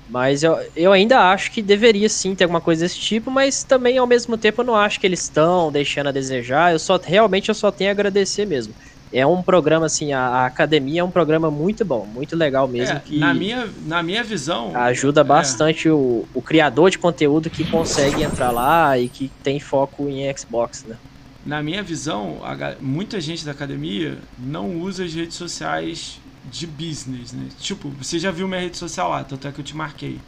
Mas eu, eu ainda acho que deveria sim ter alguma coisa desse tipo, mas também ao mesmo tempo eu não acho que eles estão deixando a desejar. Eu só realmente eu só tenho a agradecer mesmo é um programa, assim, a, a, academia é um programa muito bom, muito legal mesmo. É, que na, minha, na minha visão. Ajuda é. bastante é. o, o criador de conteúdo que consegue entrar lá e que tem foco em Xbox, né? Na minha visão, a, muita gente da academia não usa as redes sociais de business, né? Tipo, você já viu minha rede social lá, tanto é que eu te marquei.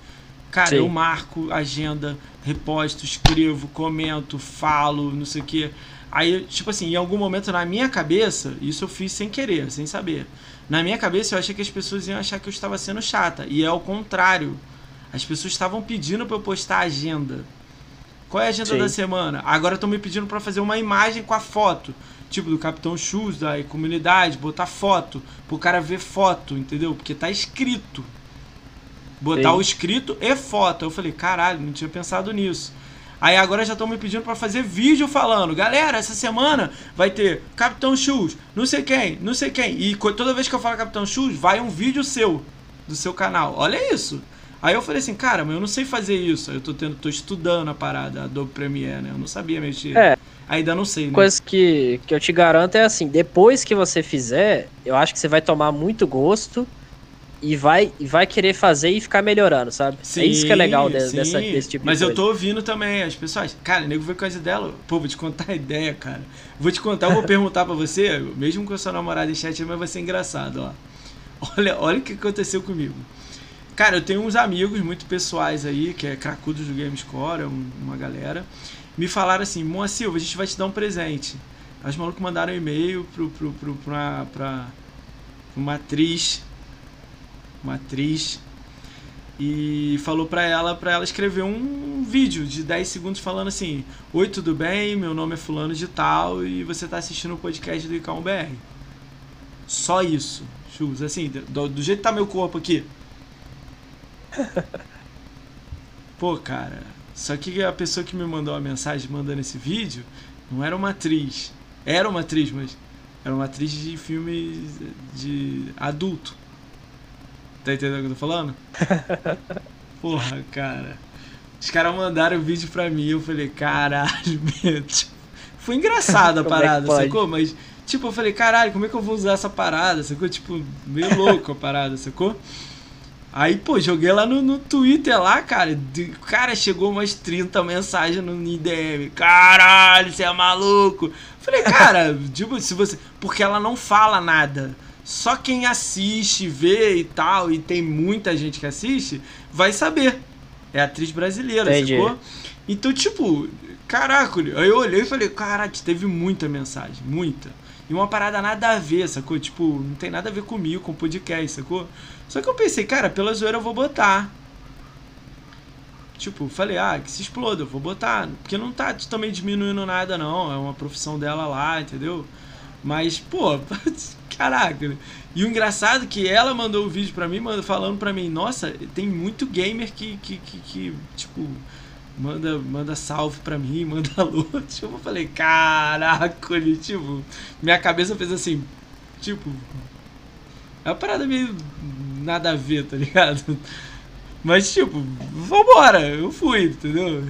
Cara, Sim. eu marco agenda, reposto, escrevo, comento, falo, não sei o quê. Aí, tipo assim, em algum momento na minha cabeça, isso eu fiz sem querer, sem saber. Na minha cabeça eu achei que as pessoas iam achar que eu estava sendo chata. E é ao contrário. As pessoas estavam pedindo para eu postar a agenda. Qual é a agenda Sim. da semana? Agora estão me pedindo para fazer uma imagem com a foto. Tipo, do Capitão Shoes, da comunidade, botar foto. Pro cara ver foto, entendeu? Porque tá escrito. Botar Sim. o escrito e foto. Eu falei, caralho, não tinha pensado nisso. Aí agora já estão me pedindo para fazer vídeo falando, galera, essa semana vai ter Capitão Shoes, não sei quem, não sei quem. E toda vez que eu falo Capitão Shoes, vai um vídeo seu, do seu canal. Olha isso. Aí eu falei assim, cara, mas eu não sei fazer isso. Aí eu tô, tendo, tô estudando a parada do Premiere, né? Eu não sabia mexer. É. Ainda não sei, né? Coisa que, que eu te garanto é assim, depois que você fizer, eu acho que você vai tomar muito gosto e vai, e vai querer fazer e ficar melhorando, sabe? Sim, é isso que é legal de, dessa, desse tipo Mas de Mas eu tô ouvindo também as pessoas. Cara, nego vê coisa dela. Pô, vou te contar a ideia, cara. Vou te contar, eu vou perguntar pra você, mesmo com a sua namorada em chat, mas vai ser engraçado, ó. Olha, olha o que aconteceu comigo. Cara, eu tenho uns amigos muito pessoais aí, que é cracudos do Gamescore, uma galera. Me falaram assim, Moa Silva, a gente vai te dar um presente. Os malucos mandaram um e-mail pro, pro, pro, pra, pra uma atriz uma atriz, e falou para ela para ela escrever um vídeo de 10 segundos falando assim: "Oi, tudo bem? Meu nome é fulano de tal e você tá assistindo o podcast do Icão BR". Só isso. Chus, assim, do, do jeito que tá meu corpo aqui. [LAUGHS] Pô, cara, só que a pessoa que me mandou a mensagem mandando esse vídeo não era uma atriz. Era uma atriz, mas era uma atriz de filme de adulto. Tá entendendo o que eu tô falando? [LAUGHS] Porra, cara. Os caras mandaram o vídeo pra mim eu falei, caralho, [LAUGHS] meu. Tipo, foi engraçada a é parada, é sacou? Mas, tipo, eu falei, caralho, como é que eu vou usar essa parada, sacou? Tipo, meio louco a parada, sacou? Aí, pô, joguei lá no, no Twitter lá, cara. Cara, chegou umas 30 mensagens no IDM. Caralho, você é maluco. Falei, cara, [LAUGHS] tipo, se você. Porque ela não fala nada só quem assiste, vê e tal, e tem muita gente que assiste, vai saber. É atriz brasileira, Entendi. sacou? Então, tipo, caraca, aí eu olhei e falei, caraca, teve muita mensagem, muita. E uma parada nada a ver, sacou? Tipo, não tem nada a ver comigo, com o podcast, sacou? Só que eu pensei, cara, pela zoeira eu vou botar. Tipo, falei, ah, que se exploda, eu vou botar. Porque não tá também diminuindo nada, não. É uma profissão dela lá, entendeu? Mas, pô, [LAUGHS] caraca. E o engraçado é que ela mandou o um vídeo pra mim, falando pra mim, nossa, tem muito gamer que, que, que, que tipo, manda, manda salve pra mim, [LAUGHS] manda alô. Tipo, eu falei, caraca, tipo, minha cabeça fez assim, tipo, é uma parada meio nada a ver, tá ligado? Mas, tipo, vambora, eu fui, entendeu?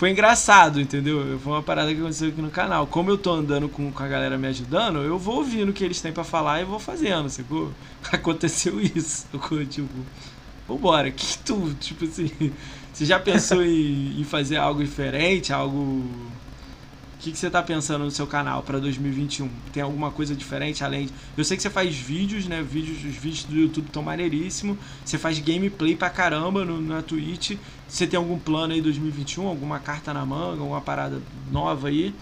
Foi engraçado, entendeu? Foi uma parada que aconteceu aqui no canal. Como eu tô andando com, com a galera me ajudando, eu vou ouvindo o que eles têm para falar e vou fazendo, sacou? [LAUGHS] Aconteceu isso, [LAUGHS] sacou? Tipo, vambora, que tu, tipo assim, [LAUGHS] você já pensou em, em fazer algo diferente, algo o que, que você está pensando no seu canal para 2021? Tem alguma coisa diferente além de... Eu sei que você faz vídeos, né? Vídeos, os vídeos do YouTube estão maneiríssimos. Você faz gameplay pra caramba no, na Twitch. Você tem algum plano aí 2021? Alguma carta na manga? Alguma parada nova aí?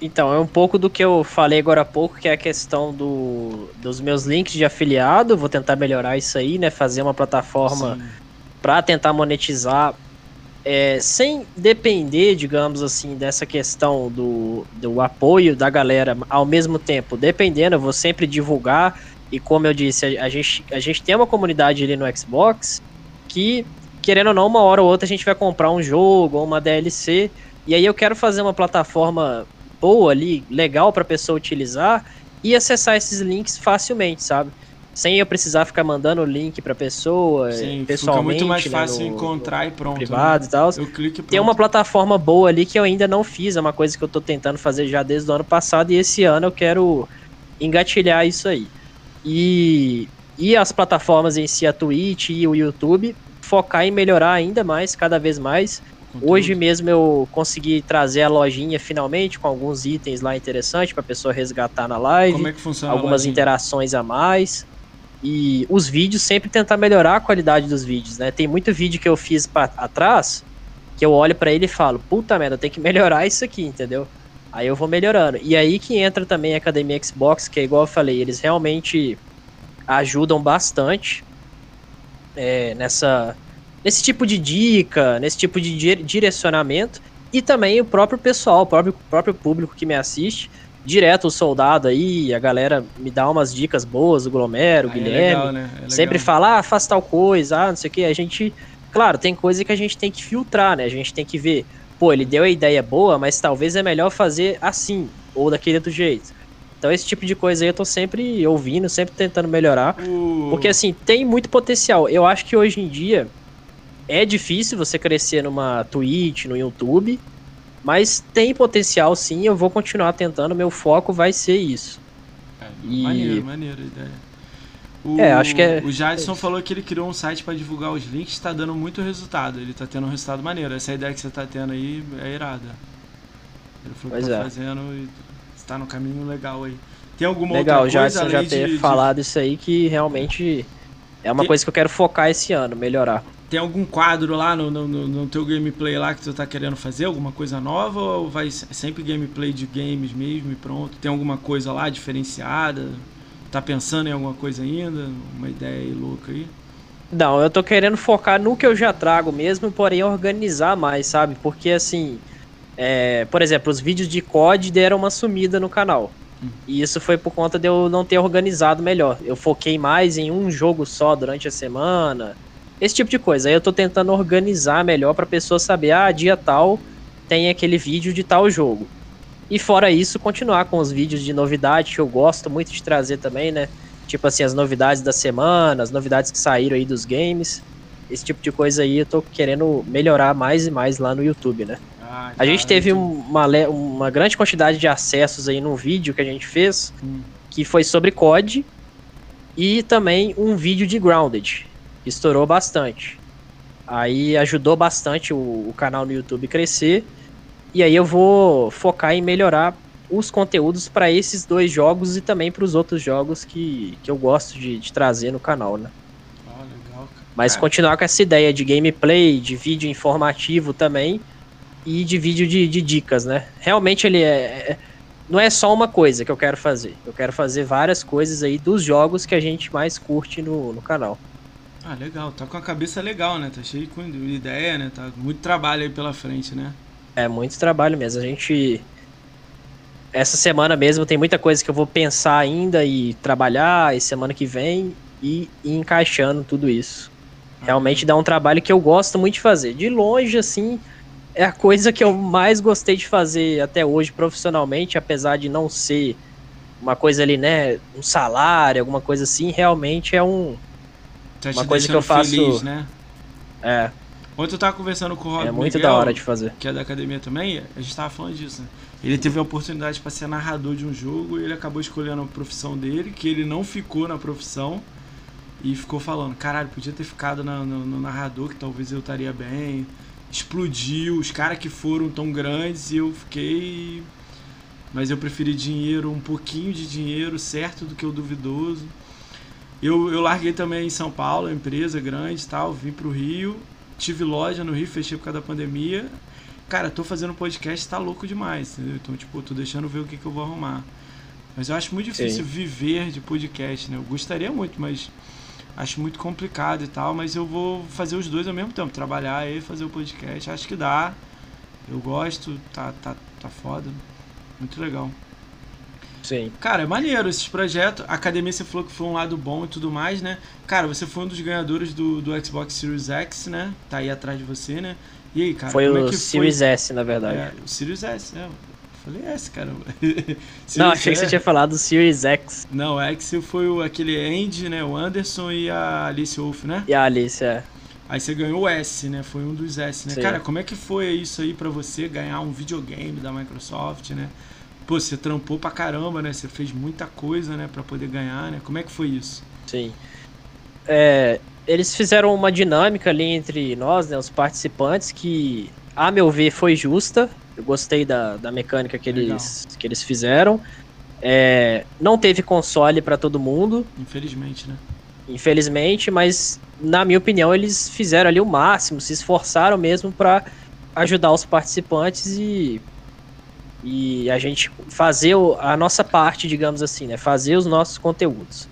Então, é um pouco do que eu falei agora há pouco, que é a questão do, dos meus links de afiliado. Vou tentar melhorar isso aí, né? Fazer uma plataforma para tentar monetizar é, sem depender, digamos assim, dessa questão do, do apoio da galera, ao mesmo tempo, dependendo, eu vou sempre divulgar. E como eu disse, a, a, gente, a gente tem uma comunidade ali no Xbox que, querendo ou não, uma hora ou outra a gente vai comprar um jogo ou uma DLC. E aí eu quero fazer uma plataforma boa ali, legal para a pessoa utilizar e acessar esses links facilmente, sabe? sem eu precisar ficar mandando o link pra pessoa, Sim, pessoalmente. Fica muito mais né, fácil né, no, encontrar e pronto. Privado né? e tal. Tem uma plataforma boa ali que eu ainda não fiz, é uma coisa que eu tô tentando fazer já desde o ano passado e esse ano eu quero engatilhar isso aí. E, e as plataformas em si, a Twitch e o YouTube, focar em melhorar ainda mais, cada vez mais. Conteúdo. Hoje mesmo eu consegui trazer a lojinha finalmente com alguns itens lá interessantes para pessoa resgatar na live. Como é que funciona Algumas interações a mais. E os vídeos sempre tentar melhorar a qualidade dos vídeos, né? Tem muito vídeo que eu fiz para atrás que eu olho para ele e falo, puta merda, eu tenho que melhorar isso aqui, entendeu? Aí eu vou melhorando. E aí que entra também a Academia Xbox, que é igual eu falei, eles realmente ajudam bastante é, nessa nesse tipo de dica, nesse tipo de direcionamento e também o próprio pessoal, o próprio, próprio público que me assiste direto o soldado aí, a galera me dá umas dicas boas, o Glomero, o Guilherme. É legal, né? é sempre fala, ah, faz tal coisa, ah, não sei o que. A gente, claro, tem coisa que a gente tem que filtrar, né? A gente tem que ver, pô, ele deu a ideia boa, mas talvez é melhor fazer assim, ou daquele outro jeito. Então esse tipo de coisa aí eu tô sempre ouvindo, sempre tentando melhorar. Uh. Porque assim, tem muito potencial. Eu acho que hoje em dia é difícil você crescer numa Twitch, no YouTube, mas tem potencial sim, eu vou continuar tentando, meu foco vai ser isso. É, e... Maneiro, maneiro a ideia. O, é, acho que é... O Jadson falou que ele criou um site para divulgar os links, está dando muito resultado. Ele está tendo um resultado maneiro. Essa ideia que você está tendo aí é irada. Ele falou pois que tá é. fazendo e está no caminho legal aí. Tem alguma legal, outra coisa? Legal, já ter de, falado de... isso aí que realmente é uma Tem... coisa que eu quero focar esse ano, melhorar. Tem algum quadro lá no, no, no, teu gameplay lá que tu tá querendo fazer? Alguma coisa nova? Ou vai sempre gameplay de games mesmo e pronto? Tem alguma coisa lá diferenciada? Tá pensando em alguma coisa ainda? Uma ideia aí louca aí? Não, eu tô querendo focar no que eu já trago mesmo, porém organizar mais, sabe? Porque assim, é, por exemplo, os vídeos de COD deram uma sumida no canal. Hum. E isso foi por conta de eu não ter organizado melhor. Eu foquei mais em um jogo só durante a semana esse tipo de coisa. Aí eu tô tentando organizar melhor pra pessoa saber, ah, dia tal tem aquele vídeo de tal jogo. E fora isso, continuar com os vídeos de novidade que eu gosto muito de trazer também, né? Tipo assim, as novidades da semana, as novidades que saíram aí dos games. Esse tipo de coisa aí eu tô querendo melhorar mais e mais lá no YouTube, né? Ah, a gente teve uma, uma grande quantidade de acessos aí no vídeo que a gente fez, hum. que foi sobre COD, e também um vídeo de Grounded estourou bastante. Aí ajudou bastante o, o canal no YouTube crescer. E aí eu vou focar em melhorar os conteúdos para esses dois jogos e também para os outros jogos que, que eu gosto de, de trazer no canal, né? Legal. Mas continuar com essa ideia de gameplay, de vídeo informativo também e de vídeo de, de dicas, né? Realmente ele é, é, não é só uma coisa que eu quero fazer. Eu quero fazer várias coisas aí dos jogos que a gente mais curte no, no canal. Ah, legal. Tá com a cabeça legal, né? Tá cheio de ideia, né? Tá muito trabalho aí pela frente, né? É, muito trabalho mesmo. A gente. Essa semana mesmo tem muita coisa que eu vou pensar ainda e trabalhar, e semana que vem, e, e encaixando tudo isso. Ah, Realmente dá um trabalho que eu gosto muito de fazer. De longe, assim, é a coisa que eu mais gostei de fazer até hoje profissionalmente, apesar de não ser uma coisa ali, né? Um salário, alguma coisa assim, realmente é um Tá uma coisa que eu faço. Feliz, né? É. Ontem eu tava conversando com o Rob É muito Miguel, da hora de fazer. que é da academia também, a gente tava falando disso, né? Ele teve a oportunidade para ser narrador de um jogo e ele acabou escolhendo a profissão dele, que ele não ficou na profissão e ficou falando, caralho, podia ter ficado na- no, no narrador, que talvez eu estaria bem. Explodiu, os caras que foram tão grandes e eu fiquei. Mas eu preferi dinheiro, um pouquinho de dinheiro, certo do que o duvidoso. Eu, eu larguei também em São Paulo, empresa grande e tal, vim pro Rio, tive loja no Rio, fechei por causa da pandemia. Cara, tô fazendo podcast, tá louco demais, entendeu? Então, tipo, tô deixando ver o que, que eu vou arrumar. Mas eu acho muito difícil Sim. viver de podcast, né? Eu gostaria muito, mas acho muito complicado e tal. Mas eu vou fazer os dois ao mesmo tempo, trabalhar e fazer o podcast. Acho que dá. Eu gosto, tá, tá, tá foda. Muito legal. Sim. Cara, é maneiro esses projetos. A academia você falou que foi um lado bom e tudo mais, né? Cara, você foi um dos ganhadores do, do Xbox Series X, né? Tá aí atrás de você, né? E aí, cara, foi como o é que Series foi? S, na verdade. É, o Sirius S, é. Falei S, caramba. [LAUGHS] Não, achei que você tinha falado do Series X. Não, X foi o, aquele Andy, né? O Anderson e a Alice Wolf, né? E a Alice, é. Aí você ganhou o S, né? Foi um dos S, né? Sim. Cara, como é que foi isso aí pra você ganhar um videogame da Microsoft, né? Pô, você trampou pra caramba, né? Você fez muita coisa, né? Pra poder ganhar, né? Como é que foi isso? Sim. É, eles fizeram uma dinâmica ali entre nós, né, os participantes, que, a meu ver, foi justa. Eu gostei da, da mecânica que eles, que eles fizeram. É, não teve console para todo mundo, Infelizmente, né? infelizmente, mas na minha opinião eles fizeram ali o máximo, se esforçaram mesmo para ajudar os participantes e e a gente fazer a nossa parte, digamos assim, né, fazer os nossos conteúdos.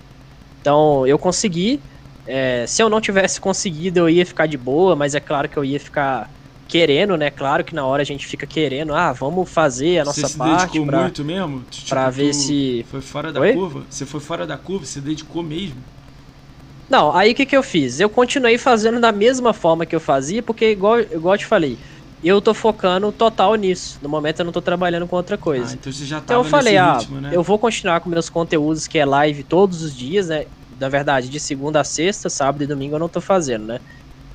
Então eu consegui. é, se eu não tivesse conseguido, eu ia ficar de boa, mas é claro que eu ia ficar querendo, né? Claro que na hora a gente fica querendo, ah, vamos fazer a nossa você se parte dedicou pra, muito mesmo? Tipo, pra ver se Foi fora da Oi? curva? Você foi fora da curva? Você dedicou mesmo? Não, aí o que, que eu fiz? Eu continuei fazendo da mesma forma que eu fazia, porque, igual, igual eu te falei, eu tô focando total nisso. No momento eu não tô trabalhando com outra Ah, coisa. então você já então tava eu falei, ah, ritmo, né? eu vou continuar com meus conteúdos, que é live todos os dias, né? Na verdade, de segunda a sexta, sábado e domingo eu não tô fazendo, né?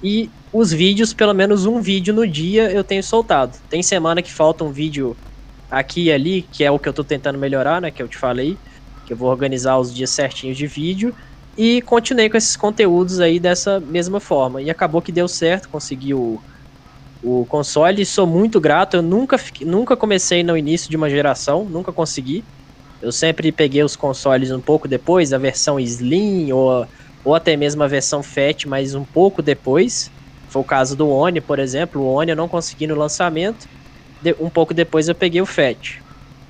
E os vídeos, pelo menos um vídeo no dia eu tenho soltado. Tem semana que falta um vídeo aqui e ali, que é o que eu tô tentando melhorar, né? Que eu te falei. Que eu vou organizar os dias certinhos de vídeo. E continuei com esses conteúdos aí dessa mesma forma. E acabou que deu certo, consegui o, o console. Sou muito grato. Eu nunca, nunca comecei no início de uma geração, nunca consegui. Eu sempre peguei os consoles um pouco depois, a versão Slim ou, ou até mesmo a versão Fat, mas um pouco depois. Foi o caso do One, por exemplo. O One eu não consegui no lançamento. De- um pouco depois eu peguei o Fat.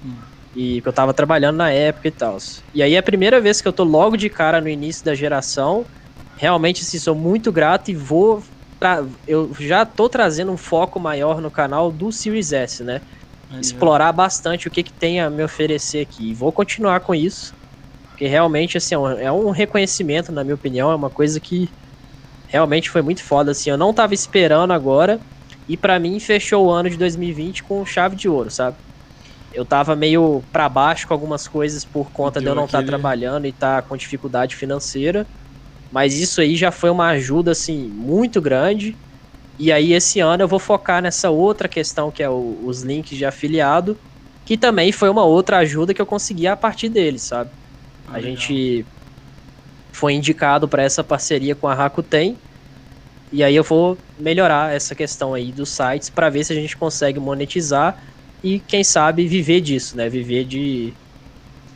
Hum. E que eu tava trabalhando na época e tal. E aí é a primeira vez que eu tô logo de cara no início da geração. Realmente, assim, sou muito grato e vou. Tra... Eu já tô trazendo um foco maior no canal do Series S, né? Explorar bastante o que, que tem a me oferecer aqui. E vou continuar com isso, porque realmente assim, é um- é um reconhecimento, na minha opinião, é uma coisa que realmente foi muito foda. Assim, eu não tava esperando agora, e pra mim fechou o ano de 2020 com chave de ouro, sabe? Eu tava meio pra baixo com algumas coisas por conta de eu Deu não estar aquele- trabalhando e estar com dificuldade financeira. Mas isso aí já foi uma ajuda assim muito grande. E aí esse ano eu vou focar nessa outra questão que é o- os links de afiliado, que também foi uma outra ajuda que eu consegui a partir deles, sabe? Ah, a legal. gente foi indicado para essa parceria com a Rakuten. E aí eu vou melhorar essa questão aí dos sites para ver se a gente consegue monetizar e quem sabe viver disso, né? Viver de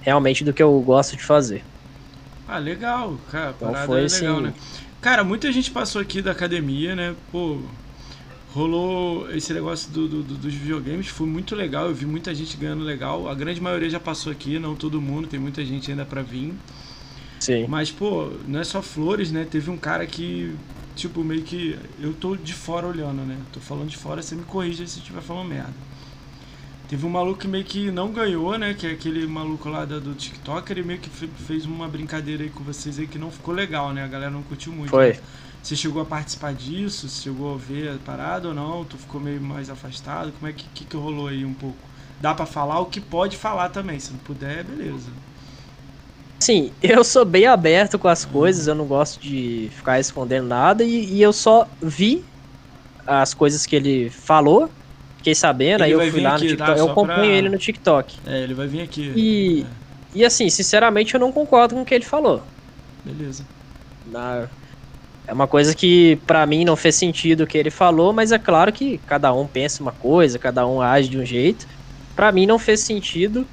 realmente do que eu gosto de fazer. Ah, legal, cara. Então foi é assim- legal, né? Cara, muita gente passou aqui da academia, né? Pô, rolou esse negócio do, do- do- dos videogames, foi muito legal. Eu vi muita gente ganhando legal. A grande maioria já passou aqui, não todo mundo, tem muita gente ainda pra vir. Sim. Mas, pô, não é só flores, né? Teve um cara que, tipo, meio que. Eu tô de fora olhando, né? Tô falando de fora, você me corrija se eu estiver falando merda. Teve um maluco que meio que não ganhou, né? Que é aquele maluco lá do TikTok, ele meio que fe- fez uma brincadeira aí com vocês aí que não ficou legal, né? A galera não curtiu muito. Foi. né? Você chegou a participar disso? Você chegou a ver a parada ou não? Tu ficou meio mais afastado? Como é que, que, que rolou aí um pouco? Dá pra falar o que pode falar também. Se não puder, beleza. Assim, eu sou bem aberto com as coisas, eu não gosto de ficar escondendo nada, e, e eu só vi as coisas que ele falou, fiquei sabendo, ele aí eu fui lá aqui, no TikTok, tá? eu acompanho pra... ele no TikTok. É, ele vai vir aqui. E, é. e assim, sinceramente eu não concordo com o que ele falou. Beleza. Na, é uma coisa que para mim não fez sentido o que ele falou, mas é claro que cada um pensa uma coisa, cada um age de um jeito. Para mim não fez sentido.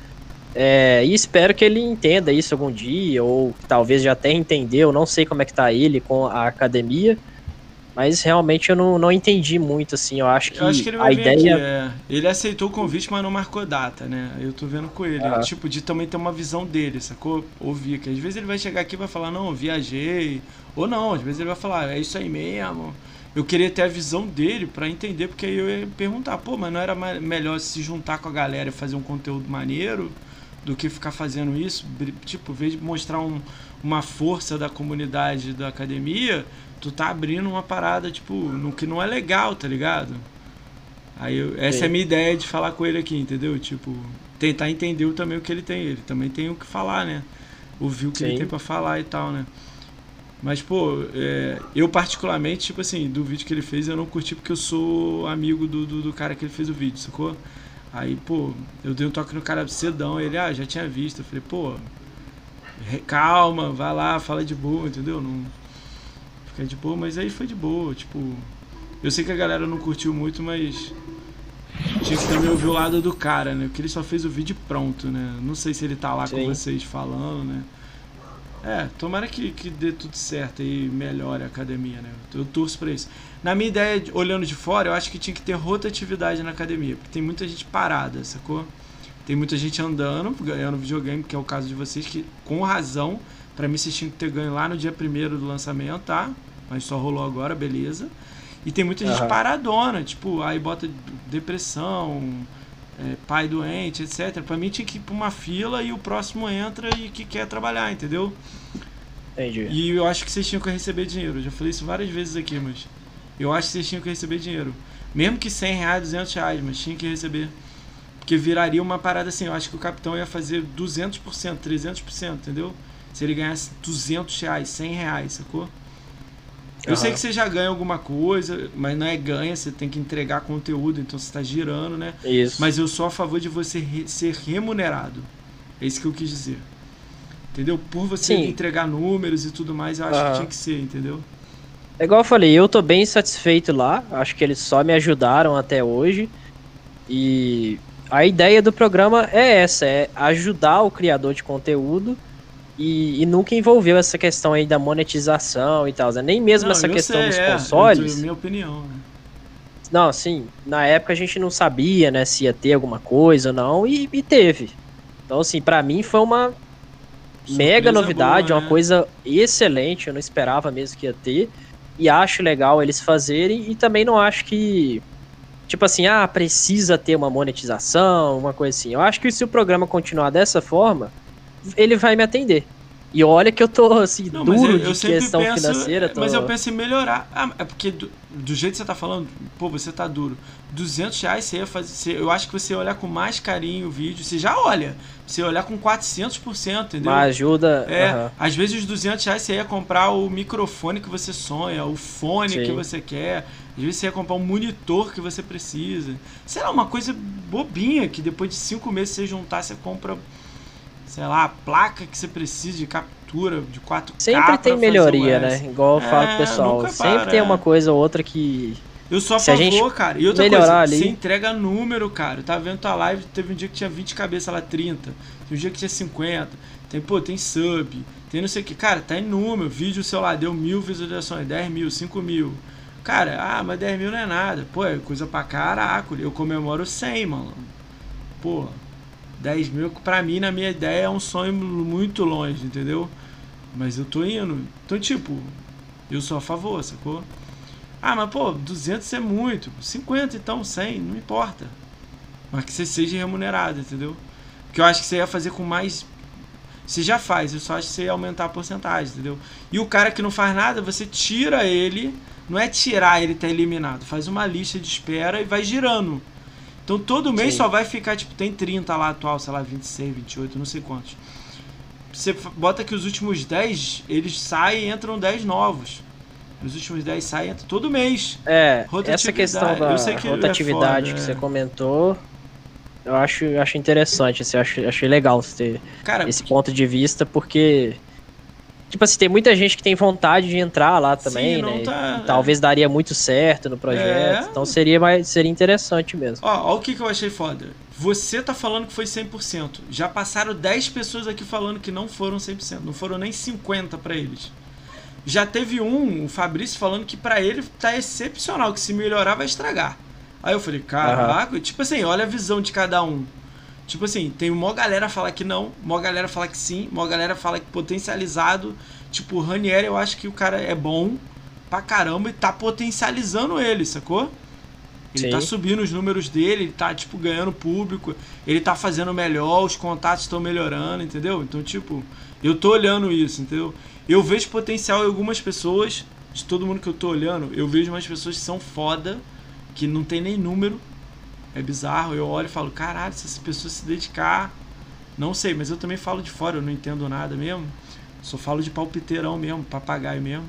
É, e espero que ele entenda isso algum dia, ou talvez já até entendeu, não sei como é que tá ele com a academia. Mas realmente eu não, não entendi muito, assim. Eu acho que, eu acho que ele a ideia. Aqui, é. Ele aceitou o convite, mas não marcou data, né? Eu tô vendo com ele. Ah. Tipo, de também ter uma visão dele, sacou? Ouvir. Que às vezes ele vai chegar aqui e vai falar, não, viajei. Ou não, às vezes ele vai falar, é isso aí mesmo. Eu queria ter a visão dele para entender, porque aí eu ia perguntar, pô, mas não era melhor se juntar com a galera e fazer um conteúdo maneiro do que ficar fazendo isso? Tipo, em vez de mostrar um, uma força da comunidade da academia, tu tá abrindo uma parada, tipo, no que não é legal, tá ligado? Aí eu, essa Sim. é a minha ideia de falar com ele aqui, entendeu? Tipo, tentar entender também o que ele tem. Ele também tem o que falar, né? Ouvir o que Sim. ele tem pra falar e tal, né? Mas, pô, é, eu particularmente, tipo assim, do vídeo que ele fez, eu não curti porque eu sou amigo do, do, do, cara que ele fez o vídeo, sacou? Aí, pô, eu dei um toque no cara cedão, ele, ah, já tinha visto. Eu falei, pô, calma, vai lá, fala de boa, entendeu? Não fica de boa, mas aí foi de boa, tipo. Eu sei que a galera não curtiu muito, mas. Tinha que também ouvir o lado do cara, né? Porque ele só fez o vídeo pronto, né? Não sei se ele tá lá Sim. com vocês falando, né? É, tomara que, que dê tudo certo e melhore a academia, né? Eu torço pra isso. Na minha ideia, olhando de fora, eu acho que tinha que ter rotatividade na academia, porque tem muita gente parada, sacou? Tem muita gente andando, ganhando videogame, que é o caso de vocês, que com razão Pra mim, vocês tinham que ter ganho lá no dia primeiro do lançamento, tá? Mas só rolou agora, beleza. E tem muita gente uhum. paradona, tipo, aí bota depressão, é, pai doente, etc. Pra mim tinha que ir pra uma fila e o próximo entra e que quer trabalhar, entendeu? Entendi. E eu acho que vocês tinham que receber dinheiro. Eu já falei isso várias vezes aqui, mas. Eu acho que vocês tinham que receber dinheiro. Mesmo que 100 reais, 200 reais, mas tinha que receber. Porque viraria uma parada assim. Eu acho que o capitão ia fazer 200%, 300%, entendeu? Se ele ganhasse 200 reais, 100 reais, sacou? Eu uhum. sei que você já ganha alguma coisa, mas não é ganha, você tem que entregar conteúdo, então você está girando, né? Isso. Mas eu sou a favor de você re ser remunerado. É isso que eu quis dizer. Entendeu? Por você Sim. entregar números e tudo mais, eu acho uhum. que tinha que ser, entendeu? É igual eu falei, eu tô bem satisfeito lá. Acho que eles só me ajudaram até hoje. E a ideia do programa é essa, é ajudar o criador de conteúdo e, e, nunca envolveu essa questão aí da monetização e tal, né? Nem mesmo não, essa questão sei, dos é, consoles. É minha opinião, né? Não, sim. Na época a gente não sabia, né, se ia ter alguma coisa ou não, e, e teve. Então, assim, para mim foi uma Surpresa mega novidade, boa, né? uma coisa excelente. Eu não esperava mesmo que ia ter. E acho legal eles fazerem. E também não acho que. Tipo assim, ah, precisa ter uma monetização, uma coisa assim. Eu acho que se o programa continuar dessa forma ele vai me atender. E olha que eu tô, assim, não, duro eu, eu de questão penso, financeira. Tô... Mas eu penso em melhorar. Ah, é porque do, do, jeito que você tá falando, pô, você tá duro. 200 reais você ia fazer. Você, eu acho que você ia olhar com mais carinho o vídeo. Você já olha. Você ia olhar com 400%, entendeu? Mas ajuda. É. Uhum. Às vezes os 200 reais você ia comprar o microfone que você sonha, o fone Sim. que você quer. Às vezes você ia comprar um monitor que você precisa. Sei lá, uma coisa bobinha que depois de 5 meses você juntar, você compra sei lá, a placa que você precisa de captura de 4K. Sempre tem melhoria, né? Igual eu falo pro é, pessoal. Sempre tem é. uma coisa ou outra que. Eu sou a favor, cara. E outra melhorar coisa, ali... você entrega número, cara. Eu tava vendo tua live, teve um dia que tinha 20 cabeças lá, 30. Tem um dia que tinha 50. Tem, pô, tem sub. Tem não sei o que. Cara, tá em número. Vídeo, sei lá, deu mil visualizações, 10 mil, 5 mil. Cara, ah, mas 10 mil não é nada. Pô, é coisa pra caraca. Eu comemoro 100, mano. Pô, 10 mil, pra mim, na minha ideia, é um sonho muito longe, entendeu? Mas eu tô indo. Então, tipo, eu sou a favor, sacou? Ah, mas pô, 200 é muito. 50 então, 100, não importa. Mas que você seja remunerado, entendeu? Porque eu acho que você ia fazer com mais. Você já faz, eu só acho que você ia aumentar a porcentagem, entendeu? E o cara que não faz nada, você tira ele. Não é tirar ele tá eliminado. Faz uma lista de espera e vai girando. Então todo mês Sim. só vai ficar, tipo, tem 30 lá atual, sei lá, 26, 28, não sei quantos. você bota que os últimos 10, eles saem e entram 10 novos. Os últimos 10 saem entra todo mês. É, essa questão da que rotatividade é foda, que é. você comentou, eu acho, eu acho interessante, assim, eu acho, achei legal você ter Cara, esse ponto de vista, porque Tipo assim, tem muita gente que tem vontade de entrar lá também, Sim, né? Tá, talvez é. daria muito certo no projeto. É. Então seria, mais, seria interessante mesmo. Ó, ó o que, que eu achei foda. Você tá falando que foi 100%. Já passaram 10 pessoas aqui falando que não foram 100%. Não foram nem 50 para eles. Já teve um, o Fabrício, falando que para ele tá excepcional, que se melhorar vai estragar. Aí eu falei, caraca, uhum. tipo assim, olha a visão de cada um. Tipo assim, tem uma galera falar que não, uma galera fala que sim, uma galera fala que potencializado. Tipo, o Ranieri, eu acho que o cara é bom pra caramba e tá potencializando ele, sacou? Ele tá sim. tá subindo os números dele, ele tá, tipo, ganhando público, ele tá fazendo melhor, os contatos estão melhorando, entendeu? Então, tipo, eu tô olhando isso, entendeu? Eu vejo potencial em algumas pessoas, de todo mundo que eu tô olhando, eu vejo umas pessoas que são foda, que não tem nem número, é bizarro. Eu olho e falo, caralho, se essa pessoa se dedicar. Não sei, mas eu também falo de fora, eu não entendo nada mesmo. Só falo de palpiteirão mesmo, papagaio mesmo.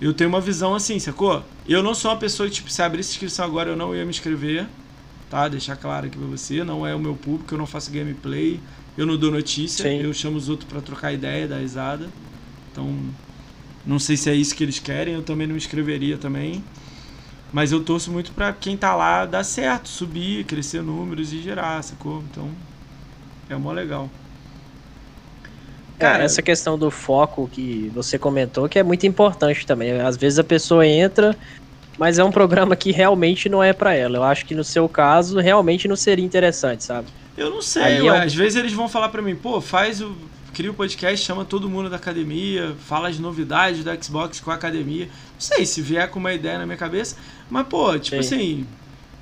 Eu tenho uma visão assim, sacou? Eu não sou uma pessoa que, tipo, se abrisse inscrição agora eu não ia me inscrever. Tá? Deixar claro aqui pra você. Não é o meu público, eu não faço gameplay. Eu não dou notícia. Sim. Eu chamo os outros para trocar ideia, dar risada. Então, não sei se é isso que eles querem. Eu também não me inscreveria também. Mas eu torço muito para quem tá lá dar certo, subir, crescer números e gerar, sacou? Então, é mó legal. É, Cara, essa questão do foco que você comentou, que é muito importante também. Às vezes a pessoa entra, mas é um programa que realmente não é para ela. Eu acho que no seu caso, realmente não seria interessante, sabe? Eu não sei, ué, é um... às vezes eles vão falar para mim, pô, faz o cria o podcast, chama todo mundo da academia, fala as novidades do Xbox com a academia. Não sei se vier com uma ideia na minha cabeça, mas, pô, tipo Sim. assim,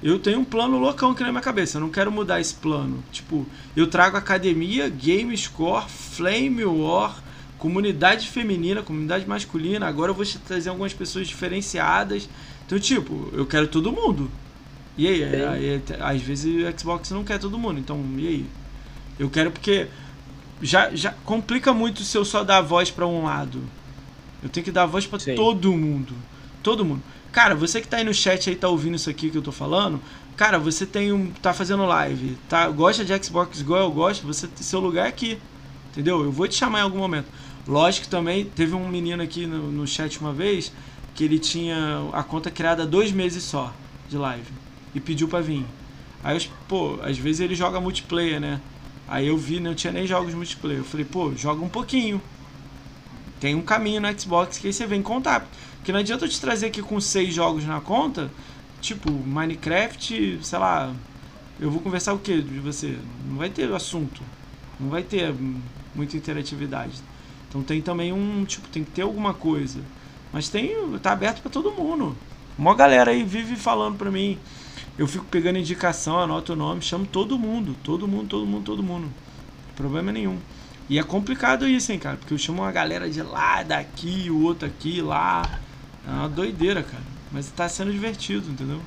eu tenho um plano loucão aqui na minha cabeça. Eu não quero mudar esse plano. Tipo, eu trago academia, game score, flame war, comunidade feminina, comunidade masculina. Agora eu vou trazer algumas pessoas diferenciadas. Então, tipo, eu quero todo mundo. E aí, aí, aí, às vezes o Xbox não quer todo mundo. Então, e aí? Eu quero porque já, já complica muito se eu só dar voz para um lado. Eu tenho que dar voz para todo mundo. Todo mundo. Cara, você que tá aí no chat aí, tá ouvindo isso aqui que eu tô falando, cara, você tem um. tá fazendo live, tá? Gosta de Xbox igual eu gosto, você tem seu lugar aqui. Entendeu? Eu vou te chamar em algum momento. Lógico também teve um menino aqui no, no chat uma vez que ele tinha a conta criada dois meses só de live e pediu para vir. Aí, pô, às vezes ele joga multiplayer, né? Aí eu vi, não tinha nem jogos multiplayer. Eu falei, pô, joga um pouquinho. Tem um caminho no Xbox que aí você vem contar. Porque não adianta eu te trazer aqui com seis jogos na conta, tipo Minecraft, sei lá. Eu vou conversar o que de você? Não vai ter assunto. Não vai ter muita interatividade. Então tem também um, tipo, tem que ter alguma coisa. Mas tem, tá aberto para todo mundo. Uma galera aí vive falando pra mim. Eu fico pegando indicação, anoto o nome, chamo todo mundo, todo mundo, todo mundo, todo mundo. Problema nenhum. E é complicado isso, hein, cara, porque eu chamo uma galera de lá, daqui, o outro aqui, lá. É uma doideira, cara. Mas tá sendo divertido, entendeu?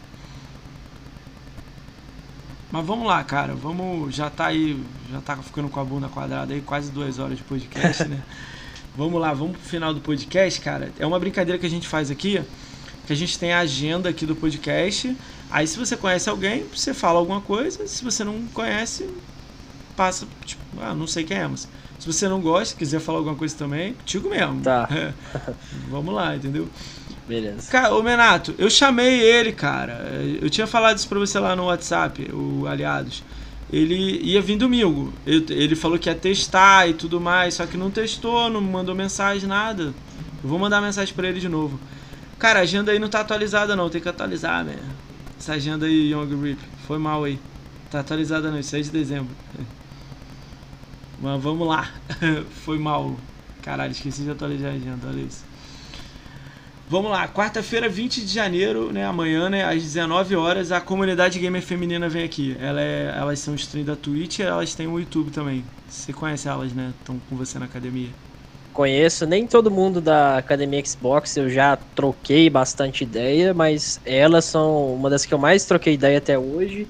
Mas vamos lá, cara. Vamos. Já tá aí. Já tá ficando com a bunda quadrada aí, quase duas horas de podcast, né? [LAUGHS] vamos lá, vamos pro final do podcast, cara. É uma brincadeira que a gente faz aqui. Que a gente tem a agenda aqui do podcast. Aí se você conhece alguém, você fala alguma coisa. Se você não conhece, passa. Tipo, ah, não sei quem é, mas. Se você não gosta, quiser falar alguma coisa também, contigo mesmo. Tá. [LAUGHS] vamos lá, entendeu? Beleza. Cara, ô Menato, eu chamei ele, cara. Eu tinha falado isso pra você lá no WhatsApp, o Aliados. Ele ia vir domingo. Ele falou que ia testar e tudo mais, só que não testou, não mandou mensagem, nada. Eu vou mandar mensagem pra ele de novo. Cara, a agenda aí não tá atualizada não, tem que atualizar, né? Essa agenda aí, Young Rip. Foi mal aí. Tá atualizada não, 6 de dezembro. [LAUGHS] Mas vamos lá. [LAUGHS] Foi mal. Caralho, esqueci de atualizar a agenda, olha isso. Vamos lá, quarta-feira, 20 de janeiro, né, amanhã, né, às 19 horas, a comunidade gamer feminina vem aqui. Ela é, elas são stream da Twitch e elas têm o YouTube também. Você conhece elas, né? Estão com você na academia. Conheço, nem todo mundo da Academia Xbox eu já troquei bastante ideia, mas elas são uma das que eu mais troquei ideia até hoje.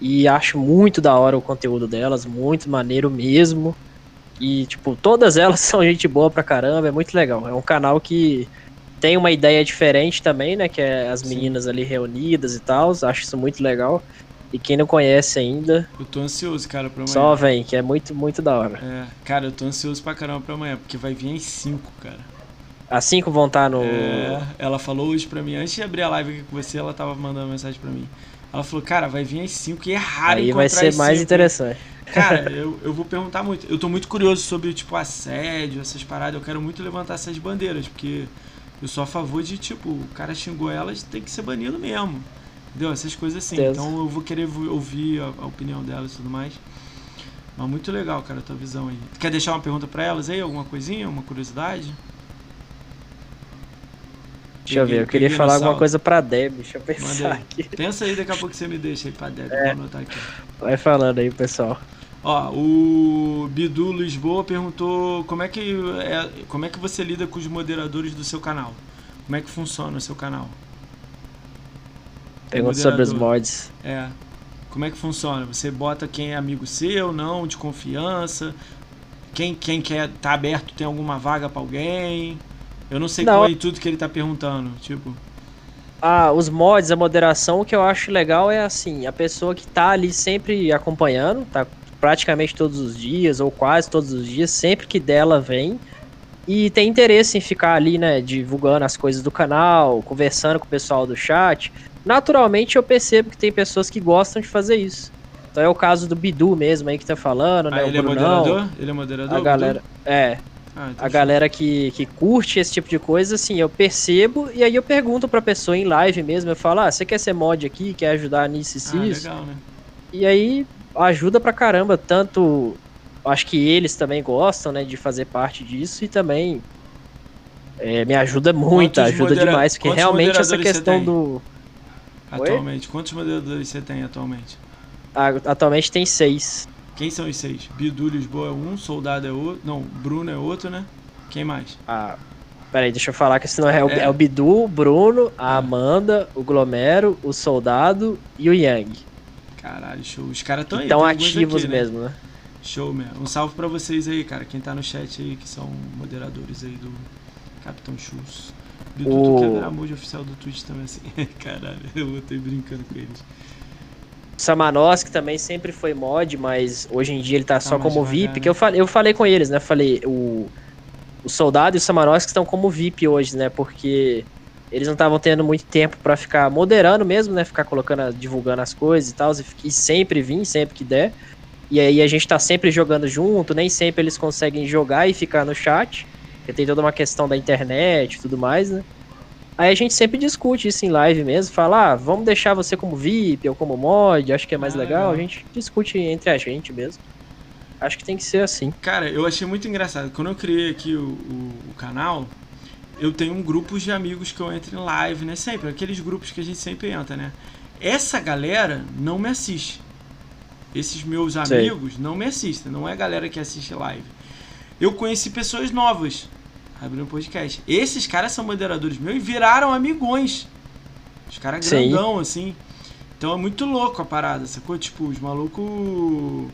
E acho muito da hora o conteúdo delas, muito maneiro mesmo. E, tipo, todas elas [LAUGHS] são gente boa pra caramba, é muito legal. É um canal que tem uma ideia diferente também, né? Que é as meninas Sim. ali reunidas e tal. Acho isso muito legal. E quem não conhece ainda. Eu tô ansioso, cara, pra amanhã. Só vem, que é muito, muito da hora. É, cara, eu tô ansioso pra caramba pra amanhã, porque vai vir em 5, cara. As 5 vão estar tá no. É, ela falou hoje pra mim, antes de abrir a live aqui com você, ela tava mandando mensagem pra mim. Ela falou, cara, vai vir às 5 e é raro Aí vai ser mais cinco. interessante. Cara, [LAUGHS] eu, eu vou perguntar muito. Eu tô muito curioso sobre, tipo, assédio, essas paradas. Eu quero muito levantar essas bandeiras, porque eu sou a favor de, tipo, o cara xingou elas, tem que ser banido mesmo. Entendeu? Essas coisas assim. Deus. Então eu vou querer ouvir a, a, opinião delas e tudo mais. Mas muito legal, cara, a tua visão aí. Quer deixar uma pergunta para elas aí? Alguma coisinha? Uma curiosidade? Deixa eu ver, eu queria falar alguma coisa pra Deb, deixa eu pensar aqui. Pensa aí, daqui a pouco você me deixa aí pra Deb, é. vou anotar aqui. Vai falando aí, pessoal. Ó, o Bidu Lisboa perguntou como é que é, como é que você lida com os moderadores do seu canal? Como é que funciona o seu canal? Pergunta sobre os mods. É. Como é que funciona? Você bota quem é amigo seu, não, de confiança? Quem, quem quer tá aberto tem alguma vaga para alguém? Eu não sei não. qual é tudo que ele tá perguntando, tipo. Ah, os mods, a moderação, o que eu acho legal é assim, a pessoa que tá ali sempre acompanhando, tá praticamente todos os dias, ou quase todos os dias, sempre que dela vem, e tem interesse em ficar ali, né, divulgando as coisas do canal, conversando com o pessoal do chat, naturalmente eu percebo que tem pessoas que gostam de fazer isso. Então é o caso do Bidu mesmo aí que tá falando, ah, né? Ele o é moderador? Ele é moderador? A galera. É. Ah, então a galera que, que curte esse tipo de coisa, assim, eu percebo e aí eu pergunto pra pessoa em live mesmo, eu falo, ah, você quer ser mod aqui, quer ajudar nisso e ah, isso? Legal, né? E aí ajuda pra caramba, tanto acho que eles também gostam, né, de fazer parte disso e também é, me ajuda muito, quantos ajuda demais, porque realmente essa questão do... Atualmente, Oi? quantos moderadores você tem atualmente? Atualmente tem seis. Quem são os seis? Bidu Lisboa é um, Soldado é outro. Não, Bruno é outro, né? Quem mais? Ah, peraí, deixa eu falar que senão é o, é. é o Bidu, o Bruno, a é. Amanda, o Glomero, o Soldado e o Yang. Caralho, show. Os caras estão aí. Estão ativos aqui, né? mesmo, né? Show, mesmo. Um salve pra vocês aí, cara. Quem tá no chat aí, que são moderadores aí do Capitão Chus. Bidu, o... tu quer virar mod oficial do Twitch também, assim. [LAUGHS] Caralho, eu botei brincando com eles. Samanoski também sempre foi mod, mas hoje em dia ele tá, tá só como devagar, VIP. Né? Que eu falei, eu falei com eles, né? Falei, o, o Soldado e o Samanoski estão como VIP hoje, né? Porque eles não estavam tendo muito tempo para ficar moderando mesmo, né? Ficar colocando, divulgando as coisas e tal. E sempre vir, sempre que der. E aí a gente tá sempre jogando junto, nem sempre eles conseguem jogar e ficar no chat. Porque tem toda uma questão da internet e tudo mais, né? Aí a gente sempre discute isso em live mesmo, fala, ah, vamos deixar você como VIP ou como mod, acho que é mais ah, legal. A gente discute entre a gente mesmo. Acho que tem que ser assim. Cara, eu achei muito engraçado. Quando eu criei aqui o, o, o canal, eu tenho um grupo de amigos que eu entro em live, né? Sempre, aqueles grupos que a gente sempre entra, né? Essa galera não me assiste. Esses meus amigos Sei. não me assistem, não é a galera que assiste live. Eu conheci pessoas novas abrindo um podcast. Esses caras são moderadores meus e viraram amigões. Os caras grandão, assim. Então é muito louco a parada, sacou? Tipo, os malucos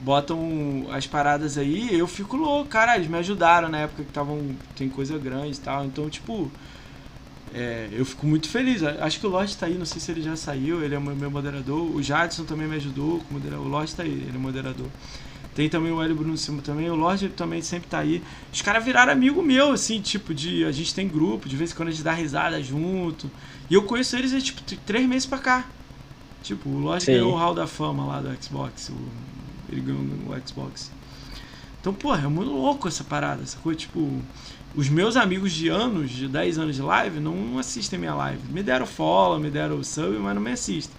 botam as paradas aí eu fico louco. Cara, eles me ajudaram na época que estavam. Tem coisa grande e tal. Então, tipo. É, eu fico muito feliz. Acho que o Lorde tá aí, não sei se ele já saiu, ele é meu moderador. O Jadson também me ajudou. O Lorde tá aí, ele é moderador. Tem também o Hélio Bruno Silva também. O Lorde também sempre tá aí. Os caras viraram amigo meu, assim, tipo, de. A gente tem grupo, de vez em quando a gente dá risada junto. E eu conheço eles tipo, três meses pra cá. Tipo, o Lorde ganhou o Hall da Fama lá do Xbox. O, ele ganhou o Xbox. Então, porra, é muito louco essa parada, sacou? Tipo, os meus amigos de anos, de 10 anos de live, não assistem minha live. Me deram follow, me deram sub, mas não me assistem.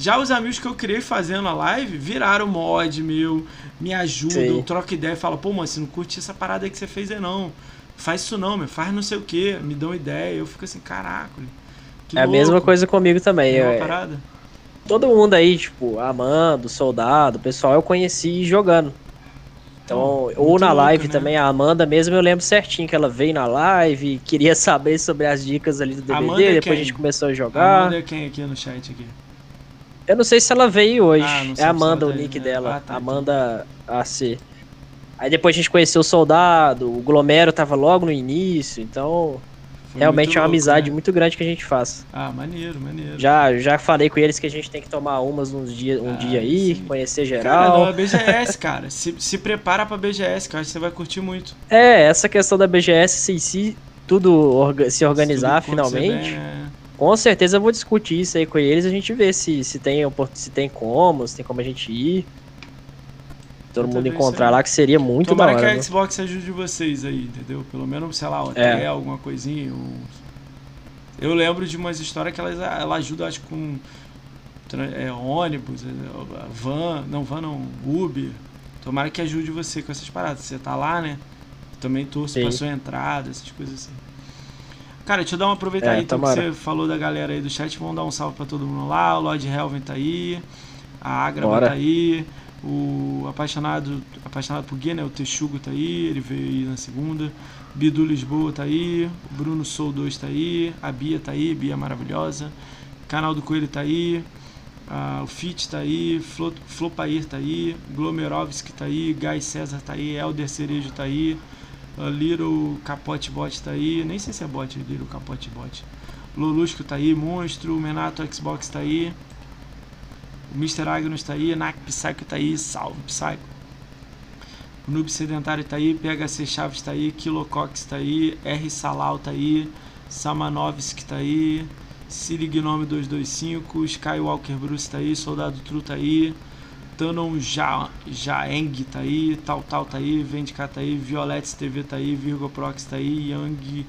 Já os amigos que eu criei fazendo a live viraram mod meu, me ajudam, troca ideia e fala, pô, mano, você não curte essa parada aí que você fez aí não. Faz isso não, meu, faz não sei o que, me dão ideia. Eu fico assim, caraca. é louco. a mesma coisa comigo também. É uma parada. Todo mundo aí, tipo, Amando, Soldado, o pessoal eu conheci jogando. Então, ou na live né? também, a Amanda mesmo, eu lembro certinho que ela veio na live, queria [LAUGHS] saber sobre as dicas ali do DVD, Amanda é depois a gente começou a jogar. Amanda é quem aqui no chat aqui? Eu não sei se ela veio hoje. Ah, é Amanda o nick né? dela. Ah, tá, Amanda AC. Aí depois a gente conheceu o Soldado, o Glomero tava logo no início, então Foi realmente é uma louco, amizade né? muito grande que a gente faz. Ah, maneiro, maneiro. Já, já falei com eles que a gente tem que tomar umas uns dia, um Ah, dia aí, sim. conhecer Cara, geral. não, é BGS, cara. Se, se prepara pra BGS, que eu acho que você vai curtir muito. É, essa questão da BGS em si, tudo orga- se organizar Se tudo finalmente. bem, né? Com certeza eu vou discutir isso aí com eles, a gente vê se, se, tem, se tem como, se tem como a gente ir. Todo Eu mundo encontrar sei. lá, que seria muito Tomara da que hora. a né? Xbox ajude vocês aí, entendeu? Pelo menos, sei lá, hotel, É. alguma coisinha. um- Eu lembro de umas histórias que elas, ela ajuda, acho, com é, ônibus, é, van, não, van não, Uber. Tomara que ajude você com essas paradas. Você tá lá, né? Também torço Sim. pra sua entrada, essas coisas assim. Cara, deixa eu dar uma aproveitar É, aí, então, que você falou da galera aí do chat. Vamos dar um salve pra todo mundo lá. O Lord Helvin tá aí. A Bora. tá aí. O apaixonado, apaixonado por Guia, né? O Texugo tá aí. Ele veio aí na segunda. Bidu Lisboa tá aí. O Bruno Soul 2 tá aí. A Bia tá aí. Bia maravilhosa. Canal do Coelho tá aí. Ah, o Fit tá aí. Flo, Flopair tá aí. Glomerovski tá aí. Guy César tá aí. Elder Cerejo tá aí. A Little Capote Bot tá aí. Nem sei se é bot, Little Capote Bot. Lolusco tá aí. Monstro. Menato Xbox tá aí. O Mr. Agnus tá aí. Nak Psycho tá aí. Salve Psycho. O Noob Sedentário tá aí. PHC Chaves tá aí. Kilocox tá aí. R Salau tá aí. Samanovski tá aí. Siri Gnome 225. Skywalker Bruce tá aí. Soldado True tá aí. Tanon Ja, Jaeng tá aí, Tal Tal tá aí, Vendicar tá aí, Violettes TV tá aí, Virgo Prox tá aí, Young,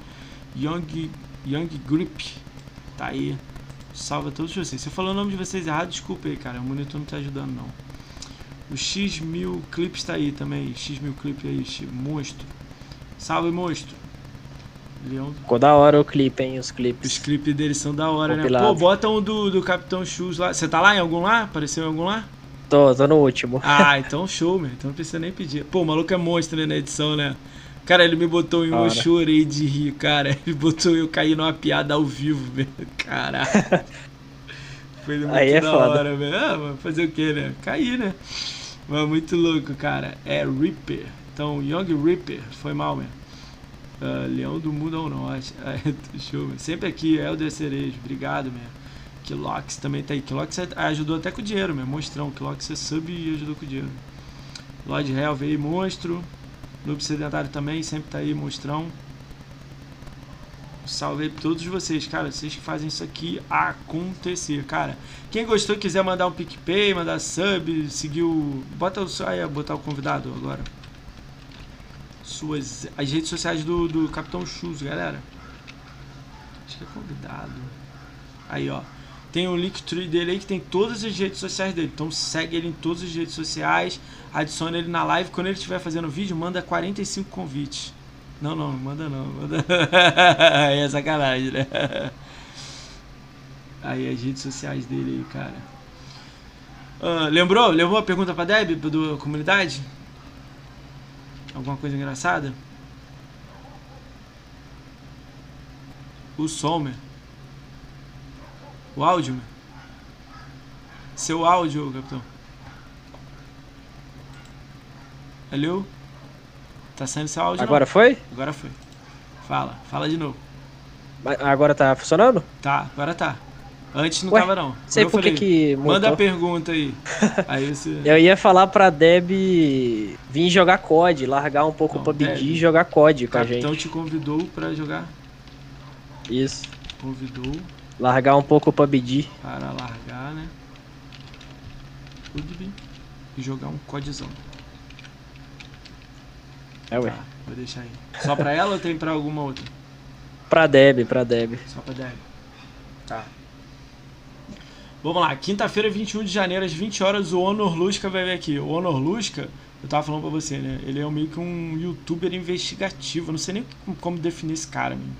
Young, Young Grip tá aí. Salve a todos vocês. Se eu falar o nome de vocês errado, desculpa aí, cara. O monitor não tá ajudando, não. O X1000 Clips tá aí também. X1000 Clip aí, X- monstro. Salve, monstro. Leão. Ficou da hora o clipe, hein? Os Os clipes. clipes deles são da hora, né? Compilado. Pô, bota um do, do Capitão Shoes lá. Você tá lá em algum lá? Apareceu em algum lá? Tô, tô no último. Ah, [LAUGHS] então show, meu. Então não precisa nem pedir. Pô, o maluco é monstro né, na edição, né? Cara, ele me botou em um, eu chorei de rir, cara. [LAUGHS] Ele botou eu cair numa piada ao vivo, velho. Caralho. [LAUGHS] Foi muito Aí é da foda. hora, velho. Ah, fazer o que, né? Cair, né? Mas muito louco, cara. É Reaper. Então, Young Reaper. Foi mal, meu. Ah, Leão do Mundo ao Norte. Show, meu. Sempre aqui, Elder Cerejo. Obrigado, meu. Kilox também tá aí. Kilox é- ajudou até com o dinheiro, meu. Monstrão. Kilox é sub e ajudou com o dinheiro. Lord Hell veio monstro. Noob Sedentário também, sempre tá aí, monstrão. Salve aí pra todos vocês, cara. Vocês que fazem isso aqui acontecer, cara. Quem gostou quiser mandar um PicPay, mandar sub, seguir o. Bota o. Aí, botar o convidado agora. Suas. As redes sociais do, do Capitão Shoes, galera. Acho que é convidado. Aí, ó. Tem o Linktree dele aí que tem todas as redes sociais dele. Então segue ele em todas as redes sociais. Adiciona ele na live. Quando ele estiver fazendo vídeo, manda 45 convites. Não, não, manda não. Manda... [LAUGHS] Aí é sacanagem, né? Aí as redes sociais dele aí, cara. Ah, lembrou? Levou a pergunta pra Deb do comunidade? Alguma coisa engraçada? O som, meu. O áudio. Seu áudio, capitão. Alô? Tá saindo seu áudio Agora foi? não? Agora foi. Fala, fala de novo. Mas Agora tá funcionando? Tá, agora tá. Antes não Ué, tava não. Sei por que falei, que Manda a pergunta aí. [LAUGHS] Aí você. Eu ia falar pra Deb vir jogar COD, largar um pouco Não, o PUBG Deb. e jogar COD com a capitão gente. te convidou pra jogar. Isso. Convidou Largar um pouco o PUBG. para largar, né? Rugby e jogar um codzão. É, ué. Tá, vou deixar aí. Só pra ela ou tem pra alguma outra? Pra Deb, pra Deb. Só pra Deb. Tá. Vamos lá, quinta-feira, 21 de janeiro, às 20 horas, o Honor Lusca vai vir aqui. O Honor Lusca, eu tava falando pra você, né? Ele é meio que um youtuber investigativo. Eu não sei nem como- como definir esse cara, mano.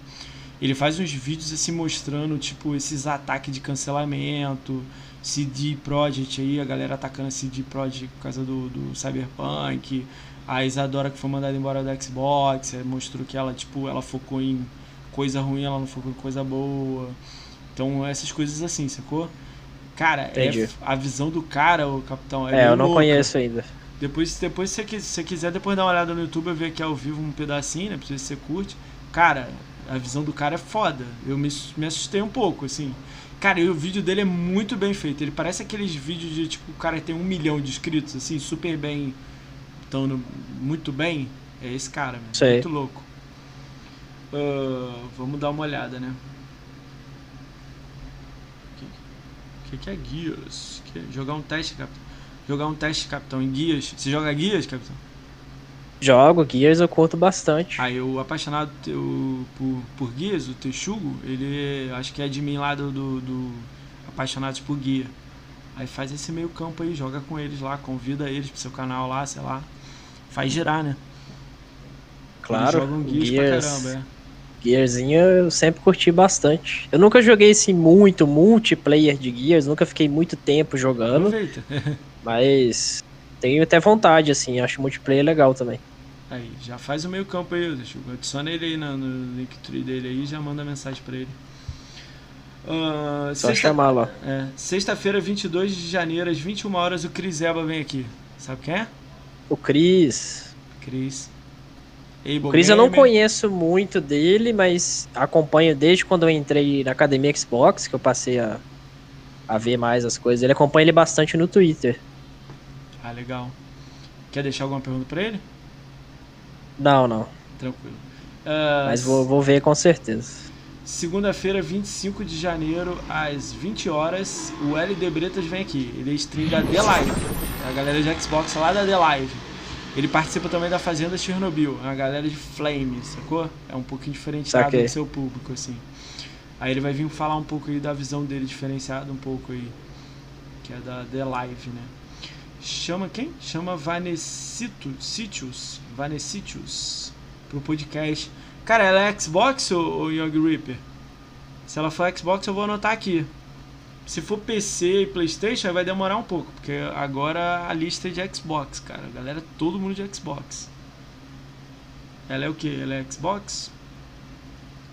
Ele faz uns vídeos assim mostrando, tipo, esses ataques de cancelamento, CD Projekt aí, a galera atacando a CD Projekt por causa do, do Cyberpunk. A Isadora que foi mandada embora do Xbox, aí mostrou que ela, tipo, ela focou em coisa ruim, ela não focou em coisa boa. Então, essas coisas assim, sacou? Cara, é Entendi. a visão do cara, o capitão, é, É, eu não louca. conheço ainda. Depois, depois se você quiser, depois dá uma olhada no YouTube, eu ver aqui ao vivo um pedacinho, né? Pra ver se você curte. Cara, a visão do cara é foda. Eu me, me assustei um pouco, assim. Cara, e o vídeo dele é muito bem feito. Ele parece aqueles vídeos de, tipo, o cara tem um milhão de inscritos, assim, super bem. Tão muito bem. É esse cara. Sei. Muito louco. Uh, vamos dar uma olhada, né? O que, que, que é guias? Que, jogar um teste, capitão. Jogar um teste, capitão, em guias. Você joga guias, capitão? Jogo, Gears eu curto bastante. Aí o apaixonado teu, por, por guias, o Texugo, ele acho que é de mim lá do, do, do Apaixonados por Guia. Aí faz esse meio campo aí, joga com eles lá, convida eles pro seu canal lá, sei lá. Faz girar, né? Claro, Eles jogam guias Gears, pra caramba, é. Gearzinho eu sempre curti bastante. Eu nunca joguei esse muito multiplayer de Gears, nunca fiquei muito tempo jogando, Aproveita. [LAUGHS] mas tenho até vontade, assim, acho multiplayer legal também. Aí, já faz o meio campo aí, Texugo. Adiciona ele aí no, no Linktree dele aí e já manda mensagem pra ele. Ah, Só sexta- chamar lá. É, sexta-feira, 22 de janeiro, às 21 horas, o Cris Eba vem aqui. Sabe quem é? O. Cris. Able O Chris eu não conheço muito dele, mas acompanho desde quando eu entrei na academia Xbox, que eu passei a, a ver mais as coisas. Ele acompanha ele bastante no Twitter. Ah, legal. Quer deixar alguma pergunta pra ele? Não, não. Tranquilo. Ah, Mas vou, vou ver com certeza. Segunda-feira, 25 de janeiro, às 20 horas, o LD Bretas vem aqui. Ele é stream da The Live. É a galera de Xbox lá da The Live. Ele participa também da Fazenda Chernobyl. É uma galera de Flame, sacou? É um pouquinho diferenciado do seu público, assim. Aí ele vai vir falar um pouco aí da visão dele diferenciada, um pouco aí. Que é da The Live, né? Chama quem? Chama Vanessito Sitius. Vanessitius. Pro podcast. Cara, ela é Xbox ou, ou Young Reaper? Se ela for Xbox, eu vou anotar aqui. Se for PC e Playstation, vai demorar um pouco, porque agora a lista é de Xbox, cara. A galera, todo mundo de Xbox. Ela é o que? Ela é Xbox?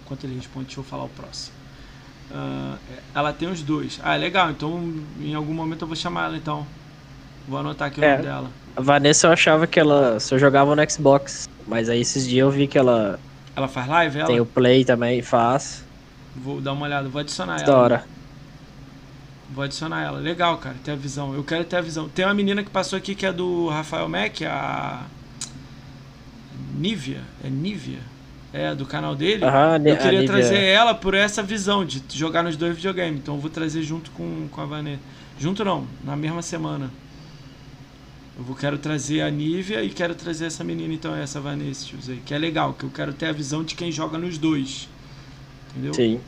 Enquanto ele responde, deixa eu falar o próximo. Ah, ela tem os dois. Ah, legal. Então, em algum momento eu vou chamar ela, então. Vou anotar aqui o É. nome dela. A Vanessa eu achava que ela só jogava no Xbox. Mas aí esses dias eu vi que ela Ela faz live? Ela? tem o Play também, faz. Vou dar uma olhada, vou adicionar ela. Da hora. Vou adicionar ela. Legal, cara, ter a visão. Eu quero ter a visão. Tem uma menina que passou aqui que é do Rafael Mack, a. Nívia. É Nívia? É, do canal dele. Aham, eu queria trazer ela por essa visão de jogar nos dois videogames. Então eu vou trazer junto com, com a Vanessa. Junto não, na mesma semana. Eu vou, quero trazer a Nívia e quero trazer essa menina, então, essa Vanessa, aí, que é legal, que eu quero ter a visão de quem joga nos dois. Entendeu? Sim.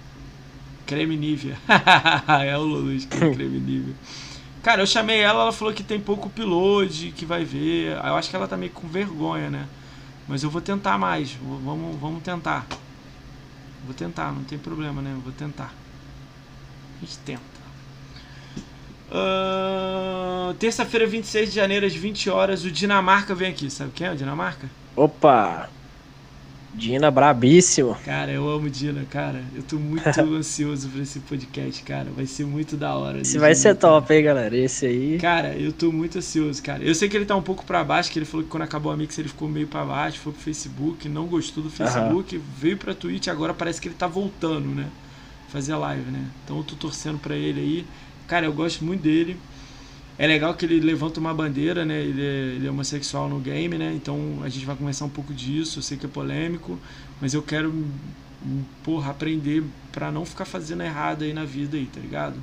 Creme Nivea. [LAUGHS] é o Lulus que é creme Nivea. Cara, eu chamei ela, ela falou que tem pouco upload, que vai ver. Eu acho que ela tá meio com vergonha, né? Mas eu vou tentar mais. Vou- Vamos, vamos tentar. Vou tentar, não tem problema, né? Vou tentar. A gente tenta. Ahn, Terça-feira, 26 de janeiro, às 20 horas, o Dinamarca vem aqui. Sabe quem é o Dinamarca? Opa! Dina brabíssimo. Cara, eu amo Dina, cara. Eu tô muito [LAUGHS] ansioso pra esse podcast, cara. Vai ser muito da hora. Esse Dina, vai ser cara. top, hein, galera? Esse aí. Cara, eu tô muito ansioso, cara. Eu sei que ele tá um pouco pra baixo, que ele falou que quando acabou a Mix ele ficou meio pra baixo, foi pro Facebook, não gostou do Facebook, veio pra Twitch, agora parece que ele tá voltando, né? Fazer live, né? Então eu tô torcendo pra ele aí. Cara, eu gosto muito dele. É legal que ele levanta uma bandeira, né? Ele é, ele é homossexual no game, né? Então a gente vai conversar um pouco disso. Eu sei que é polêmico, mas eu quero, porra, aprender pra não ficar fazendo errado aí na vida aí, tá ligado?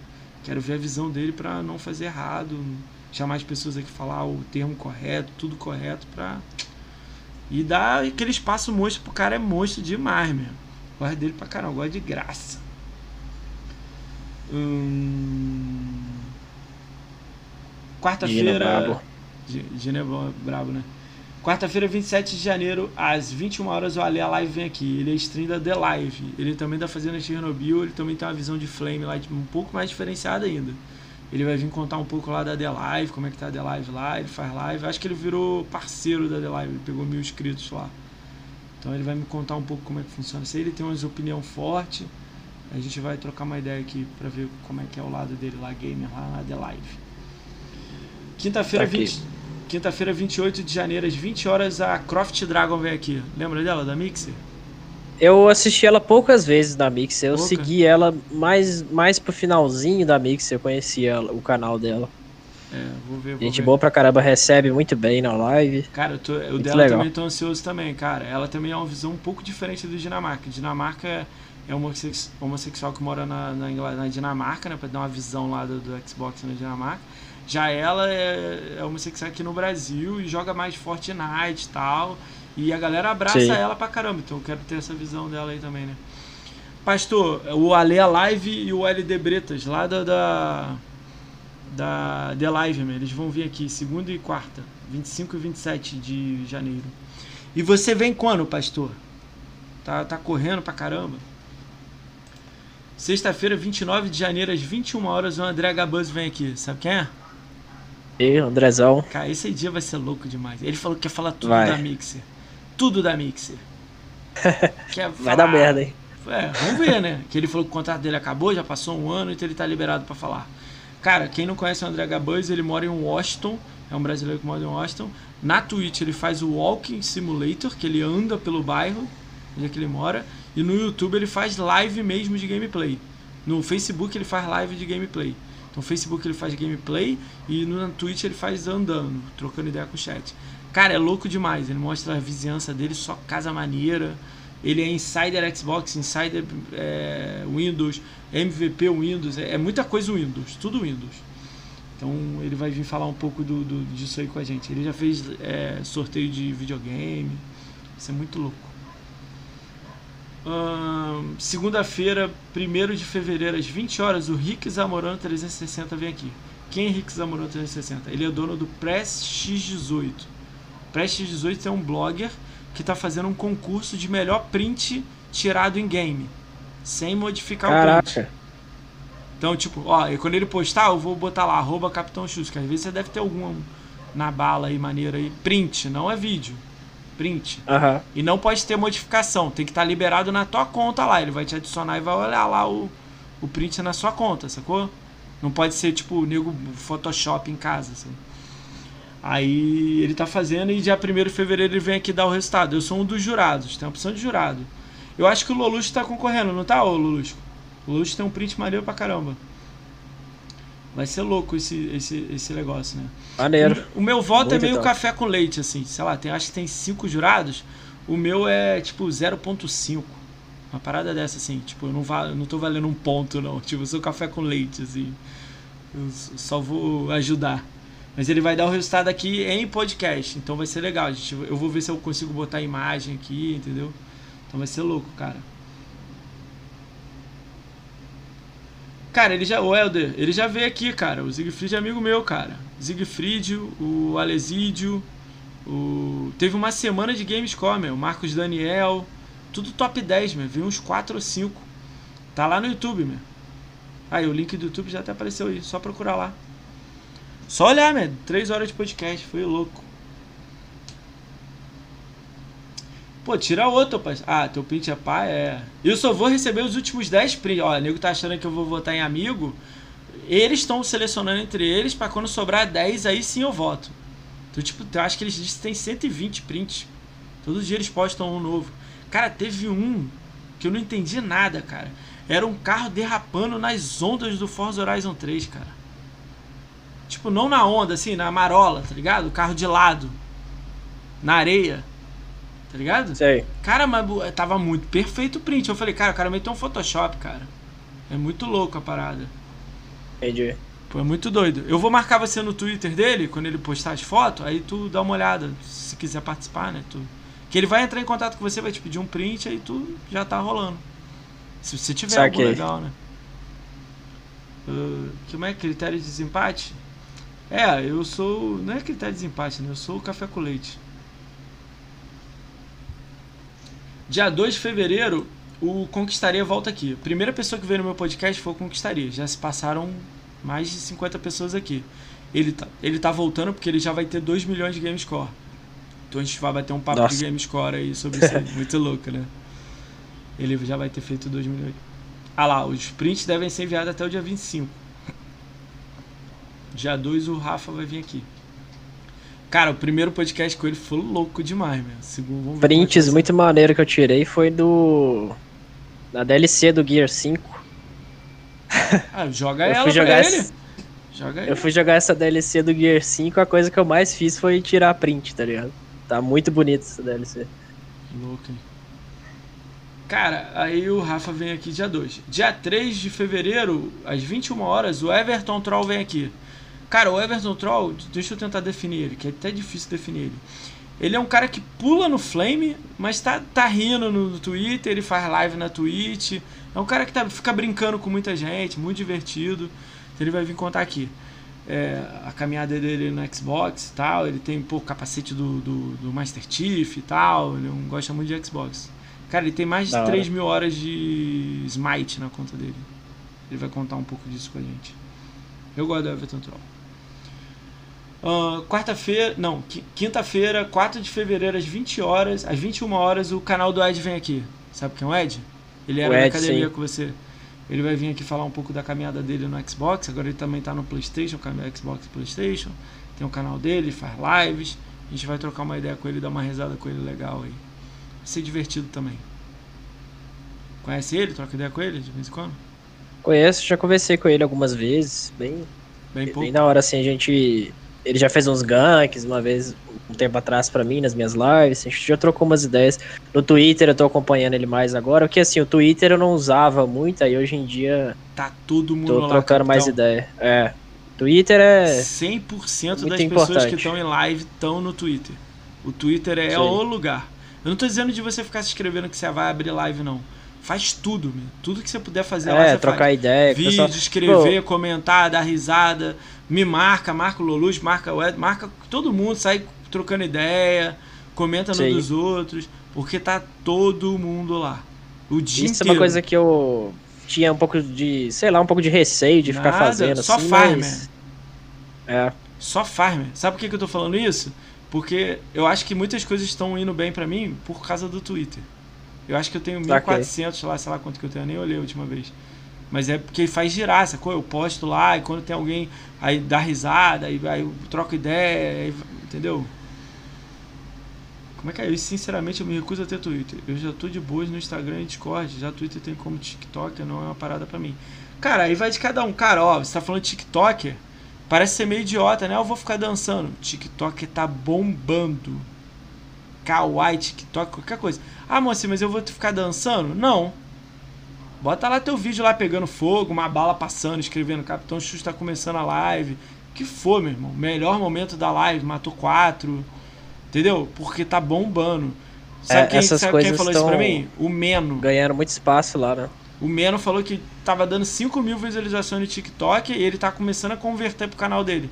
Quero ver a visão dele pra não fazer errado, chamar as pessoas aqui falar o termo correto, tudo correto pra e dar aquele espaço monstro pro cara é monstro demais, meu. Gosto dele pra caramba, gosto de graça. Hum... Quarta-feira. Gina é brabo, né? Quarta-feira, 27 de janeiro, às 21 horas, o Ale a Live vem aqui. Ele é stream da The Live. Ele também tá fazendo Chernobyl, ele também tem uma visão de Flame lá um pouco mais diferenciada ainda. Ele vai vir contar um pouco lá da The Live, como é que tá a The Live lá, ele faz live. Acho que ele virou parceiro da The Live, ele pegou mil inscritos lá. Então ele vai me contar um pouco como é que funciona isso aí. Ele tem umas opinião forte. A gente vai trocar uma ideia aqui pra ver como é que é o lado dele lá, gamer, lá na The Live. Quinta-feira, Tá aqui. 20, quinta-feira, 28 de janeiro, às 20 horas, a Croft Dragon vem aqui. Lembra dela, da Mixer? Eu assisti ela poucas vezes na Mixer. Eu Pouca? segui ela mais, mais pro finalzinho da Mixer. Eu conhecia o canal dela. É, vou ver. Vou Gente ver. boa pra caramba, recebe muito bem na live. Cara, eu tô, o dela legal. também tô ansioso também, cara. Ela também é uma visão um pouco diferente do Dinamarca. Dinamarca é, é homossexual que mora na, na, na Dinamarca, né? Pra dar uma visão lá do, do Xbox na Dinamarca. Já ela é, é homossexual aqui no Brasil e joga mais Fortnite e tal. E a galera abraça Sim. ela pra caramba. Então eu quero ter essa visão dela aí também, né? Pastor, o Ale Live e o LD Bretas, lá da, da da The Live, man. eles vão vir aqui segunda e quarta, 25 e 27 de janeiro. E você vem quando, pastor? Tá, tá correndo pra caramba. Sexta-feira, 29 de janeiro, às 21 horas, o André Gabuz vem aqui. Sabe quem é? E Andrezão. Cara, esse dia vai ser louco demais. Ele falou que quer falar tudo vai. da Mixer. Tudo da Mixer. [LAUGHS] quer falar... Vai dar merda, hein? É, vamos ver, né? Que ele falou que o contrato dele acabou, já passou um ano, então ele tá liberado para falar. Cara, quem não conhece o André Gabuz, ele mora em Washington, é um brasileiro que mora em Washington. Na Twitch ele faz o Walking Simulator, que ele anda pelo bairro onde é que ele mora. E no YouTube ele faz live mesmo de gameplay. No Facebook ele faz live de gameplay. Então no Facebook ele faz gameplay e no Twitch ele faz andando, trocando ideia com o chat. Cara, é louco demais. Ele mostra a vizinhança dele, só casa maneira. Ele é insider Xbox, insider é, Windows, MVP Windows, é, é, muita coisa Windows, tudo Windows. Então ele vai vir falar um pouco do, do disso aí com a gente. Ele já fez é, sorteio de videogame, isso é muito louco. Hum, Segunda-feira, 1 de fevereiro, às 20 horas, o Rick Zamorano 360 vem aqui. Quem é Rick Zamorano 360? Ele é dono do Press X18. Press X18 é um blogger que está fazendo um concurso de melhor print tirado em game, sem modificar Caraca. o print. Então, tipo, ó, quando ele postar, eu vou botar lá, arroba Capitão Chus, que às vezes você deve ter algum na bala aí, maneira aí. Print, não é vídeo. Print. Uhum. E não pode ter modificação, tem que estar tá liberado na tua conta lá. Ele vai te adicionar e vai olhar lá o, o print na sua conta, sacou? Não pode ser tipo nego Photoshop em casa, assim. Aí ele tá fazendo e dia 1 de fevereiro ele vem aqui dar o resultado. Eu sou um dos jurados, tem a opção de jurado. Eu acho que o Lolucho tá concorrendo, não tá, ô Lolucho? O Lolucho tem um print maneiro pra caramba. Vai ser louco esse, esse, esse negócio, né? Maneiro. O, o meu voto é Muito é meio então. café com leite, assim. Sei lá, tem, acho que tem cinco jurados. O meu é tipo 0.5. Uma parada dessa, assim. Tipo, eu não, va não tô valendo um ponto, não. [LAUGHS] Tipo, eu sou café com leite, assim. Eu só vou ajudar. Mas ele vai dar o resultado aqui em podcast. Então vai ser legal. Gente, eu vou ver se eu consigo botar a imagem aqui, entendeu? Então vai ser louco, cara. Cara, ele já. O Helder, ele já veio aqui, cara. O Siegfried é amigo meu, cara. Siegfried, o Alesídio. O... Teve uma semana de Gamescom, meu. Marcos Daniel. Tudo top 10, meu. Veio uns 4 ou 5. Tá lá no YouTube, meu. Aí, o link do YouTube já até apareceu aí. Só procurar lá. Só olhar, man. Três horas de podcast, foi louco. Pô, tira outro, pai. Ah, teu print é pai? É. Eu só vou receber os últimos 10 prints. Ó, o nego tá achando que eu vou votar em amigo. Eles estão selecionando entre eles para quando sobrar 10, aí sim eu voto. Então, tipo, eu acho que eles dizem que tem 120 prints. Todo dia eles postam um novo. Cara, teve um que eu não entendi nada, cara. Era um carro derrapando nas ondas do Forza Horizon 3, cara. Tipo, não na onda, assim, na marola, tá ligado? O carro de lado. Na areia. Tá ligado? Sei. Cara, mas tava muito perfeito o print. Eu falei, cara, o cara meteu um Photoshop, cara. É muito louco a parada. Entendi. Pô, é muito doido. Eu vou marcar você no Twitter dele, quando ele postar as fotos, aí tu dá uma olhada, se quiser participar, né? Tu... Que ele vai entrar em contato com você, vai te pedir um print, aí tu já tá rolando. Se você tiver Saquei. algo legal, né? Uh, como é critério de desempate? É, eu sou. Não é critério de desempate, né? Eu sou o café com leite. Dia 2 de fevereiro, o Conquistaria volta aqui. A primeira pessoa que veio no meu podcast foi o Conquistaria. Já se passaram mais de 50 pessoas aqui. Ele tá, ele tá voltando porque ele já vai ter 2 milhões de game score. Então a gente vai bater um papo Nossa. de game score aí sobre isso. [LAUGHS] Muito louco, né? Ele já vai ter feito 2 milhões. Ah lá, os prints devem ser enviados até o dia 25. Dia 2 o Rafa vai vir aqui. Cara, o primeiro podcast com ele foi louco demais, meu. Segundo, Prints é muito maneiro que eu tirei foi do. Da DLC do Gear 5. ser. Ah, joga Eu ela fui jogar ele. essa- Joga ele. Eu fui jogar essa DLC do Gear 5, a coisa que eu mais fiz foi tirar print, tá ligado? Tá muito bonito essa DLC. Louco, hein? Cara, aí o Rafa vem aqui dia 2. Dia 3 de fevereiro, às 21 horas, o Everton Troll vem aqui. Cara, o Everton Troll, deixa eu tentar definir ele, que é até difícil definir ele. Ele é um cara que pula no Flame, mas tá, tá rindo no Twitter, ele faz live na Twitch. É um cara que tá, fica brincando com muita gente, muito divertido. Então ele vai vir contar aqui. É, a caminhada dele no Xbox e tal. Ele tem pô, capacete do, do, do Master Chief e tal. Ele não gosta muito de Xbox. Cara, ele tem mais de Da hora. 3 mil horas de Smite na conta dele. Ele vai contar um pouco disso com a gente. Eu gosto do Everton Troll. Ah, Quarta-feira, não, qui- quinta-feira, 4 de fevereiro, às 20 horas, às 21 horas, o canal do Ed vem aqui. Sabe quem é o Ed? Ele era O na Ed, academia sim. com você. Ele vai vir aqui falar um pouco da caminhada dele no Xbox. Agora ele também tá no PlayStation, caminho Xbox PlayStation. Tem o canal dele, faz lives. A gente vai trocar uma ideia com ele, dar uma risada com ele legal aí. Vai ser divertido também. Conhece ele? Troca ideia com ele de vez em quando? Conheço, já conversei com ele algumas vezes, bem, Bem pouco. bem da hora assim, a gente. Ele já fez uns ganks uma vez, um tempo atrás pra mim, nas minhas lives, a gente já trocou umas ideias. No Twitter eu tô acompanhando ele mais agora, porque assim, o Twitter eu não usava muito, aí hoje em dia Tá todo mundo tô lá. trocando mais ideia. É. Twitter é. 100% muito das pessoas importante. que estão em live estão no Twitter. O Twitter é Sim. o lugar. Eu não tô dizendo de você ficar se inscrevendo que você vai abrir live, não. Faz tudo, meu. Tudo que você puder fazer lá, É, trocar faz. ideia. Vídeo, pessoal. escrever, comentar, dar risada. Me marca, marca o Loluz, marca o Ed, marca todo mundo, sai trocando ideia, comenta no Sim. dos outros, porque tá todo mundo lá. O dia Isso é inteiro. uma coisa que eu tinha um pouco de, sei lá, um pouco de receio de ficar Nada, fazendo só assim, faz, mas... É, Só farmer. Sabe por que, que eu tô falando isso? Porque eu acho que muitas coisas estão indo bem pra mim por causa do Twitter. Eu acho que eu tenho Saquei. 1400 lá, sei lá quanto que eu tenho, eu nem olhei a última vez. Mas é porque faz girar, sacou? Eu posto lá e quando tem alguém, aí dá risada, aí, aí eu troco ideia, aí- entendeu? Como é que é? Eu, sinceramente, eu me recuso a ter Twitter. Eu já tô de boas no Instagram e Discord. Já Twitter tem como TikTok, não é uma parada pra mim. Cara, aí vai de cada um. Cara, ó, você tá falando TikToker, parece ser meio idiota, né? Eu vou ficar dançando. TikTok tá bombando. Kawaii, TikTok, qualquer coisa. Ah, moça, mas eu vou ficar dançando? Não. Bota lá teu vídeo lá pegando fogo, uma bala passando, escrevendo Capitão Xuxa tá começando a live. Que for, meu irmão. Melhor momento da live, matou quatro. Entendeu? Porque tá bombando. Sabe, É, quem, essas sabe quem coisas falou isso pra mim? O Meno. ganhando muito espaço lá, né? O Meno falou que tava dando 5 mil visualizações no TikTok e ele tá começando a converter pro canal dele.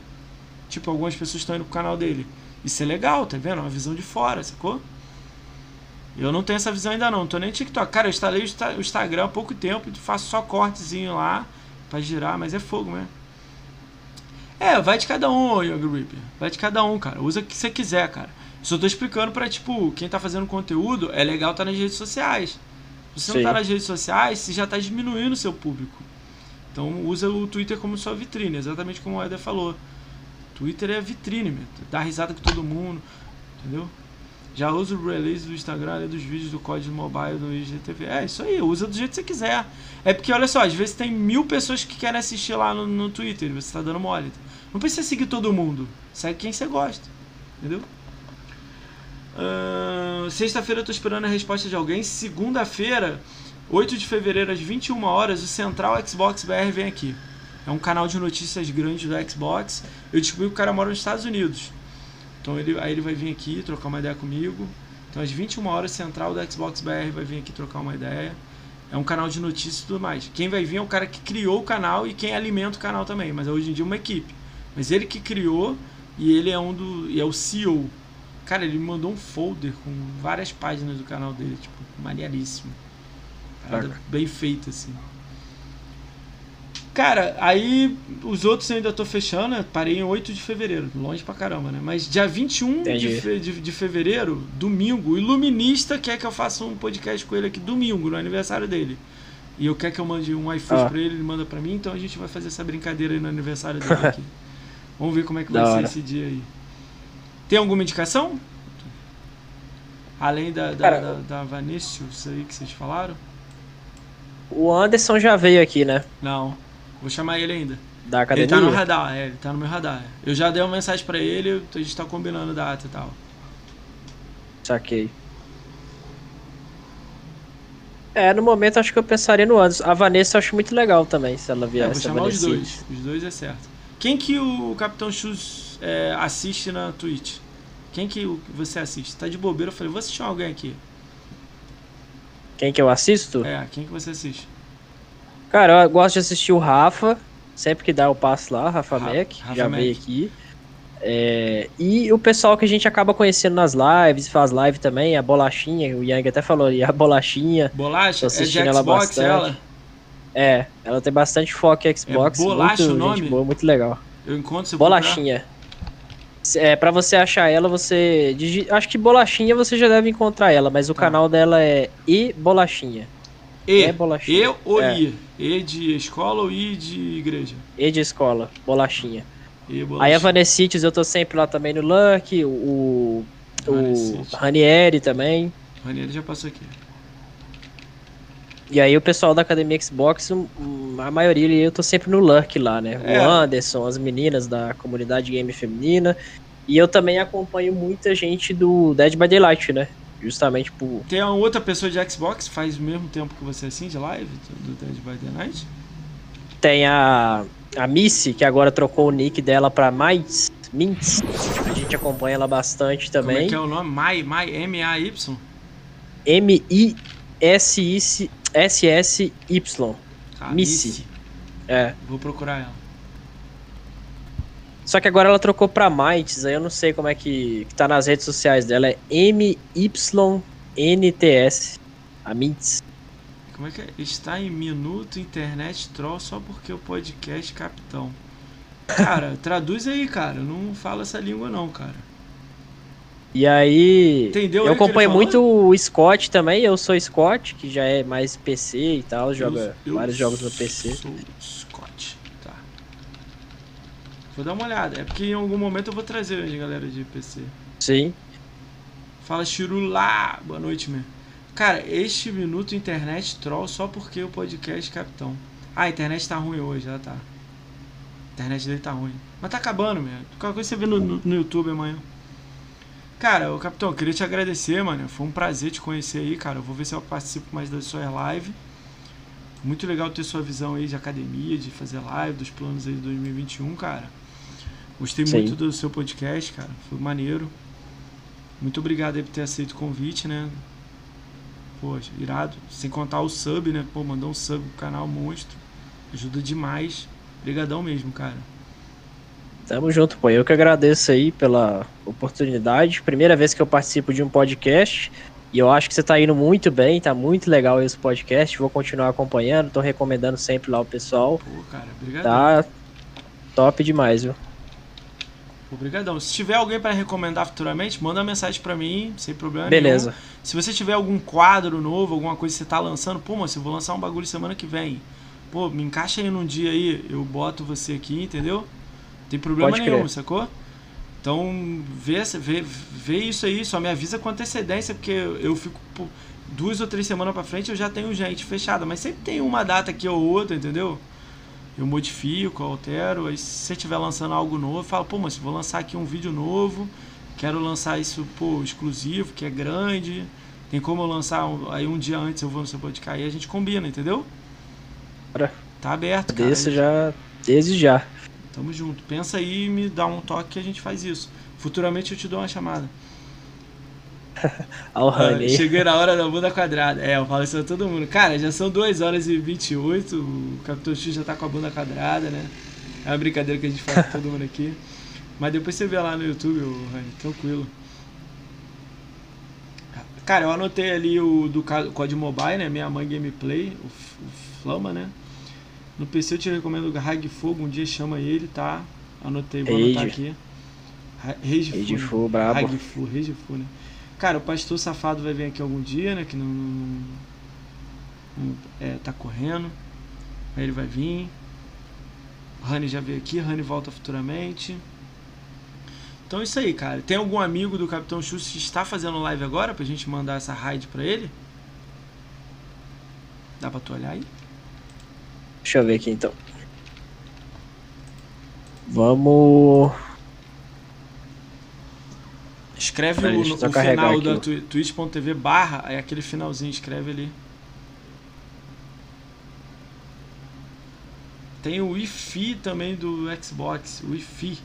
Tipo, algumas pessoas estão indo pro canal dele. Isso é legal, tá vendo? Uma visão de fora, sacou? Eu não tenho essa visão ainda não, não tô nem TikTok. Cara, eu instalei o Insta- o Instagram há pouco tempo e faço só cortezinho lá pra girar, mas é fogo, né? É, vai de cada um, Young Reaper. Vai de cada um, cara. Usa o que você quiser, cara. Só tô explicando pra, tipo, quem tá fazendo conteúdo, é legal tá nas redes sociais. Se você Sim. não tá nas redes sociais, você já tá diminuindo o seu público. Então usa o Twitter como sua vitrine, exatamente como o Eder falou. Twitter é vitrine, meu. Dá risada com todo mundo, entendeu? Já usa o release do Instagram ali dos vídeos do código mobile do IGTV. É isso aí, usa do jeito que você quiser. É porque, olha só, às vezes tem mil pessoas que querem assistir lá no, no Twitter e você tá dando mole. Não precisa seguir todo mundo. Segue quem você gosta. Entendeu? Ahn, Sexta-feira eu tô esperando a resposta de alguém. Segunda-feira, 8 de fevereiro, às 21 horas, o Central Xbox BR vem aqui. É um canal de notícias grande do Xbox. Eu descobri que o cara mora nos Estados Unidos. Então ele, aí ele vai vir aqui trocar uma ideia comigo. Então às 21 horas, Central do Xbox BR vai vir aqui trocar uma ideia. É um canal de notícias e tudo mais. Quem vai vir é o cara que criou o canal e quem alimenta o canal também. Mas é hoje em dia uma equipe. Mas ele que criou e ele é um do. e é o CEO. Cara, ele me mandou um folder com várias páginas do canal dele, tipo, maneiríssimo. Parada bem feita, assim. Cara, aí os outros eu ainda tô fechando, né? parei em 8 de fevereiro, longe pra caramba, né? Mas dia 21 de, fe de, de fevereiro, domingo, o Iluminista quer que eu faça um podcast com ele aqui domingo, no aniversário dele. E eu quero que eu mande um iFood Ah. pra ele, ele manda pra mim, então a gente vai fazer essa brincadeira aí no aniversário dele [LAUGHS] aqui. Vamos ver como é que vai Da ser hora. esse dia aí. Tem alguma indicação? Além da, da, Cara, da, aí que vocês falaram? O Anderson já veio aqui, né? Não. Vou chamar ele ainda. Da Ele academia. tá no radar, é, ele tá no meu radar. Eu já dei uma mensagem pra ele, a gente tá combinando data e tal. Saquei. É, no momento acho que eu pensaria no Anderson. A Vanessa eu acho muito legal também, se ela É, vier. vou essa chamar os dois. Os dois é certo. Quem que o Capitão Chus é, assiste na Twitch? Quem que você assiste? Tá de bobeira, eu falei, vou assistir alguém aqui. Quem que eu assisto? É, quem que você assiste? Cara, eu gosto de assistir o Rafa. Sempre que dá eu passo lá, Rafa Ra- Mac, Rafa já Mac. veio aqui. É, e o pessoal que a gente acaba conhecendo nas lives, faz live também, a Bolachinha, o Yang até falou ali, a Bolachinha. Bolacha? Tô É de assistindo ela Xbox bastante. ela? É, ela tem bastante foco em Xbox. É Bolacha muito, o nome? gente boa, muito legal. Eu encontro você. Bolachinha. É, pra você achar ela, você. digi- Acho que Bolachinha você já deve encontrar ela, mas o Tá. canal dela é E Bolachinha. E, É bolachinha. E ou. I? E de escola ou I de igreja? E de escola, Bolachinha. E Aí a. Vanessites eu tô sempre lá também no Luck, o. O, o. Ranieri também. Ranieri já passou aqui. E aí o pessoal da Academia Xbox, a maioria eu tô sempre no Luck lá, né? É. O Anderson, as meninas da comunidade game feminina. E eu também acompanho muita gente do Dead by Daylight, né? Justamente por. Tem uma outra pessoa de Xbox, faz o mesmo tempo que você assim, de live, do Dead by the Night? Tem a, a Missy, que agora trocou o nick dela pra Mites. Mints. A gente acompanha ela bastante Como é também. que é o nome? Mai, Mai, M-A-Y? M-I-S-S-Y. Ah, Missy. É. Vou procurar ela. Só que agora ela trocou pra Mites, aí eu não sei como é que, que tá nas redes sociais dela. É M-Y-N-T-S. A Mints. Como é que é? Está em minuto internet troll só porque o podcast capitão. Cara, [LAUGHS] traduz aí, cara. Não falo essa língua não, cara. E aí. Entendeu Eu aí acompanho muito o Scott também. Eu sou Scott, que já é mais PC e tal. Joga Eu- eu vários jogos no PC. Sou. Vou dar uma olhada. É porque em algum momento eu vou trazer a galera de PC. Sim. Fala Chirulá! Boa noite, meu. Cara, este minuto internet troll só porque o podcast capitão. Ah, a internet tá ruim hoje, já tá. A internet dele tá ruim. Mas tá acabando, meu. Qualquer coisa você vê no, no, no YouTube amanhã. Cara, o capitão, eu queria te agradecer, mano. Foi um prazer te conhecer aí, cara. Eu vou ver se eu participo mais das suas lives. Muito legal ter sua visão aí de academia, de fazer live, dos planos aí de 2021, cara. Gostei Sim. muito do seu podcast, cara. Foi maneiro. Muito obrigado aí por ter aceito o convite, né? Poxa, irado. Sem contar o sub, né? Pô, mandou um sub pro canal monstro. Ajuda demais. Obrigadão mesmo, cara. Tamo junto, pô. Eu que agradeço aí pela oportunidade. Primeira vez que eu participo de um podcast. E eu acho que você tá indo muito bem, tá muito legal esse podcast. Vou continuar acompanhando, tô recomendando sempre lá o pessoal. Pô, cara, obrigadão. Tá top demais, viu? Obrigadão. Se tiver alguém para recomendar futuramente, manda uma mensagem para mim, sem problema Beleza. nenhum. Se você tiver algum quadro novo, alguma coisa que você tá lançando, pô, mas eu vou lançar um bagulho semana que vem. Pô, me encaixa aí num dia aí, eu boto você aqui, entendeu? Não tem problema Pode nenhum, crer. sacou? Então, vê, vê, vê isso aí, só me avisa com antecedência, porque eu fico pô, duas ou três semanas pra frente, eu já tenho gente fechada, mas sempre tem uma data aqui ou outra, entendeu? Eu modifico, altero, aí se você estiver lançando algo novo, fala, pô, mas vou lançar aqui um vídeo novo, quero lançar isso, pô, exclusivo, que é grande, tem como eu lançar, um- aí um dia antes eu vou no seu podcast, aí a gente combina, entendeu? Bora. Tá aberto, cara. Desse já. Desde já. Tamo junto. Pensa aí e me dá um toque que a gente faz isso. Futuramente eu te dou uma chamada. [LAUGHS] Ao Honey. cheguei na hora da bunda quadrada. É, eu falo isso pra todo mundo. Cara, já são 2 horas e 28. O Capitão X já tá com a bunda quadrada, né? É uma brincadeira que a gente faz com todo mundo aqui. [LAUGHS] Mas depois você vê lá no YouTube, ô, Rani, tranquilo. Cara, eu anotei ali o do COD Mobile, né? Minha mãe gameplay, o, o Flama, né? No PC eu te recomendo o Rag Fogo, um dia chama ele, tá? Anotei, vou anotar Rage. aqui. Ra- Rage Rage Fu, Fu, brabo. Fu, Rage Fu, né? Cara, o pastor safado vai vir aqui algum dia, né? Que não, não- não- é, tá correndo. Aí ele vai vir. Rani já veio aqui, Rani volta futuramente. Então é isso aí, cara. Tem algum amigo do Capitão Chus que está fazendo live agora pra gente mandar essa raid pra ele? Dá pra tu olhar aí? Deixa eu ver aqui então. Vamos. Escreve o, o final da twitch.tv barra, é aquele finalzinho, escreve ali. Tem o Wi-Fi também do Xbox, Wi-Fi.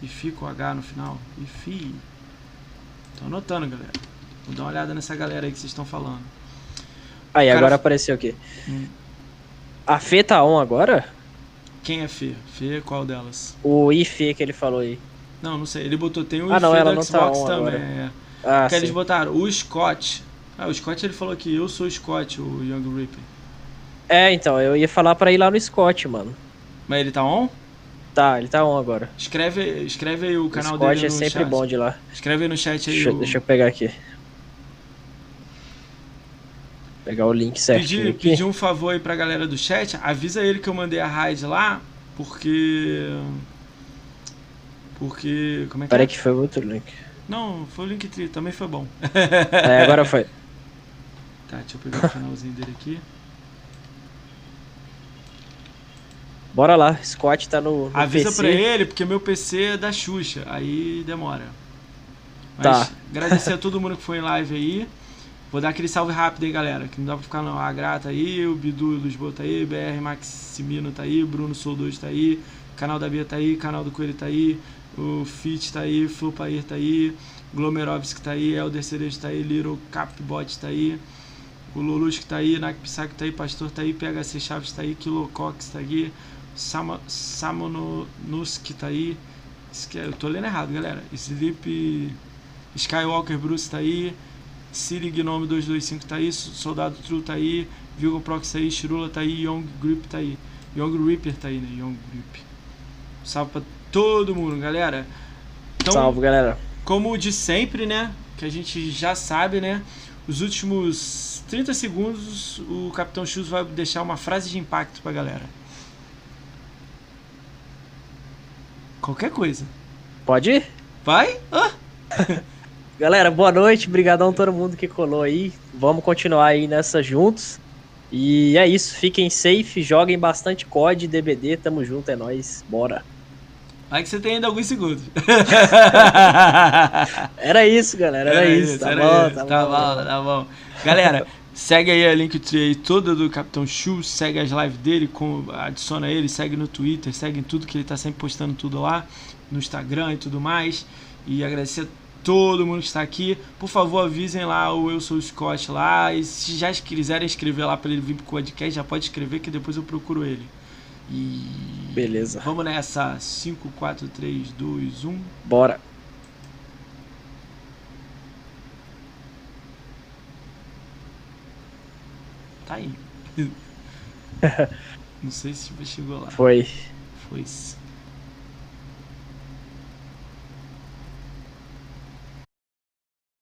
Wi-Fi com H no final. Wi-Fi. Tô anotando, galera. Vou dar uma olhada nessa galera aí que vocês estão falando. Aí, Cara, agora apareceu aqui. Hum. A Fê tá on agora? Quem é Fê? Fê, qual delas? O IFE que ele falou aí. Não, não sei. Ele botou, tem o Ah, não, ela do não tá Xbox on também. é. Ah, Que eles sim. botaram o Scott. Ah, o Scott ele falou que eu sou o Scott, o Young Ripper. É, então, eu ia falar pra ir lá no Scott, mano. Mas ele tá on? Tá, ele tá on agora. Escreve, escreve aí o O canal Scott dele é no sempre chat. bom de lá. Escreve aí no chat aí. Deixa, o- deixa eu pegar aqui. Pegar o link certinho pedir, pedir um favor aí pra galera do chat. Avisa ele que eu mandei a raid lá, porque. Porque. Como é que Peraí é? que foi outro link. Não, foi o Linktree, também foi bom. [LAUGHS] É, agora foi. [LAUGHS] Tá, deixa eu pegar o finalzinho dele aqui. Bora lá, Scott tá no, no Avisa PC. pra ele, porque meu PC é da Xuxa, aí demora. Mas Tá. agradecer a [LAUGHS] todo mundo que foi em live aí. Vou dar aquele salve rápido aí, galera. Que não dá pra ficar não. A Grata aí, o Bidu Lisboa tá aí, BR Maximino tá aí, Bruno Soul2 tá aí, canal da Bia tá aí, canal do Coelho tá aí, o Fit tá aí, Flupair tá aí, Glomerovski tá aí, Elder Cerejo tá aí, Little Capbot tá aí, o Lulusk tá aí, Nak Pisac tá aí, Pastor tá aí, PHC Chaves tá aí, Kilo Cox tá aí, Sama, Samonusk tá aí. Eu tô lendo errado, galera. Sleep Skywalker Bruce tá aí. Siri Gnome 225 tá aí. Soldado True tá aí. Vilgo Prox tá aí. Shirula tá aí. Young Grip tá aí. Young Reaper tá aí, né? Young Grip. Salve pra todo mundo, galera. Então, Salve, galera. como de sempre, né? Que a gente já sabe, né? Os últimos 30 segundos, o Capitão Chus vai deixar uma frase de impacto pra galera. Qualquer coisa. Pode ir? Vai? Ah, [LAUGHS] Galera, boa noite. Obrigadão a todo mundo que colou aí. Vamos continuar aí nessa juntos. E é isso. Fiquem safe, joguem bastante COD, DBD. Tamo junto, é nóis. Bora. Vai que você tem ainda alguns segundos. [LAUGHS] Era isso, galera. Era, isso. Tá era bom, isso. tá, tá bom. bom, tá bom. Galera, segue aí a Linktree toda do Capitão Chu, segue as lives dele, com, adiciona ele, segue no Twitter, segue em tudo que ele tá sempre postando tudo lá, no Instagram e tudo mais. E agradecer a todo mundo que está aqui. Por favor, avisem lá o Eu Sou o Scott lá. E se já quiserem escrever lá para ele vir pro podcast, já pode escrever que depois eu procuro ele. E. Beleza. Vamos nessa. 5, 4, 3, 2, 1. Bora. Tá aí. [LAUGHS] Não sei se chegou lá. Foi. Foi.